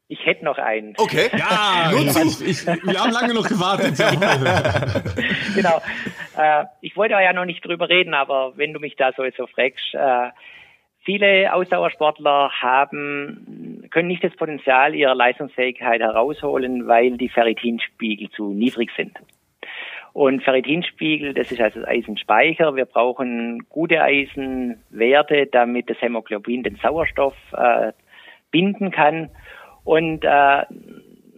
ich hätte noch einen. Okay. Ja, nur zu. Ich, wir haben lange noch gewartet. genau. Äh, ich wollte ja noch nicht drüber reden, aber wenn du mich da so, so fragst, äh, viele Ausdauersportler haben, können nicht das Potenzial ihrer Leistungsfähigkeit herausholen, weil die Ferritinspiegel zu niedrig sind. Und Ferritinspiegel, das ist also das Eisenspeicher. Wir brauchen gute Eisenwerte, damit das Hämoglobin den Sauerstoff äh, binden kann. Und äh,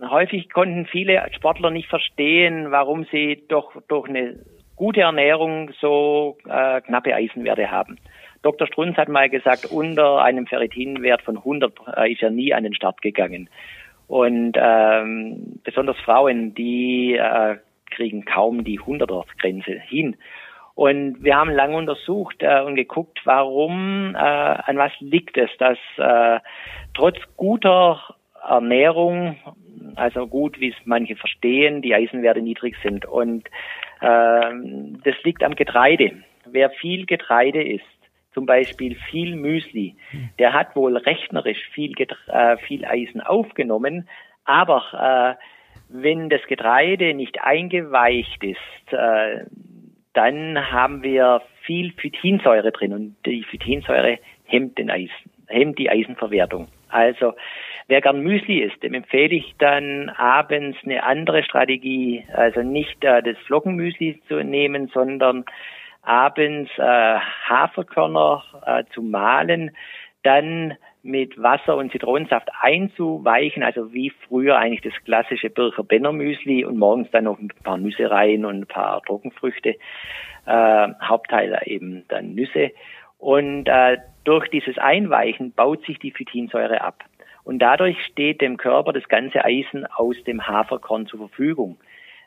häufig konnten viele Sportler nicht verstehen, warum sie doch durch eine gute Ernährung so äh, knappe Eisenwerte haben. Dr. Strunz hat mal gesagt, unter einem Ferritinwert von 100 äh, ist er nie an den Start gegangen. Und ähm, besonders Frauen, die äh, kriegen kaum die 100er-Grenze hin. Und wir haben lange untersucht äh, und geguckt, warum, äh, an was liegt es, dass äh, trotz guter Ernährung, also gut, wie es manche verstehen, die Eisenwerte niedrig sind. Und ähm, das liegt am Getreide. Wer viel Getreide isst, zum Beispiel viel Müsli, der hat wohl rechnerisch viel, äh, viel Eisen aufgenommen, aber äh, wenn das Getreide nicht eingeweicht ist, äh, dann haben wir viel Phytinsäure drin und die Phytinsäure hemmt den Eisen, hemmt die Eisenverwertung. Also wer gern Müsli isst, dem empfehle ich dann abends eine andere Strategie, also nicht äh, das Flockenmüsli zu nehmen, sondern abends äh, Haferkörner äh, zu mahlen, dann mit Wasser und Zitronensaft einzuweichen, also wie früher eigentlich das klassische Bircher Benner Müsli und morgens dann noch ein paar Nüsse rein und ein paar Trockenfrüchte, äh, Hauptteil eben dann Nüsse. Und äh, durch dieses Einweichen baut sich die Phytinsäure ab. Und dadurch steht dem Körper das ganze Eisen aus dem Haferkorn zur Verfügung.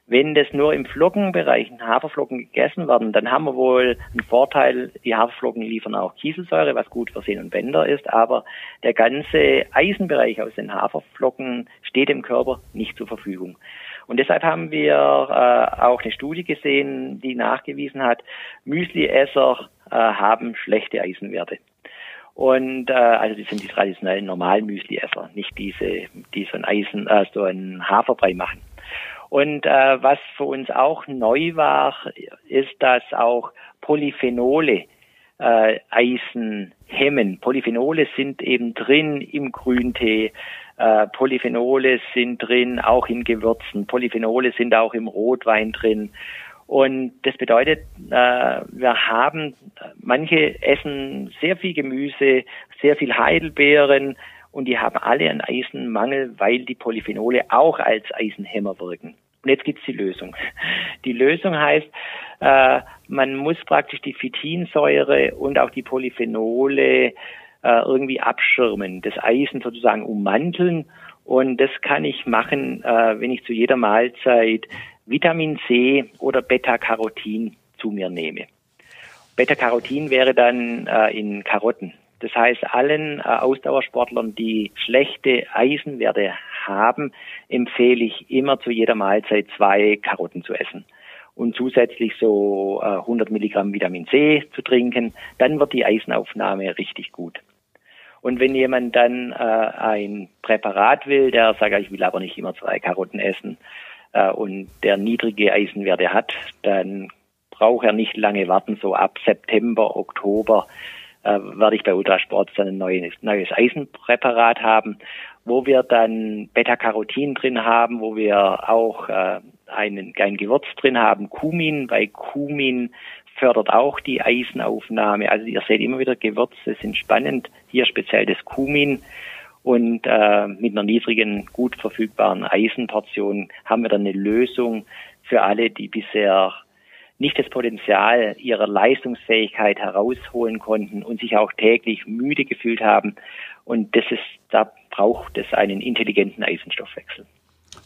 Wenn das nur im Flockenbereich Haferflocken gegessen werden, dann haben wir wohl einen Vorteil. Die Haferflocken liefern auch Kieselsäure, was gut für Sehnen und Bänder ist, aber der ganze Eisenbereich aus den Haferflocken steht dem Körper nicht zur Verfügung. Und deshalb haben wir äh, auch eine Studie gesehen, die nachgewiesen hat, Müsliesser äh, haben schlechte Eisenwerte. Und äh, also die sind die traditionellen normalen Müsliesser, nicht diese, die so ein Eisen, äh, so ein Haferbrei machen. Und äh, was für uns auch neu war, ist, dass auch Polyphenole äh, Eisen hemmen. Polyphenole sind eben drin im Grüntee. Äh, Polyphenole sind drin auch in Gewürzen. Polyphenole sind auch im Rotwein drin. Und das bedeutet, äh, wir haben, manche essen sehr viel Gemüse, sehr viel Heidelbeeren, und die haben alle einen Eisenmangel, weil die Polyphenole auch als Eisenhemmer wirken. Und jetzt gibt's die Lösung. Die Lösung heißt, äh, man muss praktisch die Phytinsäure und auch die Polyphenole äh, irgendwie abschirmen, das Eisen sozusagen ummanteln. Und das kann ich machen, äh, wenn ich zu jeder Mahlzeit Vitamin C oder Beta-Carotin zu mir nehme. Beta-Carotin wäre dann äh, in Karotten. Das heißt, allen äh, Ausdauersportlern, die schlechte Eisenwerte haben, empfehle ich immer zu jeder Mahlzeit zwei Karotten zu essen und zusätzlich so äh, 100 Milligramm Vitamin C zu trinken. Dann wird die Eisenaufnahme richtig gut. Und wenn jemand dann äh, ein Präparat will, der sagt, ich will aber nicht immer zwei Karotten essen äh, und der niedrige Eisenwerte hat, dann braucht er nicht lange warten, so ab September, Oktober äh, werde ich bei Ultrasport dann ein neues, neues Eisenpräparat haben, wo wir dann Beta-Carotin drin haben, wo wir auch äh, einen, ein Gewürz drin haben, Kumin, weil Kumin fördert auch die Eisenaufnahme. Also ihr seht immer wieder Gewürze sind spannend, hier speziell das Kumin. Und äh, mit einer niedrigen, gut verfügbaren Eisenportion haben wir dann eine Lösung für alle, die bisher nicht das Potenzial ihrer Leistungsfähigkeit herausholen konnten und sich auch täglich müde gefühlt haben. Und das ist, da braucht es einen intelligenten Eisenstoffwechsel.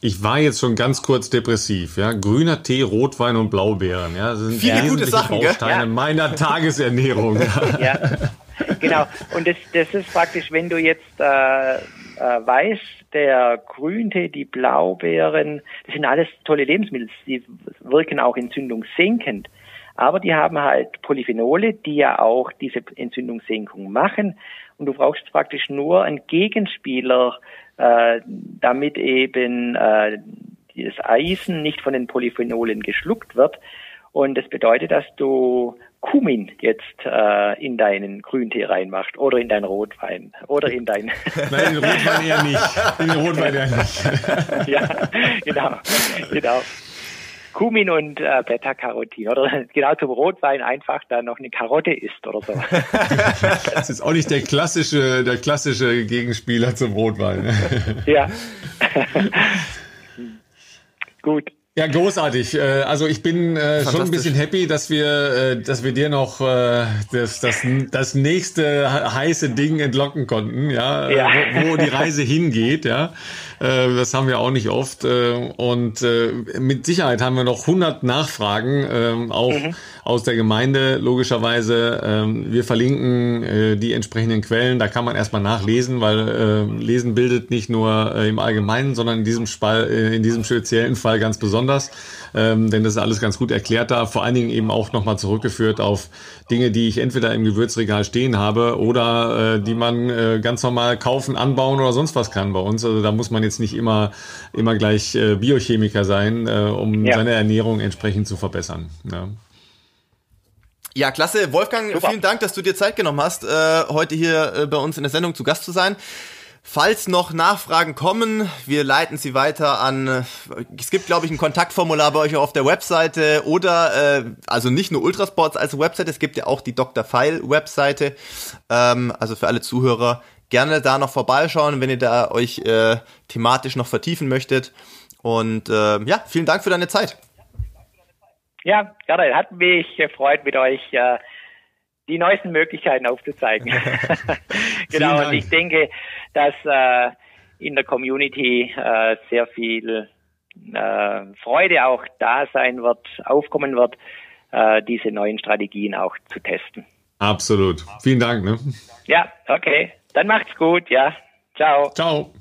Ich war jetzt schon ganz kurz depressiv, ja. Grüner Tee, Rotwein und Blaubeeren, ja. Das sind Viele gute Sachen, Bausteine ja. meiner Tagesernährung. ja, genau. Und das, das ist praktisch, wenn du jetzt äh, äh, weißt, der Grüntee, die Blaubeeren, das sind alles tolle Lebensmittel. Die wirken auch entzündungssenkend. Aber die haben halt Polyphenole, die ja auch diese Entzündungssenkung machen. Und du brauchst praktisch nur einen Gegenspieler, äh, damit eben äh, das Eisen nicht von den Polyphenolen geschluckt wird. Und das bedeutet, dass du Kumin jetzt äh, in deinen Grüntee reinmachst oder in deinen Rotwein oder in dein Nein, in den Rotwein eher nicht. In den Rotwein eher nicht. ja, genau, genau. Kumin und äh, Beta-Carotin oder genau zum Rotwein einfach da noch eine Karotte isst oder so. Das ist auch nicht der klassische, der klassische Gegenspieler zum Rotwein. ja. Gut. Ja, großartig. Äh, Also ich bin äh, schon ein bisschen happy, dass wir, äh, dass wir dir noch das, das, das nächste heiße Ding entlocken konnten, ja, Ja. Wo, wo die Reise hingeht, ja. Äh, Das haben wir auch nicht oft. äh, Und äh, mit Sicherheit haben wir noch 100 Nachfragen, auch aus der Gemeinde logischerweise. Ähm, Wir verlinken die entsprechenden Quellen. Da kann man erstmal nachlesen, weil Lesen bildet nicht nur im Allgemeinen, sondern in diesem, äh, in diesem speziellen Fall ganz besonders. Ähm, denn das ist alles ganz gut erklärt da. Vor allen Dingen eben auch nochmal zurückgeführt auf Dinge, die ich entweder im Gewürzregal stehen habe oder die man ganz normal kaufen, anbauen oder sonst was kann bei uns. Also da muss man jetzt nicht immer, immer gleich äh, Biochemiker sein, äh, um Ja. seine Ernährung entsprechend zu verbessern. Ja. Ja, klasse. Wolfgang, Super. vielen Dank, dass du dir Zeit genommen hast, äh, heute hier äh, bei uns in der Sendung zu Gast zu sein. Falls noch Nachfragen kommen, wir leiten sie weiter an. Es gibt, glaube ich, ein Kontaktformular bei euch auf der Webseite oder äh, also nicht nur Ultrasports als Webseite, es gibt ja auch die Dr. File Webseite. Ähm, also für alle Zuhörer gerne da noch vorbeischauen, wenn ihr da euch äh, thematisch noch vertiefen möchtet. Und äh, ja, vielen Dank für deine Zeit. Ja, gerne. Hat mich gefreut, mit euch äh, die neuesten Möglichkeiten aufzuzeigen. genau, und ich denke, dass äh, in der Community äh, sehr viel äh, Freude auch da sein wird, aufkommen wird, äh, diese neuen Strategien auch zu testen. Absolut. Vielen Dank. Ne? Ja, okay. Dann macht's gut, ja. Ciao. Ciao.